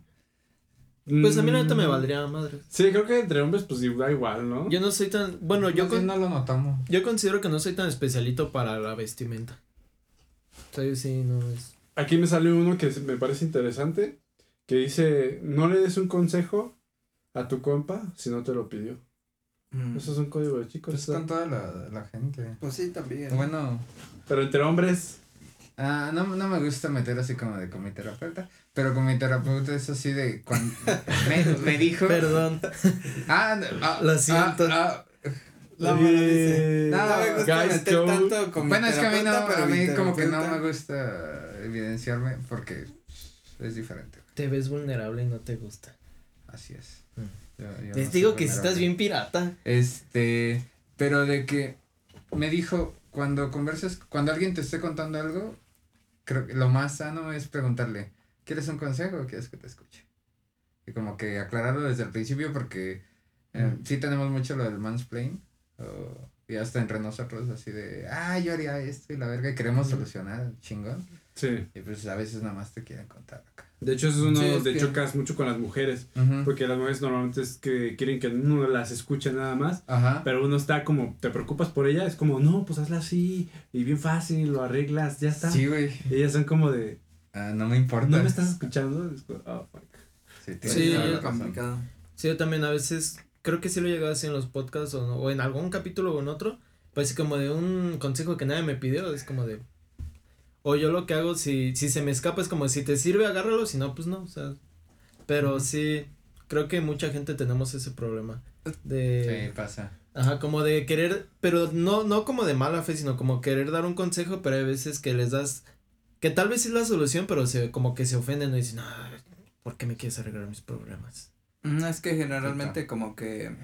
Speaker 4: Pues a mí ahorita me
Speaker 3: Mm,
Speaker 4: valdría madre.
Speaker 3: Sí, creo que entre hombres, pues da igual, ¿no?
Speaker 4: Yo no soy tan, bueno, yo con,
Speaker 2: no lo notamos.
Speaker 4: yo considero que no soy tan especialito para la vestimenta. O sea, yo sí, no es.
Speaker 3: Aquí me sale uno que me parece interesante, que dice, no le des un consejo a tu compa si no te lo pidió.
Speaker 1: Mm.
Speaker 3: Eso es un código de chicos.
Speaker 2: Pues con toda la, la gente.
Speaker 1: Pues sí, también.
Speaker 2: Bueno,
Speaker 3: Pero entre hombres,
Speaker 2: ah, no, no me gusta meter así como de con mi terapeuta, pero con mi terapeuta es así de cuando me, me dijo,
Speaker 4: Perdón.
Speaker 2: ah, no, ah,
Speaker 4: Lo siento.
Speaker 2: ah, ah,
Speaker 1: La mano dice. No me gusta
Speaker 3: guys,
Speaker 1: meter tanto con mi
Speaker 2: bueno, es que a mí no,
Speaker 1: pero
Speaker 2: a mí como que no me gusta evidenciarme porque es diferente.
Speaker 4: Te ves vulnerable y no te gusta.
Speaker 2: Así es.
Speaker 4: Mm.
Speaker 2: Yo- yo
Speaker 4: Les
Speaker 2: no
Speaker 4: digo que si estás bien pirata.
Speaker 2: Este, pero de que me dijo, cuando conversas, cuando alguien te esté contando algo, creo que lo más sano es preguntarle, ¿quieres un consejo o quieres que te escuche? Y como que aclararlo desde el principio porque eh, sí tenemos mucho lo del mansplain, o, y hasta entre nosotros así de, ah, yo haría esto y la verga, y queremos solucionar, chingón.
Speaker 3: sí.
Speaker 2: Y pues a veces nada más te quieren contar acá.
Speaker 3: De hecho, eso es uno
Speaker 1: Sí, es
Speaker 3: de
Speaker 1: que-
Speaker 3: chocas mucho con las mujeres. Porque las mujeres normalmente es que quieren que uno las escuche nada más.
Speaker 2: Ajá.
Speaker 3: Pero uno está como, te preocupas por ella, es como, no, pues hazla así, y bien fácil, lo arreglas, ya está.
Speaker 2: Sí, güey.
Speaker 3: Ellas son como de,
Speaker 2: Ah, no me importa.
Speaker 3: ¿no me estás escuchando? Es como, oh, fuck.
Speaker 2: Sí,
Speaker 4: Sí,
Speaker 1: es complicado.
Speaker 4: Sí, yo también a veces creo que sí lo he llegado a decir en los podcasts o, no- o en algún capítulo o en otro. Pues como de un consejo que nadie me pidió, es como de. O yo lo que hago, si, si se me escapa, es como si te sirve, agárralo, si no, pues no, o sea. Pero sí, creo que mucha gente tenemos ese problema. De.
Speaker 2: Sí, pasa.
Speaker 4: Ajá, como de querer, pero no, no como de mala fe, sino como querer dar un consejo, pero hay veces que les das, que tal vez es la solución, pero se, como que se ofenden y dicen, "Ay, ¿por qué me quieres arreglar mis problemas?
Speaker 1: Mm, Es que generalmente como que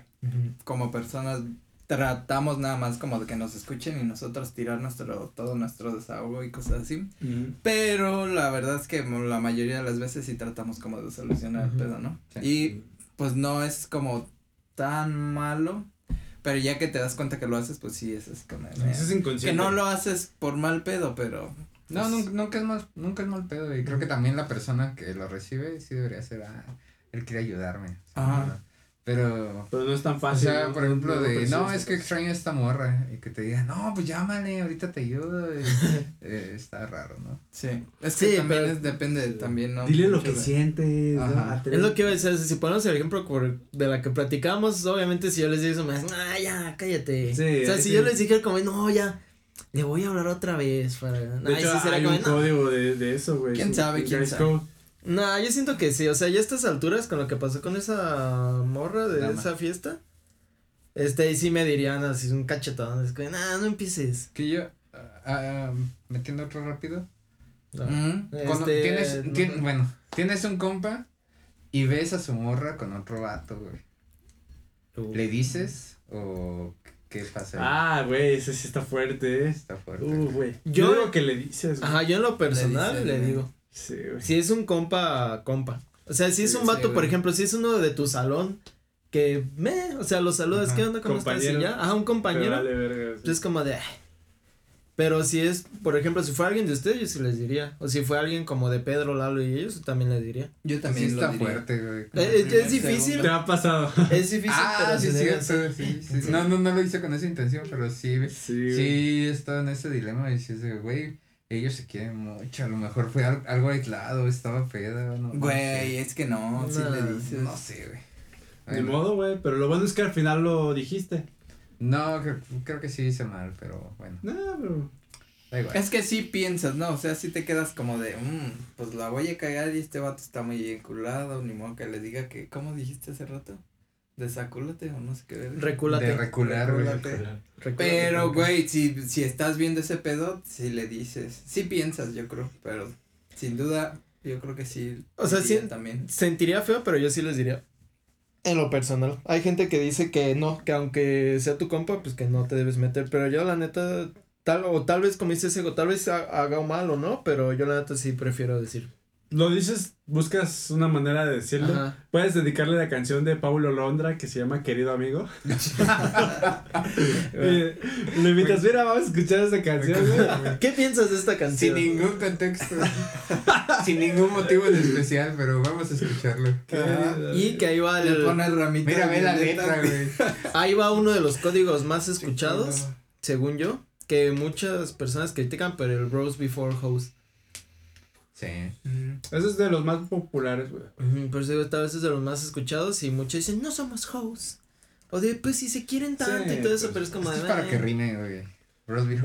Speaker 1: como personas tratamos nada más como de que nos escuchen y nosotros tirar nuestro todo nuestro desahogo y cosas así. Pero la verdad es que la mayoría de las veces sí tratamos como de solucionar el
Speaker 4: Ujú.
Speaker 1: pedo, ¿no?
Speaker 2: Sí.
Speaker 1: Y pues no es como tan malo, pero ya que te das cuenta que lo haces, pues sí, es así como
Speaker 3: Eso es
Speaker 1: Que
Speaker 3: inconsciente.
Speaker 1: no lo haces por mal pedo, pero
Speaker 2: No,
Speaker 1: pues,
Speaker 2: nunca, nunca es mal, nunca es mal pedo. Y creo que también la persona que lo recibe sí debería ser, ah, él quiere ayudarme.
Speaker 1: Ajá.
Speaker 2: Pero,
Speaker 3: Pero no es tan
Speaker 2: o
Speaker 3: fácil.
Speaker 2: sea,
Speaker 3: ¿no?
Speaker 2: por ejemplo,
Speaker 3: No
Speaker 2: de, no, es que extraño a esta morra. Y que te diga, no, pues llámale, ahorita te ayudo. y, eh, está raro, ¿no?
Speaker 1: sí. Es
Speaker 4: Sí,
Speaker 1: que también
Speaker 4: pero-
Speaker 1: es- depende también, ¿no?
Speaker 3: Dile lo que
Speaker 1: de-
Speaker 3: sientes.
Speaker 2: Ajá.
Speaker 3: ¿no?
Speaker 4: Es lo que iba a decir, si ponemos el ejemplo por- de la que platicamos, obviamente si yo les digo eso, me dicen, ah, ya, cállate.
Speaker 3: Sí,
Speaker 4: o sea, si
Speaker 3: sí.
Speaker 4: yo les dijera como, no, ya, le voy a hablar otra vez para...
Speaker 3: De
Speaker 4: Ay,
Speaker 3: hecho,
Speaker 4: sí, será
Speaker 3: hay
Speaker 4: como,
Speaker 3: un
Speaker 4: "No".
Speaker 3: código de, de eso, güey.
Speaker 1: ¿Quién sabe, quién sabe?
Speaker 4: Nah, yo siento que sí, o sea, ya a estas alturas con lo que pasó con esa morra de
Speaker 2: Dama.
Speaker 4: esa fiesta, este, ahí sí me dirían así un cachetón, es que, nah, no empieces.
Speaker 2: Que yo, ah, ah, metiendo otro rápido.
Speaker 4: No. Este,
Speaker 2: tienes,
Speaker 4: no,
Speaker 2: tien-
Speaker 4: no.
Speaker 2: bueno, tienes un compa y ves a su morra con otro vato, güey.
Speaker 4: Uh.
Speaker 2: ¿Le dices o qué pasa? ahí?
Speaker 3: Ah, güey, ese sí está fuerte, eh.
Speaker 2: Está fuerte.
Speaker 3: Uh, güey.
Speaker 4: Yo-
Speaker 3: Yo digo que le dices, güey.
Speaker 4: Ajá, yo en lo personal
Speaker 1: dices,
Speaker 4: le, digo,
Speaker 3: Sí, güey.
Speaker 4: si es un compa, compa. O sea, si es
Speaker 1: Sí,
Speaker 4: un vato,
Speaker 1: sí,
Speaker 4: por ejemplo, si es uno de tu salón, que me, o sea, lo saludas,
Speaker 2: Ajá,
Speaker 4: ¿qué onda? ¿Cómo estás? Y ya, ajá, un compañero.
Speaker 3: vale verga, sí.
Speaker 4: Es como de. "Ay". Pero si es, por ejemplo, si fue alguien de ustedes, yo sí les diría. O si fue alguien como de Pedro, Lalo y ellos, también les diría.
Speaker 1: Yo
Speaker 2: Sí
Speaker 1: también
Speaker 2: está
Speaker 1: lo diría.
Speaker 2: fuerte, güey.
Speaker 4: Eh, eh, es difícil.
Speaker 3: Te ha pasado.
Speaker 4: Es difícil,
Speaker 2: Ah,
Speaker 4: pero
Speaker 2: sí, sí, sí, sí, sí. No, no, no lo hice con esa intención, pero sí.
Speaker 3: Sí.
Speaker 2: Sí, estaba en ese dilema y sí, es de, güey, ellos se quieren mucho, a lo mejor fue al- algo aislado, estaba peda, no,
Speaker 1: Güey, es que no, si
Speaker 4: No,
Speaker 1: le dices.
Speaker 2: no sé, güey.
Speaker 3: Ni
Speaker 2: Bueno,
Speaker 3: modo, güey. Pero lo bueno es que al final lo dijiste.
Speaker 2: No, creo, creo que sí hice mal, pero bueno.
Speaker 3: No, pero.
Speaker 2: Da igual.
Speaker 1: Es que sí piensas, ¿no? O sea, sí te quedas como de, "Mm, pues la voy a cagar y este vato está muy enculado, ni modo que le diga que, ¿cómo dijiste hace rato? Desacúlate o no sé qué.
Speaker 4: Recúlate.
Speaker 2: De recular.
Speaker 1: Recúlate.
Speaker 4: Recúlate.
Speaker 1: Pero, güey, si, si estás viendo ese pedo, si le dices, sí piensas, yo creo, pero sin duda, yo creo que sí.
Speaker 4: O sea, sí-
Speaker 1: También.
Speaker 4: Sentiría feo, pero yo sí les diría. En lo personal. Hay gente que dice que no, que aunque sea tu compa, pues que no te debes meter. Pero yo la neta, tal, o tal vez como dice Sego, tal vez ha- haga mal o no, pero yo la neta sí prefiero decir.
Speaker 3: Lo dices, buscas una manera de decirlo.
Speaker 4: Ajá.
Speaker 3: Puedes dedicarle la canción de Paulo Londra que se llama Querido Amigo. Eh, Le invitas, mira, vamos a escuchar esta canción.
Speaker 4: ¿Qué piensas de esta
Speaker 2: Sin
Speaker 4: canción?
Speaker 2: ningún contexto. sin ningún motivo en especial, pero vamos a escucharlo.
Speaker 4: Y que ahí va
Speaker 1: Le
Speaker 4: el,
Speaker 1: ramita.
Speaker 2: Mira, ve la letra, güey.
Speaker 4: ahí va uno de los códigos más escuchados, según yo, que muchas personas critican, pero el Rose Before Host.
Speaker 2: Sí.
Speaker 1: Ujú.
Speaker 3: Ese es de los más populares, güey.
Speaker 4: Ujú, Por eso digo, tal vez es de los más escuchados y muchos dicen, no somos hosts. O de, pues si se quieren tanto
Speaker 3: Sí,
Speaker 4: y todo eso,
Speaker 3: pues,
Speaker 4: pero es como de.
Speaker 2: es para que rime, güey.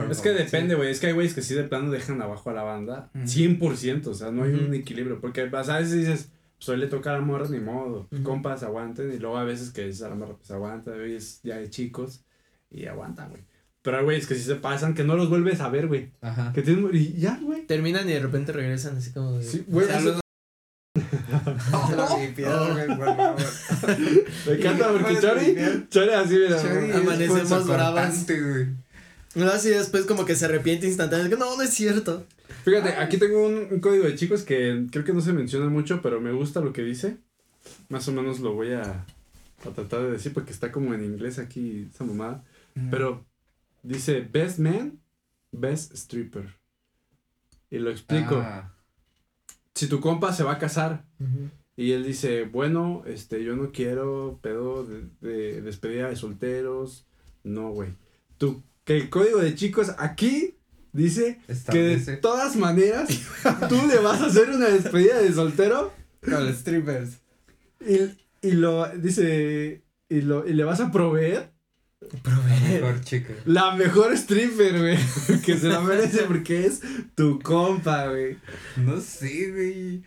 Speaker 3: Es que depende, güey. Es que hay güeyes que sí de plano dejan abajo a la banda.
Speaker 1: Ujú.
Speaker 3: 100%. O sea, no hay un equilibrio. Porque a veces dices, pues hoy le toca a la morra, ni modo.
Speaker 4: Ujú.
Speaker 3: Compas, aguanten. Y luego a veces que dices a la morra, pues aguanta. Hoy es ya de chicos. Y aguantan, güey. Pero hay güeyes que sí se pasan, que no los vuelves a ver, güey.
Speaker 2: Ajá.
Speaker 3: Que tienen. Y ya, güey.
Speaker 4: Terminan y de repente regresan así como de.
Speaker 3: Sí, güey.
Speaker 1: Saludos.
Speaker 3: Me encanta porque Chori. Chori así, mira.
Speaker 4: Amanecemos bravas. No, así después como que se arrepiente instantáneamente. No, no es cierto.
Speaker 3: Fíjate, aquí tengo un, un código de chicos que creo que no se menciona mucho, pero me gusta lo que dice. Más o menos lo voy a, a tratar de decir porque está como en inglés aquí esa mamada. Pero dice best man, best stripper. Y lo explico.
Speaker 2: Ah,
Speaker 3: Si tu compa se va a casar y él dice, bueno, este, yo no quiero pedo de, de despedida de solteros. No, güey. Tu, que el código de chicos aquí dice que de todas maneras tú le vas a hacer una despedida de soltero
Speaker 1: Con los strippers.
Speaker 3: y, y lo dice y lo y le vas a proveer
Speaker 2: Mejor chica.
Speaker 3: la mejor stripper, güey, que se la merece porque es tu compa, güey.
Speaker 2: No sé, güey.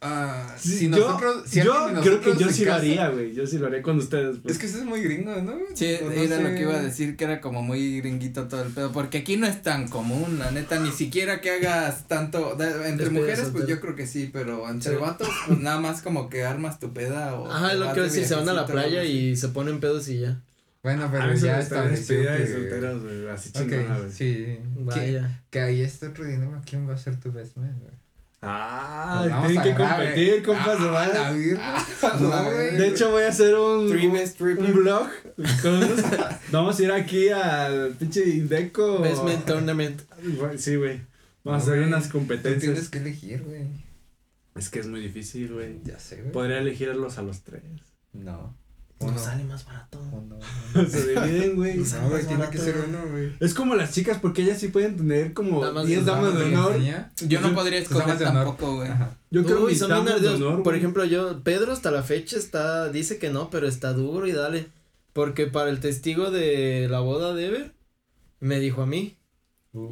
Speaker 2: Ah,
Speaker 3: Sí,
Speaker 2: si
Speaker 3: yo
Speaker 2: nosotros. Si
Speaker 3: yo
Speaker 2: de
Speaker 3: creo que yo sí lo haría, güey. Yo sí lo haría con ustedes. pues.
Speaker 2: Es que eso es muy gringo, ¿no?
Speaker 1: Sí,
Speaker 2: No-
Speaker 1: era lo que iba a decir, que era como muy gringuito todo el pedo, porque aquí no es tan común, la neta, ni siquiera que hagas tanto, de- entre
Speaker 4: Despedida
Speaker 1: mujeres pues yo creo que sí, pero entre
Speaker 4: Sí.
Speaker 1: vatos pues nada más como que armas tu peda o...
Speaker 4: Ajá, es lo que
Speaker 1: de
Speaker 4: decir, se van a la playa y se ponen pedos y ya.
Speaker 2: Bueno, pero
Speaker 3: Ah,
Speaker 2: ya
Speaker 3: está despedida de
Speaker 2: que-
Speaker 3: solteros, güey, así
Speaker 2: Ok,
Speaker 3: chingona, güey.
Speaker 2: sí.
Speaker 4: Vaya.
Speaker 2: que ahí está otro dilema. ¿Quién va a ser tu best man, güey?
Speaker 3: Ah,
Speaker 2: vamos
Speaker 3: tienen que
Speaker 2: agarrar,
Speaker 3: competir,
Speaker 2: güey.
Speaker 3: compas,
Speaker 2: Ah, la virga. No, güey.
Speaker 3: De hecho, voy a hacer un,
Speaker 1: Three
Speaker 3: un, blog. con unos- Vamos a ir aquí al pinche Indeco.
Speaker 4: Basement Tournament.
Speaker 3: Sí, güey. Vamos
Speaker 2: No,
Speaker 3: a hacer unas
Speaker 2: Tú tienes
Speaker 3: competencias.
Speaker 2: que elegir, güey.
Speaker 3: Es que es muy difícil, güey.
Speaker 2: Ya sé, güey.
Speaker 3: Podría elegirlos a los tres.
Speaker 2: No.
Speaker 4: No sale más barato.
Speaker 2: Uno.
Speaker 3: Se dividen, güey.
Speaker 2: No,
Speaker 4: más
Speaker 2: tiene que ser uno, güey.
Speaker 3: Es como las chicas, porque ellas sí pueden tener como
Speaker 4: Damas de
Speaker 3: 10 damas de honor.
Speaker 1: Yo no podría
Speaker 2: damas
Speaker 1: escoger tampoco, güey.
Speaker 3: Yo creo que
Speaker 4: son
Speaker 3: damas de honor.
Speaker 4: Por ejemplo, yo, Pedro hasta la fecha está, dice que no, pero está duro y dale. Porque para el testigo de la boda de Ever, me dijo a mí.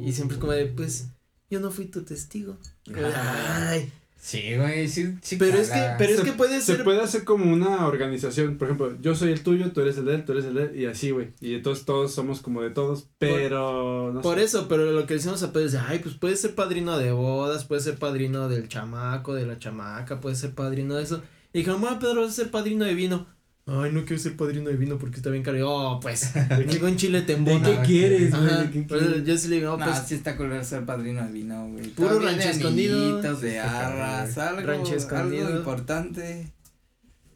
Speaker 4: Y siempre es como de, pues, yo no fui tu testigo. Ay.
Speaker 2: Sí, güey, sí, sí.
Speaker 4: Pero es que, pero es
Speaker 3: Se-
Speaker 4: que puede
Speaker 3: Se
Speaker 4: ser.
Speaker 3: puede hacer como una organización. Por ejemplo, yo soy el tuyo, tú eres el de él, tú eres el de él, y así, güey. Y entonces todos somos como de todos, pero. no
Speaker 4: Por
Speaker 3: sé.
Speaker 4: eso, pero lo que decimos a Pedro es, ay, pues puede ser padrino de bodas, puede ser padrino del chamaco, de la chamaca, puede ser padrino de eso. Y dijeron, bueno, Pedro, vas a ser padrino de vino. Ay, no quiero ser padrino de vino porque está bien caro. Oh, pues, llegó en Chile te
Speaker 3: ¿De qué quieres, güey?
Speaker 4: Ajá,
Speaker 3: ¿De qué
Speaker 4: pues,
Speaker 3: quieres?
Speaker 4: yo sí le digo, no,
Speaker 1: No,
Speaker 4: pues,
Speaker 1: sí está culero ser padrino de vino, güey.
Speaker 4: Puro rancho
Speaker 1: de
Speaker 4: escondido.
Speaker 1: de arras, algo,
Speaker 4: Rancho escondido.
Speaker 1: algo importante.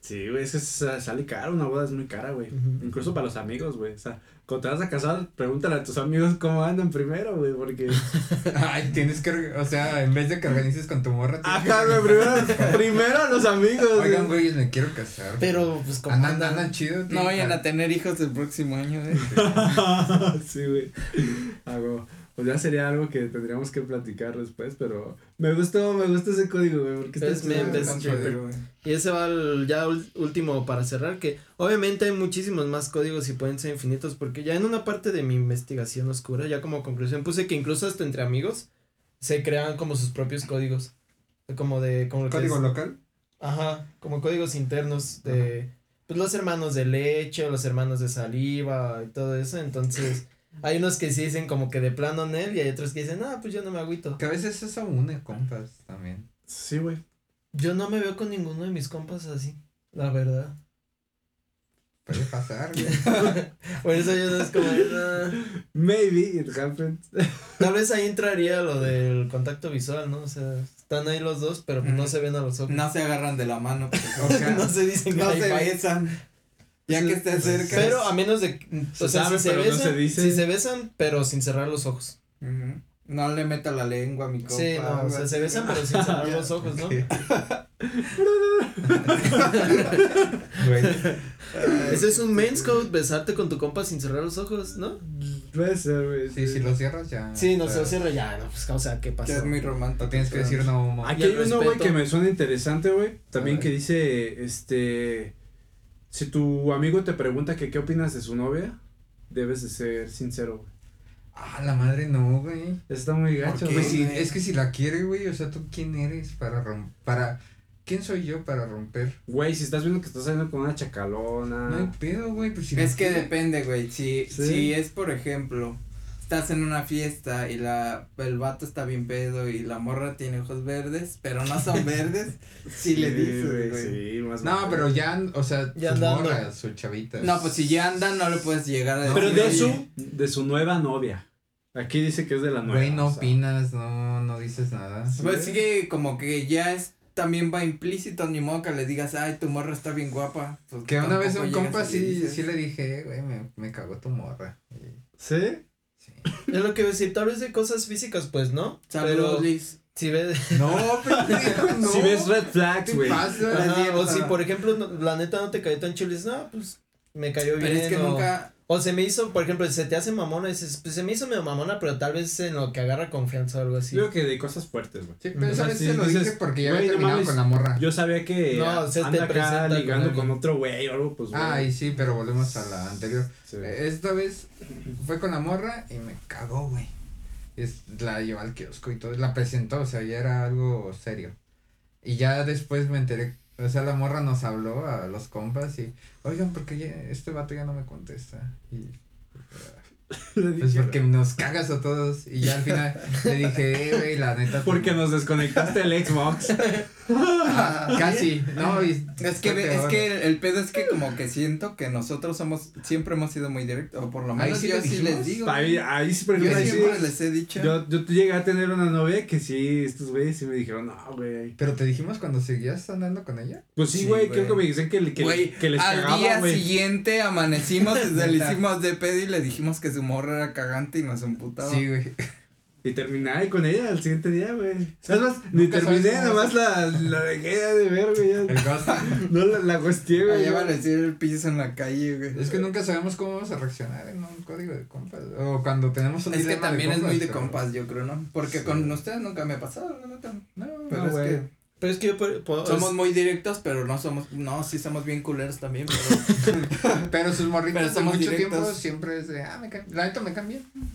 Speaker 3: Sí, güey, es que sale caro, una boda es muy cara, güey. Incluso para los amigos, güey. O sea, cuando te vas a casar, pregúntale a tus amigos cómo andan primero, güey, porque.
Speaker 2: Ay, tienes que, o sea, en vez de que organices con tu morra. tienes
Speaker 3: Ajá,
Speaker 2: que-
Speaker 3: güey, primero, primero a los amigos,
Speaker 2: Oigan,
Speaker 3: güey.
Speaker 2: güey, me quiero casar.
Speaker 4: pero, pues, como
Speaker 2: Andan,
Speaker 4: andan.
Speaker 1: No vayan a tener hijos el próximo año, eh.
Speaker 3: sí, güey. Hago. Pues ya sería algo que tendríamos que platicar después, pero me gustó, me gustó ese código, güey, porque
Speaker 4: Es
Speaker 3: está
Speaker 4: meme, es
Speaker 1: güey.
Speaker 4: Y ese va al ya último para cerrar, que obviamente hay muchísimos más códigos y pueden ser infinitos, porque ya en una parte de mi investigación oscura, ya como conclusión, puse que incluso hasta entre amigos se crean como sus propios códigos. Como de, como lo que
Speaker 2: ¿Código
Speaker 4: es-
Speaker 2: local?
Speaker 4: Ajá, como códigos internos de, pues los hermanos de leche o los hermanos de saliva y todo eso, entonces hay unos que sí dicen como que de plano en él y hay otros que dicen, ah, pues yo no me agüito.
Speaker 2: Que a veces eso une compas también.
Speaker 3: Sí, güey.
Speaker 4: Yo no me veo con ninguno de mis compas así, la verdad.
Speaker 2: Puede pasar, güey.
Speaker 4: Por eso yo no es como, "Ah".
Speaker 3: Maybe it happened.
Speaker 4: Tal vez ahí entraría lo del contacto visual, ¿no? O sea, están ahí los dos, pero no
Speaker 1: Ujú.
Speaker 4: se ven a los ojos.
Speaker 1: No se agarran de la mano. porque, o sea,
Speaker 4: no se dicen
Speaker 1: no
Speaker 4: high
Speaker 1: se besan. Ya que estés cerca.
Speaker 4: Pero a menos de, o
Speaker 3: Se
Speaker 4: sea,
Speaker 3: sabe,
Speaker 4: si se
Speaker 3: pero no
Speaker 4: besan,
Speaker 3: se dice.
Speaker 4: si se besan, pero sin cerrar los ojos.
Speaker 1: Ujú. No le meta la lengua a mi compa.
Speaker 4: sí, no, o sea, se besan, pero sin cerrar los ojos, ¿no?
Speaker 2: Güey.
Speaker 4: Ese es un men's code, besarte con tu compa sin cerrar los ojos, ¿no?
Speaker 3: Puede ser, güey.
Speaker 2: Sí, si lo cierras ya.
Speaker 4: Sí, no
Speaker 2: o
Speaker 4: se
Speaker 2: sea,
Speaker 4: cierra ya, no, pues, o sea, ¿qué?
Speaker 1: Que es muy romántico.
Speaker 2: Lo tienes que decir no.
Speaker 3: Aquí hay uno, güey,
Speaker 4: respeto.
Speaker 3: que me suena interesante, güey. También que dice, este, si tu amigo te pregunta que qué opinas de su novia, debes de ser sincero, güey.
Speaker 2: Ah, la madre no, güey.
Speaker 3: Está muy gacho, güey.
Speaker 1: güey.
Speaker 2: es que si la quiere, güey, o sea, ¿tú quién eres para romper? Para... ¿Quién soy yo para romper?
Speaker 3: Güey, si estás viendo que estás saliendo con una chacalona.
Speaker 2: No hay pedo, güey, pues si
Speaker 1: Es que
Speaker 2: quiere-
Speaker 1: depende, güey. Si,
Speaker 3: Sí.
Speaker 1: si es, por ejemplo, estás en una fiesta y la el vato está bien pedo y la morra tiene ojos verdes, pero no son verdes, sí, le dices, güey.
Speaker 3: Sí, más
Speaker 2: No,
Speaker 3: mal.
Speaker 2: pero ya, o sea,
Speaker 4: Ya
Speaker 2: su
Speaker 4: andando.
Speaker 2: morra, su chavita.
Speaker 1: No, pues si ya andan, no le puedes llegar a decir.
Speaker 3: Pero de
Speaker 1: "Oye,
Speaker 3: su, de su nueva novia. Aquí dice que es de la nueva.
Speaker 2: Güey, no
Speaker 3: o sea.
Speaker 2: opinas, no, no dices nada.
Speaker 1: Pues sí que como que ya es también va implícito, ni modo que le digas, ay, tu morra está bien guapa. Pues
Speaker 2: Que una vez un compa sí, sí le dije, güey, me, me cagó tu morra.
Speaker 3: ¿Sí?
Speaker 4: Es lo que iba a decir, tal vez de cosas físicas, pues, ¿no?
Speaker 1: Saludos,
Speaker 4: Pero
Speaker 1: Liz.
Speaker 4: si ves,
Speaker 2: No, pendejo, no.
Speaker 3: Si ves red flags,
Speaker 2: ¿Qué
Speaker 3: güey.
Speaker 4: o si por ejemplo no- la neta no te cayó tan dices, no, pues me cayó bien.
Speaker 1: Pero es que
Speaker 4: o,
Speaker 1: nunca,
Speaker 4: o se me hizo, por ejemplo, se te hace mamona, dices, pues se me hizo medio mamona, pero tal vez en lo que agarra confianza o algo así.
Speaker 3: Yo creo que de cosas fuertes, güey.
Speaker 2: Sí, pero esa vez se lo
Speaker 3: dices,
Speaker 2: dije porque ya había terminado con la morra.
Speaker 3: Yo sabía que
Speaker 4: No,
Speaker 3: a-
Speaker 4: o sea, te
Speaker 3: anda
Speaker 4: presenta
Speaker 3: acá
Speaker 4: con
Speaker 3: ligando con, otro güey o algo, pues, güey.
Speaker 2: Ay, sí, pero volvemos a la anterior.
Speaker 3: Sí.
Speaker 2: Eh, Esta vez fue con la morra y me cagó, güey. Es, la llevó al kiosco y todo, la presentó, o sea, ya era algo serio. Y ya después me enteré, o sea, la morra nos habló a los compas y, oigan, porque ya, este vato ya no me contesta. Y, pues porque nos cagas a todos. Y ya al final le dije, eh, güey, la neta.
Speaker 3: Porque nos desconectaste el Xbox.
Speaker 2: Casi, no, y
Speaker 1: es que, ve- es que el, el pedo es que como que siento que nosotros somos, siempre hemos sido muy directos, o por lo
Speaker 2: Ahí
Speaker 1: menos
Speaker 2: sí
Speaker 1: yo sí les digo.
Speaker 3: Ahí, ahí sí, por
Speaker 1: Yo
Speaker 3: ejemplo, sí.
Speaker 1: siempre les he dicho.
Speaker 3: Yo, yo llegué a tener una novia que sí, estos güeyes sí me dijeron, no, güey.
Speaker 2: Pero te dijimos cuando seguías andando con ella.
Speaker 3: Pues sí, güey, creo que me dicen que, le- que,
Speaker 1: Güey,
Speaker 3: que les
Speaker 1: al
Speaker 3: cagaba,
Speaker 1: día siguiente amanecimos, le hicimos de pedo y le dijimos que su morra era cagante y nos emputaba.
Speaker 2: Sí, güey.
Speaker 3: Y terminé ahí con ella al siguiente día, güey. Es más, ni terminé,
Speaker 2: sabes cómo
Speaker 3: nada más la, la dejé de ver, güey.
Speaker 2: El.
Speaker 3: No la, la gosteé, güey.
Speaker 1: Allá van a decir el piso en la calle, güey.
Speaker 2: Es que nunca sabemos cómo vamos a reaccionar en un código de compas. O cuando tenemos un
Speaker 1: Es que también es muy de
Speaker 2: pero-
Speaker 1: compas, yo creo, ¿no? Porque
Speaker 2: Sí.
Speaker 1: con ustedes nunca me ha pasado, la neta.
Speaker 2: No,
Speaker 1: Pero
Speaker 2: no,
Speaker 1: es
Speaker 2: güey.
Speaker 1: que
Speaker 4: Pero es que yo por-
Speaker 1: somos muy directos, pero no somos, no, sí somos bien culeros también, pero
Speaker 2: Pero sus morritos
Speaker 1: Pero
Speaker 2: de mucho
Speaker 1: directos.
Speaker 2: tiempo siempre es de, ah, me la neta me. No,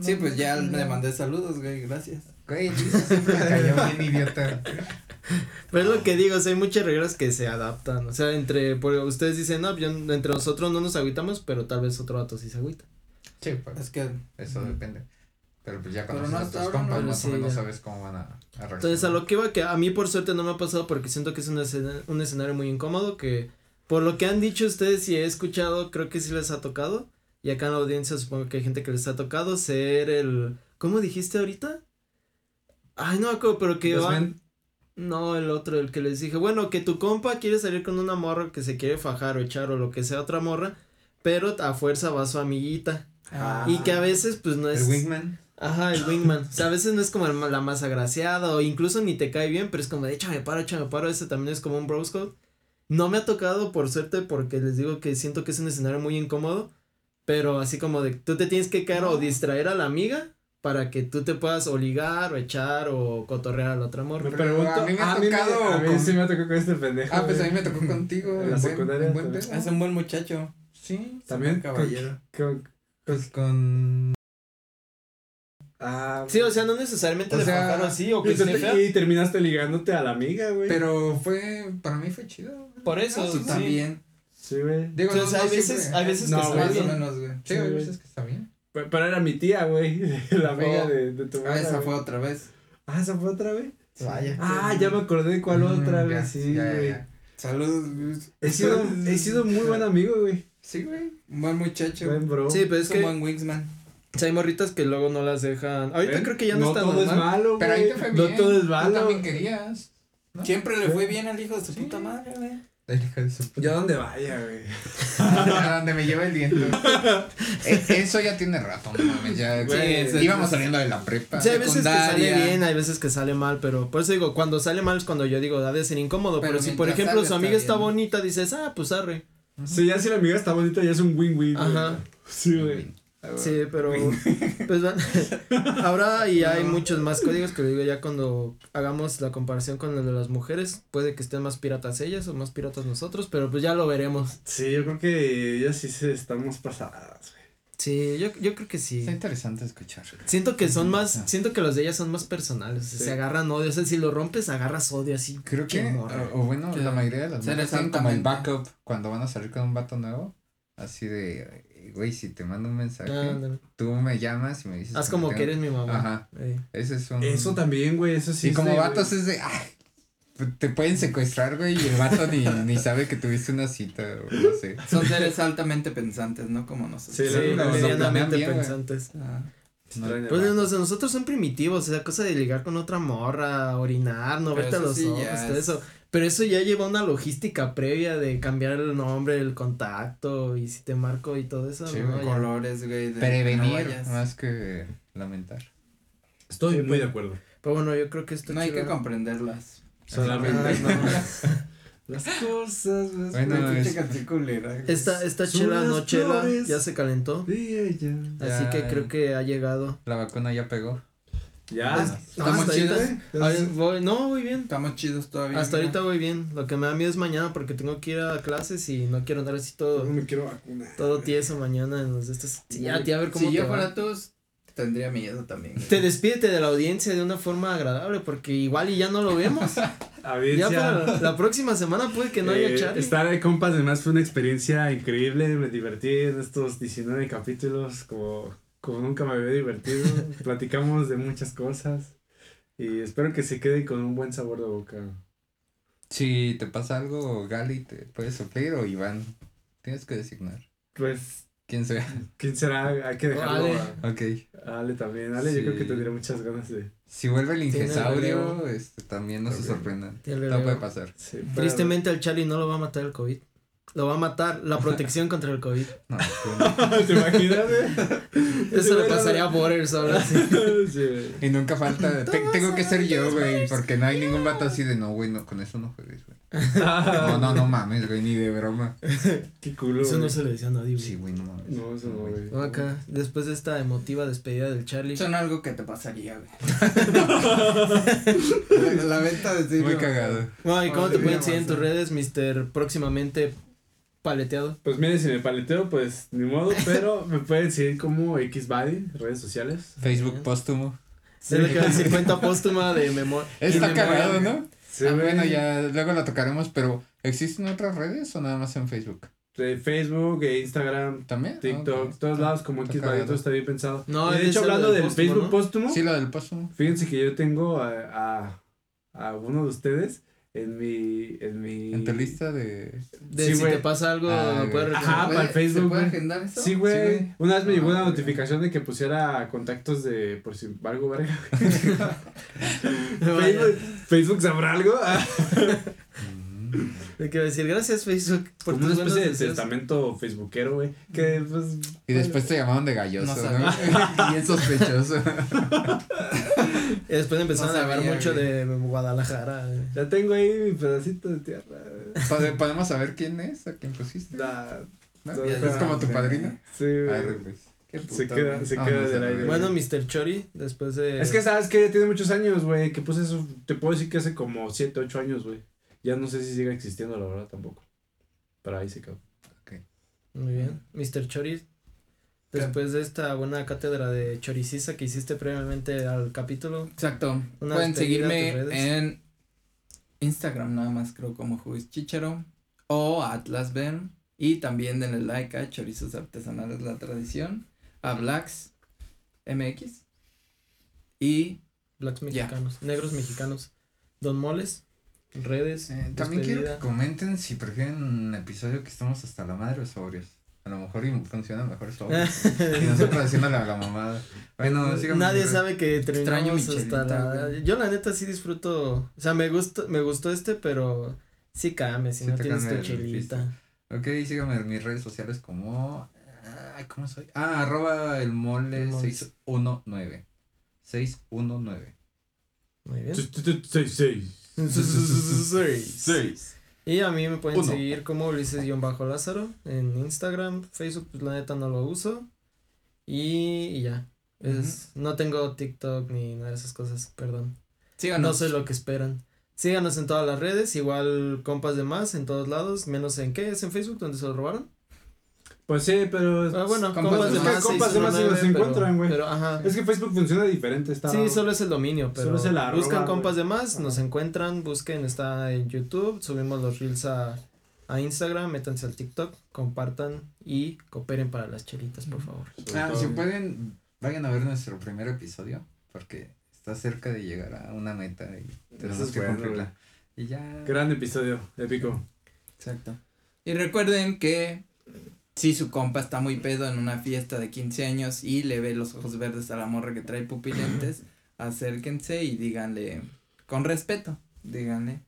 Speaker 1: sí, pues ya
Speaker 2: no,
Speaker 1: le mandé saludos, güey, gracias.
Speaker 2: Güey, siempre me cayó bien idiota.
Speaker 4: Pero es lo que digo, o sea, hay muchas reglas que se adaptan. O sea, entre, por, ustedes dicen, no, yo- entre nosotros no nos agüitamos, pero tal vez otro vato sí se agüita.
Speaker 2: Sí, pues,
Speaker 1: Es que
Speaker 2: eso depende. Pero pues ya conoces
Speaker 1: no
Speaker 2: a tus compas,
Speaker 4: no,
Speaker 2: más
Speaker 4: sí,
Speaker 2: o menos
Speaker 4: ya.
Speaker 2: sabes cómo van a, a reaccionar.
Speaker 4: Entonces, a lo que iba, que a mí por suerte no me ha pasado porque siento que es un, escena- un escenario muy incómodo, que por lo que han dicho ustedes y he escuchado, creo que sí les ha tocado. Y acá en la audiencia supongo que hay gente que les ha tocado ser el... ¿Cómo dijiste ahorita? Ay, no acuerdo, pero que van... No, el otro, el que les dije, bueno, que tu compa quiere salir con una morra que se quiere fajar o echar o lo que sea otra morra, pero a fuerza va su amiguita.
Speaker 3: Ah.
Speaker 4: Y que a veces pues no es...
Speaker 2: El wingman.
Speaker 4: Ajá, el wingman. O sea, a veces no es como el la más agraciada o incluso ni te cae bien, pero es como de échame paro, échame paro. Ese también es como un bros code. No me ha tocado por suerte porque les digo que siento que es un escenario muy incómodo, pero así como de tú te tienes que caer o distraer a la amiga para que tú te puedas o ligar o echar o cotorrear a la otra morra.
Speaker 3: Me
Speaker 2: Pero
Speaker 3: pregunto.
Speaker 2: a mí me ha
Speaker 3: a mí me-
Speaker 2: tocado
Speaker 3: A mí
Speaker 2: con-
Speaker 3: sí me tocó con este pendejo.
Speaker 2: Ah, pues a mí
Speaker 3: güey.
Speaker 2: me tocó contigo.
Speaker 3: En la
Speaker 2: un buen-
Speaker 3: secundaria
Speaker 2: un buen
Speaker 3: también.
Speaker 2: pedo.
Speaker 1: Es un buen muchacho.
Speaker 2: Sí.
Speaker 3: También.
Speaker 1: caballero.
Speaker 3: Con-
Speaker 2: Pues con.
Speaker 3: Ah,
Speaker 4: Sí, o sea, no necesariamente
Speaker 2: O
Speaker 4: de
Speaker 2: sea,
Speaker 4: así o que
Speaker 3: y,
Speaker 4: esté
Speaker 3: terminaste ligándote a la amiga, güey.
Speaker 2: Pero fue. Para mí fue chido.
Speaker 4: Por eso, sí.
Speaker 1: también.
Speaker 3: Sí, güey.
Speaker 2: Digo,
Speaker 4: Entonces,
Speaker 2: no, no
Speaker 4: hay veces,
Speaker 2: siempre.
Speaker 4: hay veces
Speaker 3: No,
Speaker 4: que
Speaker 1: o
Speaker 4: bien.
Speaker 1: menos, güey.
Speaker 2: Sí, hay
Speaker 3: Sí,
Speaker 2: veces que está bien.
Speaker 3: Pe- Pero era mi tía, güey. La amiga
Speaker 1: Oh.
Speaker 3: de, de tu
Speaker 1: Ah,
Speaker 3: mamá.
Speaker 1: esa fue otra vez.
Speaker 3: Ah, esa fue otra vez.
Speaker 4: Vaya.
Speaker 3: Ah, ya me acordé de cuál otra,
Speaker 2: Mm,
Speaker 3: güey.
Speaker 2: ya,
Speaker 3: Sí,
Speaker 2: ya,
Speaker 3: güey.
Speaker 2: ya.
Speaker 1: Saludos.
Speaker 3: He sido, he sido muy buen amigo, güey.
Speaker 2: Sí, güey.
Speaker 1: Un buen muchacho.
Speaker 3: Buen bro.
Speaker 4: Sí, pero es
Speaker 1: un
Speaker 4: que
Speaker 1: buen Wingsman.
Speaker 4: o sea, hay morritas que luego no las dejan. Ahorita
Speaker 3: ¿Ven?
Speaker 4: creo que ya no, está
Speaker 3: todo es malo, güey.
Speaker 2: Pero ahí te fue
Speaker 3: No
Speaker 2: bien.
Speaker 3: todo es
Speaker 2: Tú
Speaker 3: malo.
Speaker 2: también querías. ¿no?
Speaker 1: Siempre le fue bien al hijo de su
Speaker 2: Sí.
Speaker 1: puta madre, güey.
Speaker 3: Yo donde vaya, güey.
Speaker 2: A donde me lleva el viento. E- Eso ya tiene rato, no mames. Ya
Speaker 1: Güey,
Speaker 2: sí,
Speaker 1: es-
Speaker 2: íbamos
Speaker 1: es-
Speaker 2: saliendo de la prepa.
Speaker 4: Sí, hay veces que sale
Speaker 1: secundaria.
Speaker 4: bien, hay veces que sale mal, pero por eso digo, cuando sale mal es cuando yo digo, ha de ser incómodo, pero,
Speaker 1: Pero
Speaker 4: si por
Speaker 1: mientras
Speaker 4: ejemplo
Speaker 1: salga
Speaker 4: su
Speaker 1: está
Speaker 4: amiga está
Speaker 1: bien.
Speaker 4: bonita, dices, ah, pues arre.
Speaker 3: Sí, ya si la amiga está bonita, ya es un win-win. güey.
Speaker 4: Ajá.
Speaker 3: Sí, güey.
Speaker 4: Sí, pero pues van- ahora y hay muchos más códigos que digo ya cuando hagamos la comparación con el de las mujeres, puede que estén más piratas ellas o más piratas nosotros, pero pues ya lo veremos.
Speaker 3: Sí, yo creo que ellas sí se estamos pasadas, güey.
Speaker 4: Sí, yo, yo creo que sí.
Speaker 2: Está interesante escuchar.
Speaker 4: Siento que son más, siento que los de ellas son más personales,
Speaker 3: Sí.
Speaker 4: se agarran odio, o sea, si lo rompes agarras odio así.
Speaker 2: Creo que,
Speaker 4: morra.
Speaker 2: o, o bueno,
Speaker 1: Que
Speaker 2: la mayoría de las mujeres tienen como el backup cuando van a salir con un vato nuevo. Así de, güey, si te mando un mensaje,
Speaker 4: Ah,
Speaker 2: tú me llamas y me dices.
Speaker 4: Haz como
Speaker 2: tengo-
Speaker 4: que eres mi mamá.
Speaker 2: Ajá.
Speaker 4: Ey.
Speaker 2: Ese es un.
Speaker 3: Eso también, güey, eso sí.
Speaker 2: y
Speaker 3: es
Speaker 2: como
Speaker 3: de,
Speaker 2: vatos
Speaker 3: güey.
Speaker 2: es de, ay, te pueden secuestrar, güey, y el vato ni, ni sabe que tuviste una cita, o no sé.
Speaker 1: Son seres altamente pensantes, ¿no? Como nosotros.
Speaker 3: Sí,
Speaker 4: medianamente pensantes.
Speaker 1: Ah,
Speaker 4: Pues nos- nosotros son primitivos, o sea, cosa de ligar con otra morra, orinar, no
Speaker 1: Pero
Speaker 4: verte a los
Speaker 1: sí
Speaker 4: ojos, todo
Speaker 1: es-
Speaker 4: eso. Pero eso ya lleva una logística previa de cambiar el nombre, el contacto y si te marco y todo eso.
Speaker 2: Sí,
Speaker 4: ¿no?
Speaker 2: güey,
Speaker 4: Ya.
Speaker 1: colores, güey. de- no
Speaker 2: Prevenir
Speaker 1: vayas.
Speaker 2: más que lamentar.
Speaker 3: Estoy
Speaker 4: Sí,
Speaker 3: muy de acuerdo.
Speaker 4: Pero bueno, yo creo que esto
Speaker 1: No hay que comprenderlas.
Speaker 3: Solamente.
Speaker 4: Ah,
Speaker 3: Las cosas más
Speaker 2: Bueno, es-.
Speaker 4: Esta, esta chela
Speaker 3: las
Speaker 4: no chela, ya se calentó.
Speaker 3: de ella.
Speaker 4: Así
Speaker 2: Ya,
Speaker 4: que creo que ha llegado.
Speaker 2: La vacuna ya pegó.
Speaker 3: Ya.
Speaker 1: Estamos chidos.
Speaker 4: voy- no, voy bien.
Speaker 1: Estamos chidos todavía.
Speaker 4: Hasta
Speaker 1: mira.
Speaker 4: ahorita voy bien. Lo que me da miedo es mañana porque tengo que ir a clases y no quiero andar así todo,
Speaker 3: No me quiero vacunar.
Speaker 4: todo tieso mañana en los de estos. Sí, ya, tía, a ver cómo
Speaker 1: Si
Speaker 4: te
Speaker 1: yo fuera tú, tendría miedo también. güey.
Speaker 4: Te despídete de la audiencia de una forma agradable porque igual y ya no lo vemos.
Speaker 3: A ver,
Speaker 4: ya
Speaker 3: ya.
Speaker 4: para la, la próxima semana puede que no haya
Speaker 3: Eh,
Speaker 4: Charlie.
Speaker 3: Estar de compas además fue una experiencia increíble, me divertí en estos 19 capítulos como, como nunca me había divertido, platicamos de muchas cosas y espero que se quede con un buen sabor de boca.
Speaker 2: Si te pasa algo, Gali, te puedes suplir o Iván. Tienes que designar.
Speaker 3: Pues,
Speaker 2: Quién sea.
Speaker 3: ¿quién será? Hay que dejarlo
Speaker 4: Ale.
Speaker 3: a,
Speaker 2: Ok.
Speaker 3: a Ale también. Ale yo creo que tendría muchas ganas de...
Speaker 2: Si vuelve el ingesaurio, este, también no se
Speaker 3: También.
Speaker 2: sorprendan. Todo puede pasar.
Speaker 3: Sí, pero-
Speaker 4: Tristemente al Charlie no lo va a matar el COVID. Lo va a matar la protección contra el COVID.
Speaker 2: No.
Speaker 3: ¿Te imaginas? güey?
Speaker 4: Eso le pasaría a Borders ahora sí.
Speaker 3: Sí.
Speaker 2: Y nunca falta. te- tengo que ser yo, güey. Porque no hay ningún vato así de no, güey, no, con eso no juegues, güey. No, no, no mames, güey, ni de broma.
Speaker 3: Qué culo.
Speaker 4: Eso no se le decía a nadie, güey.
Speaker 2: Sí, güey, no mames.
Speaker 3: No, eso no, güey.
Speaker 4: No, acá, después de esta emotiva despedida del Charlie.
Speaker 1: Son algo que te pasaría, güey. la, la venta de serio.
Speaker 2: Muy cagado.
Speaker 4: Bueno, ¿y cómo te pueden seguir en tus redes, Mister? Próximamente paleteado.
Speaker 3: Pues miren, si me paleteo, pues ni modo, pero me pueden seguir como Xbody, redes sociales.
Speaker 2: Facebook póstumo.
Speaker 4: Es lo que va a decir cuenta póstuma de memoria.
Speaker 2: Está cagado, ¿no?
Speaker 3: Sí,
Speaker 2: Ah, bueno, ya luego lo tocaremos, pero ¿existen otras redes o nada más en Facebook?
Speaker 3: De Facebook, e Instagram,
Speaker 2: ¿También?
Speaker 3: TikTok,
Speaker 2: Ah,
Speaker 3: todos lados como Xbody, todo está bien pensado.
Speaker 4: No,
Speaker 3: Y de hecho, hablando
Speaker 4: del
Speaker 3: del
Speaker 4: póstumo,
Speaker 3: Facebook
Speaker 4: ¿no?
Speaker 3: póstumo,
Speaker 2: Sí, lo del póstumo.
Speaker 3: fíjense que yo tengo a, a, a uno de ustedes en mi, en mi...
Speaker 2: En tu lista de.
Speaker 4: De
Speaker 3: Sí,
Speaker 4: si
Speaker 3: güey.
Speaker 4: te pasa algo,
Speaker 2: Ah,
Speaker 4: lo puedes.
Speaker 3: Ajá, para el
Speaker 1: ¿Se
Speaker 3: Facebook,
Speaker 1: puede
Speaker 3: güey.
Speaker 1: agendar eso?
Speaker 3: Sí, güey.
Speaker 2: güey.
Speaker 3: Una vez me llegó
Speaker 1: Ah,
Speaker 3: una notificación de que pusiera contactos de por si algo verga. Facebook, Facebook sabrá algo. Ah.
Speaker 4: Te quiero decir, gracias Facebook por
Speaker 3: Como
Speaker 4: tus
Speaker 3: una especie de
Speaker 4: deseos.
Speaker 3: testamento facebookero, güey. Que pues.
Speaker 2: Y después te llamaron de galloso,
Speaker 1: No
Speaker 2: ¿no?
Speaker 1: sabía.
Speaker 2: Bien sospechoso.
Speaker 4: Y después empezaron
Speaker 1: No
Speaker 4: a hablar
Speaker 1: sabía,
Speaker 4: mucho
Speaker 1: güey.
Speaker 4: de Guadalajara. güey.
Speaker 3: Ya tengo ahí mi pedacito de tierra.
Speaker 2: Pode- ¿Podemos saber quién es? ¿A quién pusiste? ¿No? ¿Es como tu padrino?
Speaker 3: Sí, güey.
Speaker 2: Arre, pues. Qué
Speaker 3: Se queda-
Speaker 2: güey.
Speaker 3: se
Speaker 2: Vámonos
Speaker 3: queda del aire.
Speaker 4: Bueno, Mr. Chori, después de.
Speaker 3: Es que sabes que tiene muchos años, güey, que puse eso, te puedo decir que hace como 7, 8 años, güey. Ya no sé si sigue existiendo, la verdad, tampoco. Pero ahí se quedó.
Speaker 4: Muy bien. Mr. Chori, después de esta buena cátedra de choriciza que hiciste previamente al capítulo.
Speaker 1: Exacto.
Speaker 4: Una
Speaker 1: Pueden seguirme en Instagram, nada más creo como Juiz Chicharo o Atlas Ben. Y también denle like a Chorizos Artesanales La Tradición, a Blacks MX. Y
Speaker 4: Blacks mexicanos, negros mexicanos. Don Moles, redes.
Speaker 2: Eh, también quiero que comenten si prefieren un episodio que estamos hasta la madre o sobrios. A lo mejor funciona mejor sobrios. y nosotros haciéndole a la mamada. Bueno, síganme.
Speaker 4: Nadie sabe que terminamos hasta la... Yo la neta sí disfruto, o sea, me gustó, me gustó este, pero sí cambia si
Speaker 2: sí
Speaker 4: no tienes tu chelita.
Speaker 2: Ok, síganme en mis redes sociales como... Ay, ¿cómo soy? Ah, arroba el mole 619. 619.
Speaker 4: Muy bien. Series. Y a mí me pueden seguir como Ulises-Lázaro en Instagram, Facebook, pues la neta no lo uso. Y, ya. Es. No tengo TikTok ni nada de esas cosas, perdón. No sé lo que esperan. Síganos en todas las redes, igual compas de más en todos lados, menos en qué es en Facebook, donde se lo robaron.
Speaker 3: Pues sí, pero.
Speaker 4: Ah, bueno,
Speaker 1: compas
Speaker 4: compas,
Speaker 1: de más,
Speaker 3: compas de más se
Speaker 4: 619,
Speaker 3: los
Speaker 4: pero-
Speaker 3: encuentran, güey.
Speaker 4: Pero, ajá.
Speaker 3: Es que Facebook funciona diferente, está.
Speaker 4: Sí, solo es el dominio, pero
Speaker 3: Solo es el arroba,
Speaker 4: buscan compas de más, nos encuentran, busquen, está en YouTube, subimos los reels a, a Instagram, métanse al TikTok, compartan y cooperen para las chelitas, por favor.
Speaker 2: Ah,
Speaker 3: todo,
Speaker 2: si
Speaker 3: güey.
Speaker 2: pueden, vayan a ver nuestro primer episodio. Porque está cerca de llegar a una meta y tenemos
Speaker 3: es
Speaker 2: que
Speaker 3: bueno,
Speaker 2: cumplirla. Y ya.
Speaker 3: Gran episodio, épico.
Speaker 1: Exacto. Y recuerden que si su compa está muy pedo en una fiesta de 15 años y le ve los ojos verdes a la morra que trae pupilentes, acérquense y díganle con respeto, díganle,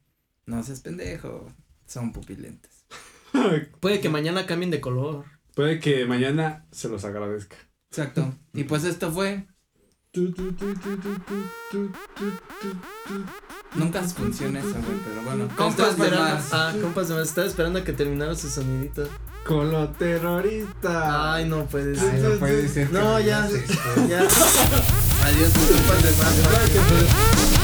Speaker 1: no seas pendejo, son pupilentes.
Speaker 4: Puede que mañana cambien de color.
Speaker 3: Puede que mañana se los agradezca.
Speaker 1: Exacto. Y pues esto fue, nunca funciona eso, güey, pero bueno, compas de
Speaker 4: esperando-
Speaker 1: más.
Speaker 4: Ah, compas de más, estaba esperando a que terminara su sonidito.
Speaker 3: Con lo terrorista.
Speaker 4: Ay, no puede
Speaker 2: Ay,
Speaker 4: ser.
Speaker 2: no puede ser
Speaker 4: No, ya. Ya.
Speaker 1: Adiós,
Speaker 4: compas de más.
Speaker 3: Ay.